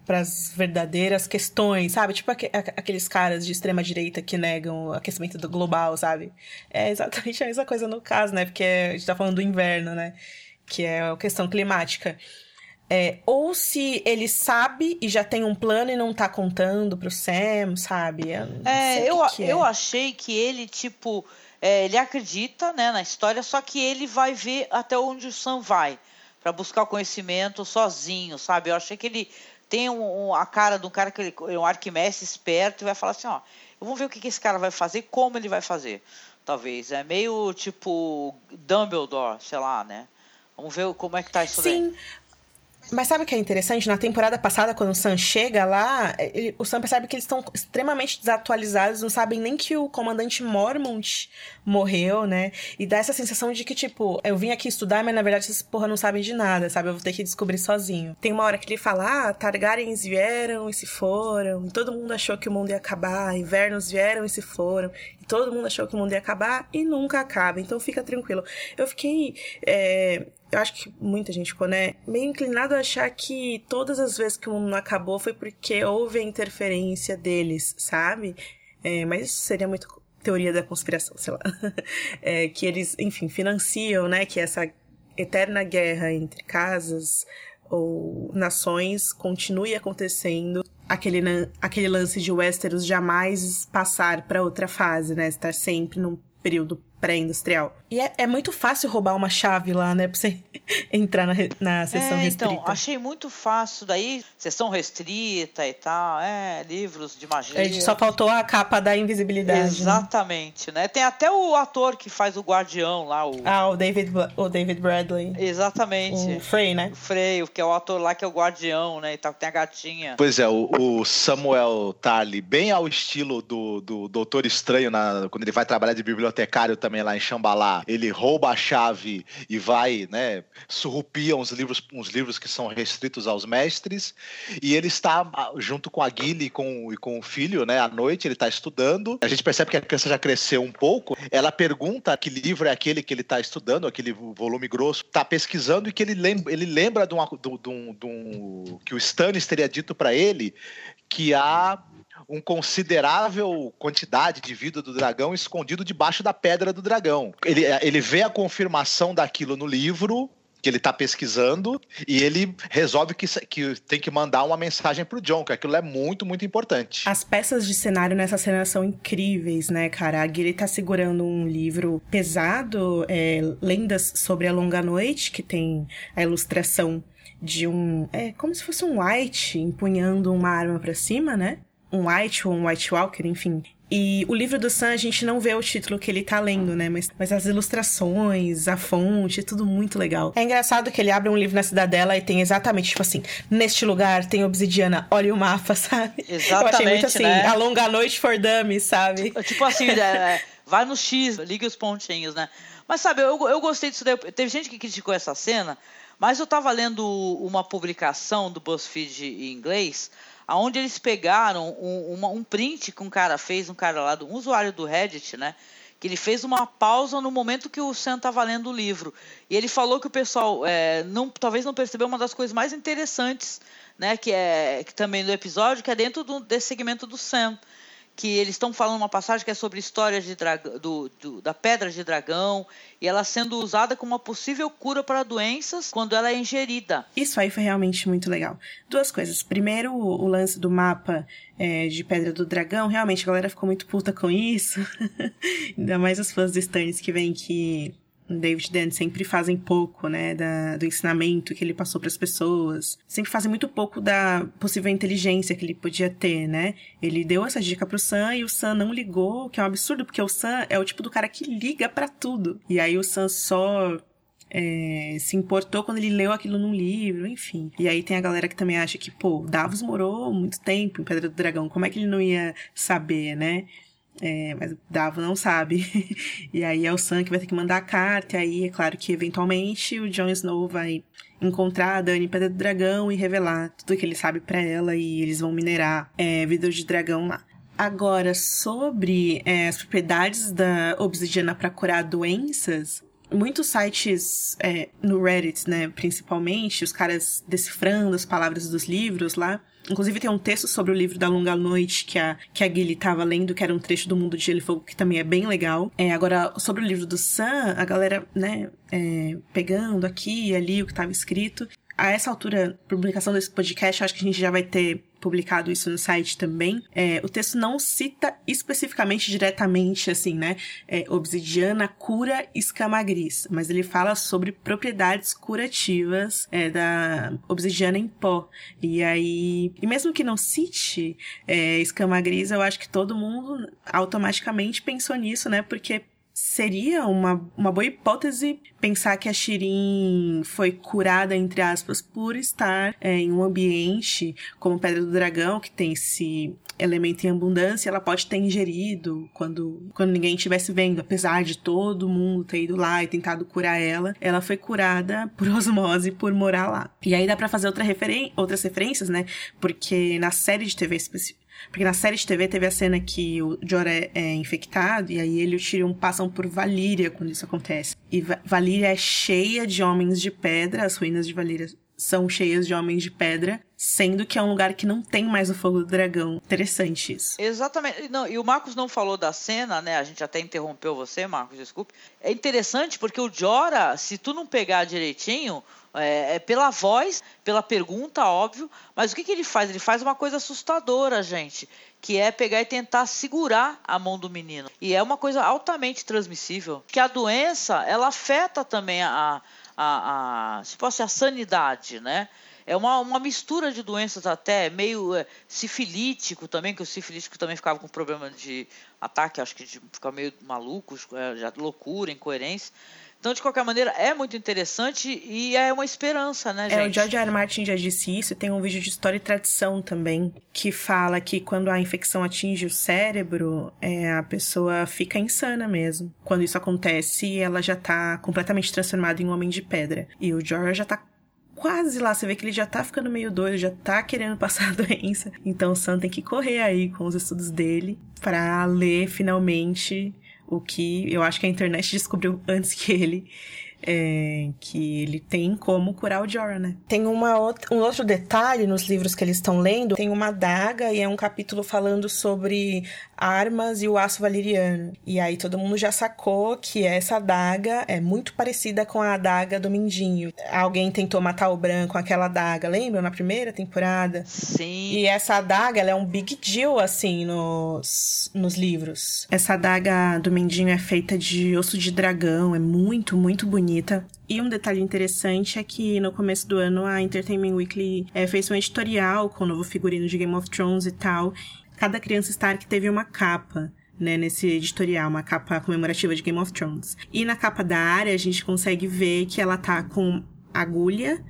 pras verdadeiras questões, sabe? Tipo aqueles caras de extrema direita que negam o aquecimento do global, sabe? É exatamente a mesma coisa no caso, né? Porque a gente tá falando do inverno, né? Que é a questão climática. É, ou se ele sabe e já tem um plano e não tá contando pro Sam, sabe? Eu é, eu, que que é. eu achei que ele, tipo, é, ele acredita né, na história, só que ele vai ver até onde o Sam vai para buscar o conhecimento sozinho, sabe? Eu achei que ele tem um, um, a cara de um cara que ele, um Arquimedes esperto e vai falar assim, ó, vamos ver o que, que esse cara vai fazer, como ele vai fazer, talvez. É meio tipo Dumbledore, sei lá, né? Vamos ver como é que tá isso Sim, daí. Mas sabe o que é interessante? Na temporada passada, quando o Sam chega lá, ele, o Sam percebe que eles estão extremamente desatualizados, não sabem nem que o comandante Mormont morreu, né? E dá essa sensação de que, tipo, eu vim aqui estudar, mas na verdade esses porra não sabem de nada, sabe? Eu vou ter que descobrir sozinho. Tem uma hora que ele fala: ah, Targaryens vieram e se foram, e todo mundo achou que o mundo ia acabar, invernos vieram e se foram, e todo mundo achou que o mundo ia acabar e nunca acaba, então fica tranquilo. Eu fiquei. É eu acho que muita gente ficou, né, meio inclinado a achar que todas as vezes que o mundo não acabou foi porque houve a interferência deles, sabe? É, mas isso seria muito teoria da conspiração, sei lá. (laughs) É, que eles, enfim, financiam, né, que essa eterna guerra entre casas ou nações continue acontecendo. Aquele, aquele lance de Westeros jamais passar para outra fase, né? Estar sempre num período pré-industrial. E é, é, muito fácil roubar uma chave lá, né? Pra você (laughs) entrar na, na sessão é, restrita. Então, achei muito fácil. Daí, sessão restrita e tal. É, livros de magia. É, só faltou a capa da invisibilidade. Né? Exatamente, né? né? Tem até o ator que faz o guardião lá. O... Ah, o David, o David Bradley. Exatamente. O Frey, né? O Frey, que é o ator lá que é o guardião, né? E tal, tem a gatinha. Pois é, o, o Samuel Tarly, bem ao estilo do, do Doutor Estranho, na, quando ele vai trabalhar de bibliotecário também lá em Xambalá ele rouba a chave e vai, né, surrupia uns livros, uns livros que são restritos aos mestres, e ele está junto com a Guile e com, e com o filho, né, à noite, ele está estudando. A gente percebe que a criança já cresceu um pouco. Ela pergunta que livro é aquele que ele está estudando, aquele volume grosso, está pesquisando e que ele lembra, ele lembra de, uma, de, de, de um, que o Stannis teria dito para ele que há um considerável quantidade de vida do dragão escondido debaixo da pedra do dragão. Ele, ele vê a confirmação daquilo no livro que ele está pesquisando e ele resolve que, que tem que mandar uma mensagem pro John, que aquilo é muito, muito importante. As peças de cenário nessa cena são incríveis, né, cara? A Guilherme tá segurando um livro pesado, é, Lendas sobre a Longa Noite, que tem a ilustração de um. É como se fosse um white empunhando uma arma para cima, né? Um White ou um White Walker, enfim. E o livro do Sam, a gente não vê o título que ele tá lendo, né? Mas, mas as ilustrações, a fonte, é tudo muito legal. É engraçado que ele abre um livro na cidadela e tem exatamente, tipo assim, neste lugar tem obsidiana, olha o mapa, (laughs) sabe? Exatamente, Eu achei muito assim, né? a longa noite for dummies, sabe? Tipo assim, é, vai no X, liga os pontinhos, né? Mas sabe, eu, eu gostei disso daí. Teve gente que criticou essa cena, mas eu tava lendo uma publicação do BuzzFeed em inglês aonde eles pegaram um, uma, um print que um cara fez, um cara lá, um usuário do Reddit, né? Que ele fez uma pausa no momento que o Sam estava lendo o livro. E ele falou que o pessoal é, não, talvez não percebeu uma das coisas mais interessantes, né? Que é que também do episódio, que é dentro do, desse segmento do Sam que eles estão falando uma passagem que é sobre histórias de do, do, da pedra de dragão e ela sendo usada como uma possível cura para doenças quando ela é ingerida. Isso aí foi realmente muito legal. Duas coisas. Primeiro, o, lance do mapa é, de Pedra do Dragão. Realmente, a galera ficou muito puta com isso. (laughs) Ainda mais os fãs do Stannis que vem que David Dan sempre fazem pouco, né, da, do ensinamento que ele passou para as pessoas. Sempre fazem muito pouco da possível inteligência que ele podia ter, né? Ele deu essa dica pro Sam e o Sam não ligou, que é um absurdo, porque o Sam é o tipo do cara que liga para tudo. E aí o Sam só é, se importou quando ele leu aquilo num livro, enfim. E aí tem a galera que também acha que, pô, Davos morou muito tempo em Pedra do Dragão, como é que ele não ia saber, né? É, mas Davo não sabe. (laughs) e aí é o Sam que vai ter que mandar a carta. E aí é claro que eventualmente o Jon Snow vai encontrar a Dani Pedra do Dragão e revelar tudo que ele sabe para ela. E eles vão minerar é, de dragão lá. Agora, sobre é, as propriedades da obsidiana para curar doenças, muitos sites é, no Reddit, né, principalmente, os caras decifrando as palavras dos livros lá. Inclusive tem um texto sobre o livro da Longa Noite que a, que a Gilly tava lendo, que era um trecho do Mundo de Gelo e Fogo, que também é bem legal. É, agora, sobre o livro do Sam, a galera, né, é, pegando aqui e ali o que tava escrito. A essa altura, publicação desse podcast, acho que a gente já vai ter publicado isso no site também, é, o texto não cita especificamente, diretamente, assim, né? É, obsidiana cura escama gris, mas ele fala sobre propriedades curativas é, da obsidiana em pó. E aí, e mesmo que não cite é, escama gris, eu acho que todo mundo automaticamente pensou nisso, né? Porque seria uma, uma boa hipótese pensar que a Shirin foi curada, entre aspas, por estar é, em um ambiente como Pedra do Dragão, que tem esse elemento em abundância, ela pode ter ingerido quando, quando ninguém estivesse vendo, apesar de todo mundo ter ido lá e tentado curar ela, ela foi curada por (laughs) osmose por morar lá. E aí dá para fazer outra referen outras referências, né? Porque na série de TV porque na série de TV teve a cena que o Jorah é, infectado e aí ele e o Tyrion passam por Valíria quando isso acontece. E Va Valíria é cheia de homens de pedra, as ruínas de Valíria são cheias de homens de pedra, sendo que é um lugar que não tem mais o fogo do dragão. Interessante isso. Exatamente. Não, e o Marcos não falou da cena, né? A gente até interrompeu você, Marcos, desculpe. É interessante porque o Jorah, se tu não pegar direitinho, é, é, pela voz, pela pergunta, óbvio, mas o que, que ele faz? Ele faz uma coisa assustadora, gente, que é pegar e tentar segurar a mão do menino. E é uma coisa altamente transmissível, que a doença, ela afeta também a, a, a se fosse a sanidade, né? É uma, uma mistura de doenças até, meio é, sifilítico também, que o sifilítico também ficava com problema de ataque, acho que de meio maluco, é, loucura, incoerência. Então, de qualquer maneira, é muito interessante e é uma esperança, né, gente? É, o George R. Martin já disse isso. Tem um vídeo de história e tradição também, que fala que quando a infecção atinge o cérebro, é, a pessoa fica insana mesmo. Quando isso acontece, ela já tá completamente transformada em um homem de pedra. E o George já tá quase lá. Você vê que ele já tá ficando meio doido, já tá querendo (laughs) passar a doença. Então o Sam tem que correr aí com os estudos dele para ler finalmente o que eu acho que a internet descobriu (laughs) antes que ele, é, que ele tem como curar o Jorah, né? Tem uma outra, um outro detalhe nos livros que eles estão lendo, tem uma daga e é um capítulo falando sobre armas e o aço valeriano. E aí todo mundo já sacou que essa adaga é muito parecida com a adaga do Mindinho. Alguém tentou matar o Bran com aquela adaga, lembra? Na primeira temporada? Sim. E essa adaga, ela é um big deal, assim, nos, nos livros. Essa adaga do Mindinho é feita de osso de dragão, é muito, muito bonita. E um detalhe interessante é que no começo do ano a Entertainment Weekly é, fez um editorial com o novo figurino de Game of Thrones e tal cada criança Stark teve uma capa. Né, nesse editorial, uma capa comemorativa de Game of Thrones. E na capa da área a gente consegue ver que ela tá com agulha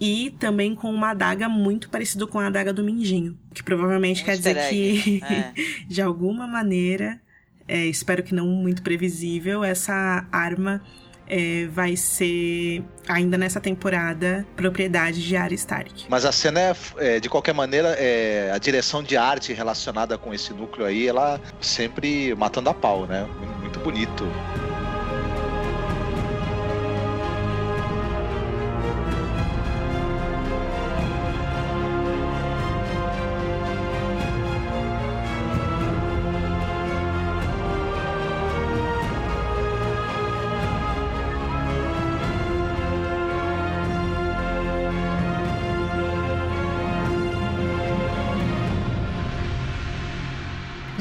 e também com uma adaga muito parecido com a adaga do Mindinho. Que provavelmente um quer dizer que, é. (laughs) de alguma maneira, é, espero que não muito previsível, essa arma é, vai ser, ainda nessa temporada, propriedade de Arya Stark. Mas a cena é, é de qualquer maneira, é, a direção de arte relacionada com esse núcleo aí, ela sempre matando a pau, né? Muito bonito.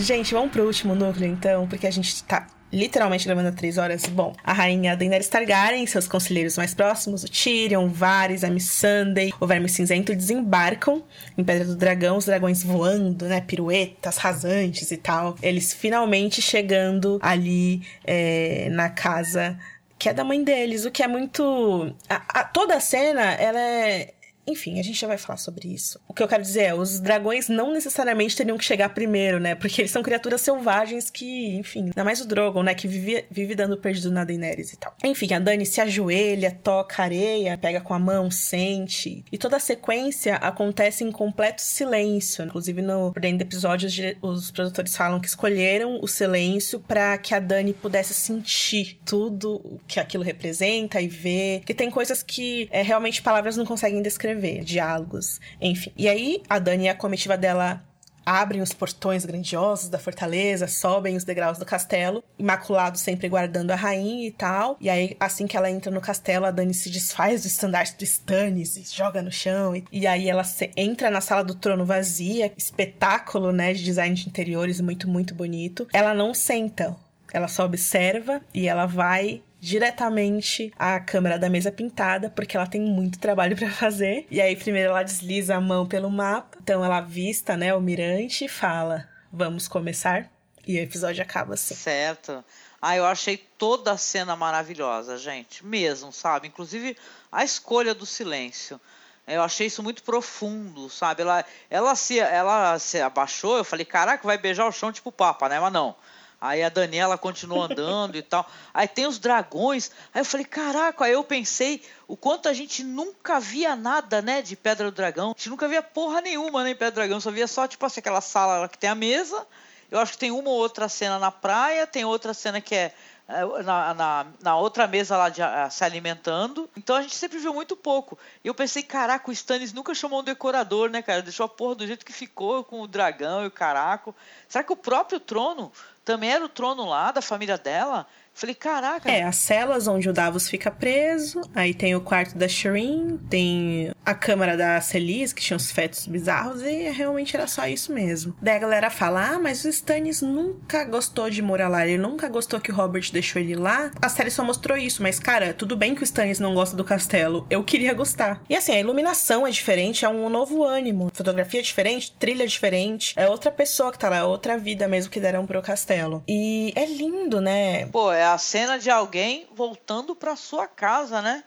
Gente, vamos pro último núcleo então, porque a gente tá literalmente gravando três horas. Bom, a rainha Daenerys Targaryen seus conselheiros mais próximos, o Tyrion, Varys, a Missandei, o Verme Cinzento, desembarcam em Pedra do Dragão, os dragões voando, né, piruetas rasantes e tal. Eles finalmente chegando ali é, na casa que é da mãe deles, o que é muito... A, a, toda a cena, ela é Enfim, a gente já vai falar sobre isso. O que eu quero dizer é, os dragões não necessariamente teriam que chegar primeiro, né? Porque eles são criaturas selvagens que, enfim, ainda mais o Drogon, né? Que vive, vive dando perdido na Daenerys e tal. Enfim, a Dani se ajoelha, toca areia, pega com a mão, sente. E toda a sequência acontece em completo silêncio. Inclusive, no dentro do episódio, os produtores falam que escolheram o silêncio para que a Dani pudesse sentir tudo o que aquilo representa e ver. Que tem coisas que é, realmente palavras não conseguem descrever, diálogos, enfim. E aí, a Dani e a comitiva dela abrem os portões grandiosos da fortaleza, sobem os degraus do castelo, Imaculado sempre guardando a rainha e tal. E aí, assim que ela entra no castelo, a Dani se desfaz do estandarte do Stannis e joga no chão. E, e aí ela entra na sala do trono vazia, espetáculo, né, de design de interiores muito, muito bonito. Ela não senta, ela só observa e ela vai diretamente à câmera da mesa pintada, porque ela tem muito trabalho para fazer. E aí, primeiro ela desliza a mão pelo mapa, então ela avista, né, o mirante e fala: Vamos começar. E o episódio acaba assim. Certo. Ah, eu achei toda a cena maravilhosa, gente. Mesmo, sabe? Inclusive a escolha do silêncio. Eu achei isso muito profundo, sabe? Ela, ela, se, ela se abaixou, eu falei, caraca, vai beijar o chão tipo papa, né? Mas não. Aí a Daniela continua andando e tal. Aí tem os dragões. Aí eu falei, caraca, aí eu pensei o quanto a gente nunca via nada, né, de Pedra do Dragão. A gente nunca via porra nenhuma, né, em Pedra do Dragão. Só via só, tipo assim, aquela sala que tem a mesa. Eu acho que tem uma ou outra cena na praia, tem outra cena que é, é na, na, na, outra mesa lá de, uh, se alimentando. Então a gente sempre viu muito pouco. E eu pensei, caraca, o Stannis nunca chamou um decorador, né, cara? Deixou a porra do jeito que ficou, com o dragão e o caraco. Será que o próprio trono também era o trono lá da família dela. Falei, caraca. É, as celas onde o Davos fica preso, aí tem o quarto da Shireen, tem a câmara da Celis, que tinha os fetos bizarros, e realmente era só isso mesmo. Daí a galera fala, ah, mas o Stannis nunca gostou de morar lá, ele nunca gostou que o Robert deixou ele lá. A série só mostrou isso, mas cara, tudo bem que o Stannis não gosta do castelo, eu queria gostar. E assim, a iluminação é diferente, é um novo ânimo, fotografia é diferente, trilha é diferente, é outra pessoa que tá lá, outra vida mesmo que deram pro castelo. E é lindo, né? Pô, é a cena de alguém voltando para sua casa, né?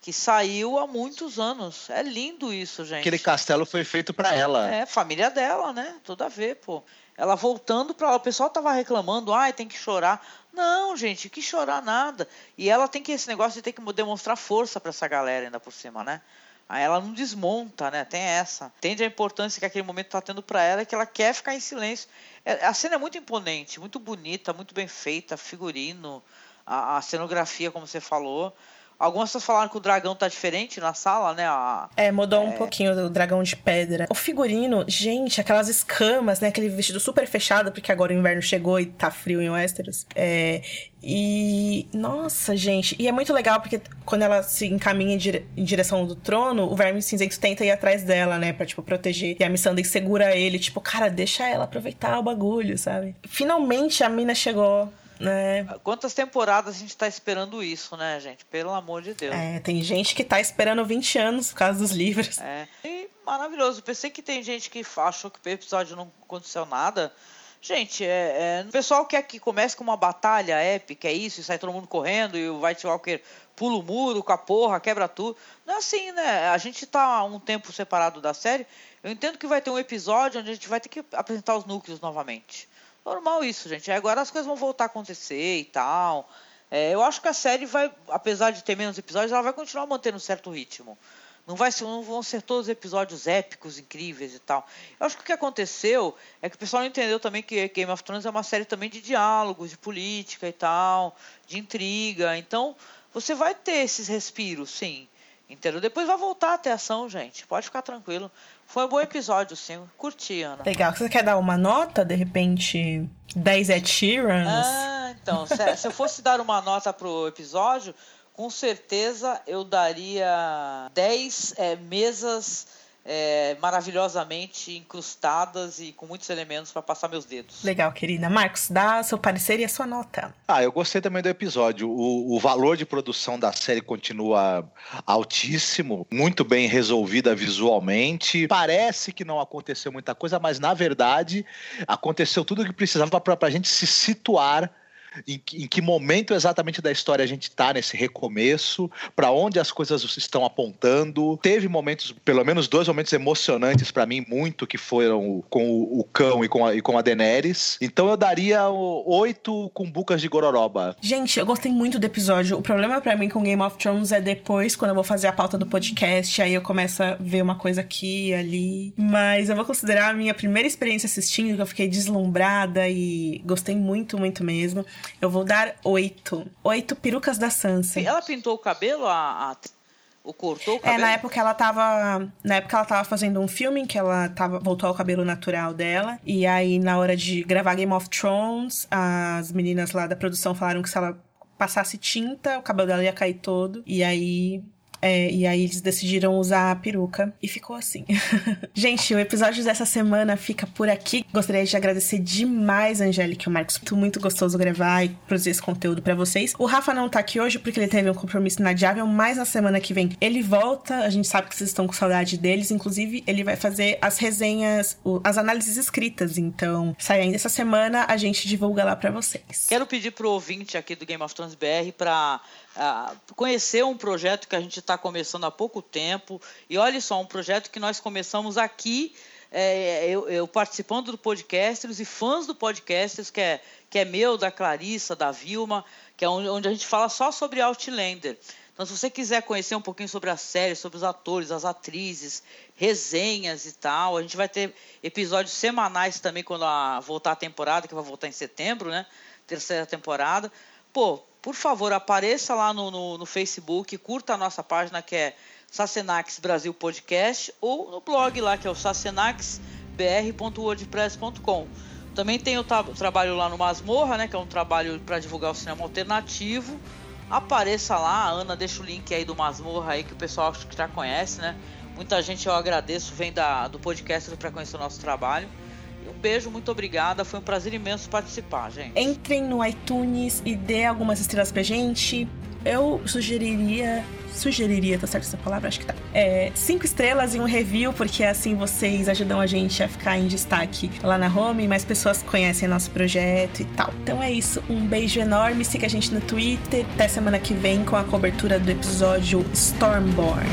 Que saiu há muitos anos. É lindo isso, gente. Aquele castelo foi feito para ela. É, família dela, né? Tudo a ver, pô. Ela voltando para lá. O pessoal tava reclamando, ai, tem que chorar. Não, gente, que chorar nada. E ela tem que esse negócio de ter que demonstrar força para essa galera ainda por cima, né? Aí ela não desmonta, né? Tem essa. Entende a importância que aquele momento está tendo para ela, que ela quer ficar em silêncio. É, a cena é muito imponente, muito bonita, muito bem feita, figurino, a, a cenografia, como você falou. Algumas pessoas falaram que o dragão tá diferente na sala, né? A, é, mudou é... um pouquinho do dragão de pedra. O figurino, gente, aquelas escamas, né? Aquele vestido super fechado, porque agora o inverno chegou e tá frio em Westeros. É, e. Nossa, gente. E é muito legal porque quando ela se encaminha em, dire... em direção do trono, o verme cinzento tenta ir atrás dela, né? Pra, tipo, proteger. E a Missandei segura ele, tipo, cara, deixa ela aproveitar o bagulho, sabe? Finalmente a mina chegou né? Quantas temporadas a gente tá esperando isso, né, gente? Pelo amor de Deus. É, tem gente que tá esperando 20 anos por causa dos livros. É. E maravilhoso. Pensei que tem gente que achou que o episódio não aconteceu nada. Gente, é, é, o pessoal quer que comece com uma batalha épica, é isso, e sai todo mundo correndo, e o White Walker pula o muro com a porra, quebra tudo. Não é assim, né? A gente tá um tempo separado da série. Eu entendo que vai ter um episódio onde a gente vai ter que apresentar os núcleos novamente. Normal isso, gente. Agora as coisas vão voltar a acontecer e tal. É, eu acho que a série vai, apesar de ter menos episódios, ela vai continuar mantendo um certo ritmo. Não, vai ser, não vão ser todos episódios épicos, incríveis e tal. Eu acho que o que aconteceu é que o pessoal não entendeu também que Game of Thrones é uma série também de diálogos, de política e tal, de intriga. Então, você vai ter esses respiros, sim. Entendeu? Depois vai voltar a ter ação, gente. Pode ficar tranquilo. Foi um bom episódio, sim. Curti, Ana. Legal. Você quer dar uma nota, de repente, 10 Ed Sheerans? Ah, então. Se, se eu fosse dar uma nota pro episódio, com certeza eu daria 10 é, mesas é, maravilhosamente incrustadas e com muitos elementos para passar meus dedos. Legal, querida. Marcos, dá seu parecer e a sua nota. Ah, eu gostei também do episódio. O, o valor de produção da série continua altíssimo, muito bem resolvida visualmente. Parece que não aconteceu muita coisa, mas na verdade aconteceu tudo o que precisava para a gente se situar em, em que momento exatamente da história a gente está nesse recomeço, para onde as coisas estão apontando. Teve momentos, pelo menos dois momentos emocionantes para mim, muito, que foram com o, o cão e com, a, e com a Daenerys. Então eu daria oito cumbucas de gororoba. Gente, eu gostei muito do episódio. O problema para mim com Game of Thrones é depois, quando eu vou fazer a pauta do podcast, aí eu começo a ver uma coisa aqui ali. Mas eu vou considerar a minha primeira experiência assistindo, que eu fiquei deslumbrada e gostei muito, muito mesmo. Eu vou dar oito. Oito perucas da Sansa. Ela pintou o cabelo, a, a o cortou o cabelo? É, na época ela tava. Na época ela tava fazendo um filme que ela tava, voltou ao cabelo natural dela. E aí, na hora de gravar Game of Thrones, as meninas lá da produção falaram que se ela passasse tinta, o cabelo dela ia cair todo. E aí é, e aí eles decidiram usar a peruca e ficou assim. (laughs) Gente, o episódio dessa semana fica por aqui. Gostaria de agradecer demais, Angélica e o Marcos. Muito, muito gostoso gravar e produzir esse conteúdo para vocês. O Rafa não tá aqui hoje porque ele teve um compromisso inadiável, mas na semana que vem ele volta. A gente sabe que vocês estão com saudade deles. Inclusive, ele vai fazer as resenhas, as análises escritas. Então, sai ainda essa semana, a gente divulga lá para vocês. Quero pedir pro ouvinte aqui do Game of Thrones BR para conhecer um projeto que a gente está começando há pouco tempo. E olha só, um projeto que nós começamos aqui, é, eu, eu, participando do Podcasters e fãs do Podcasters, que é, que é meu, da Clarissa, da Vilma, que é onde, onde a gente fala só sobre Outlander. Então, se você quiser conhecer um pouquinho sobre a série, sobre os atores, as atrizes, resenhas e tal, a gente vai ter episódios semanais também quando a, voltar a temporada, que vai voltar em setembro, né? Terceira temporada. Pô, por favor, apareça lá no, no, no Facebook, curta a nossa página que é Sacenax Brasil Podcast ou no blog lá que é o sacenaxbr.wordpress.com. Também tem o trabalho lá no Masmorra, né, que é um trabalho para divulgar o cinema alternativo. Apareça lá, a Ana deixa o link aí do Masmorra aí que o pessoal acho que já conhece, né? Muita gente eu agradeço vem da, do podcast para conhecer o nosso trabalho. Um beijo, muito obrigada. Foi um prazer imenso participar, gente. Entrem no iTunes e dê algumas estrelas pra gente. Eu sugeriria. Sugeriria, tá certo essa palavra? Acho que tá. É, cinco estrelas e um review, porque assim vocês ajudam a gente a ficar em destaque lá na home, mais pessoas conhecem nosso projeto e tal. Então é isso, um beijo enorme, siga a gente no Twitter. Até semana que vem com a cobertura do episódio Stormborn.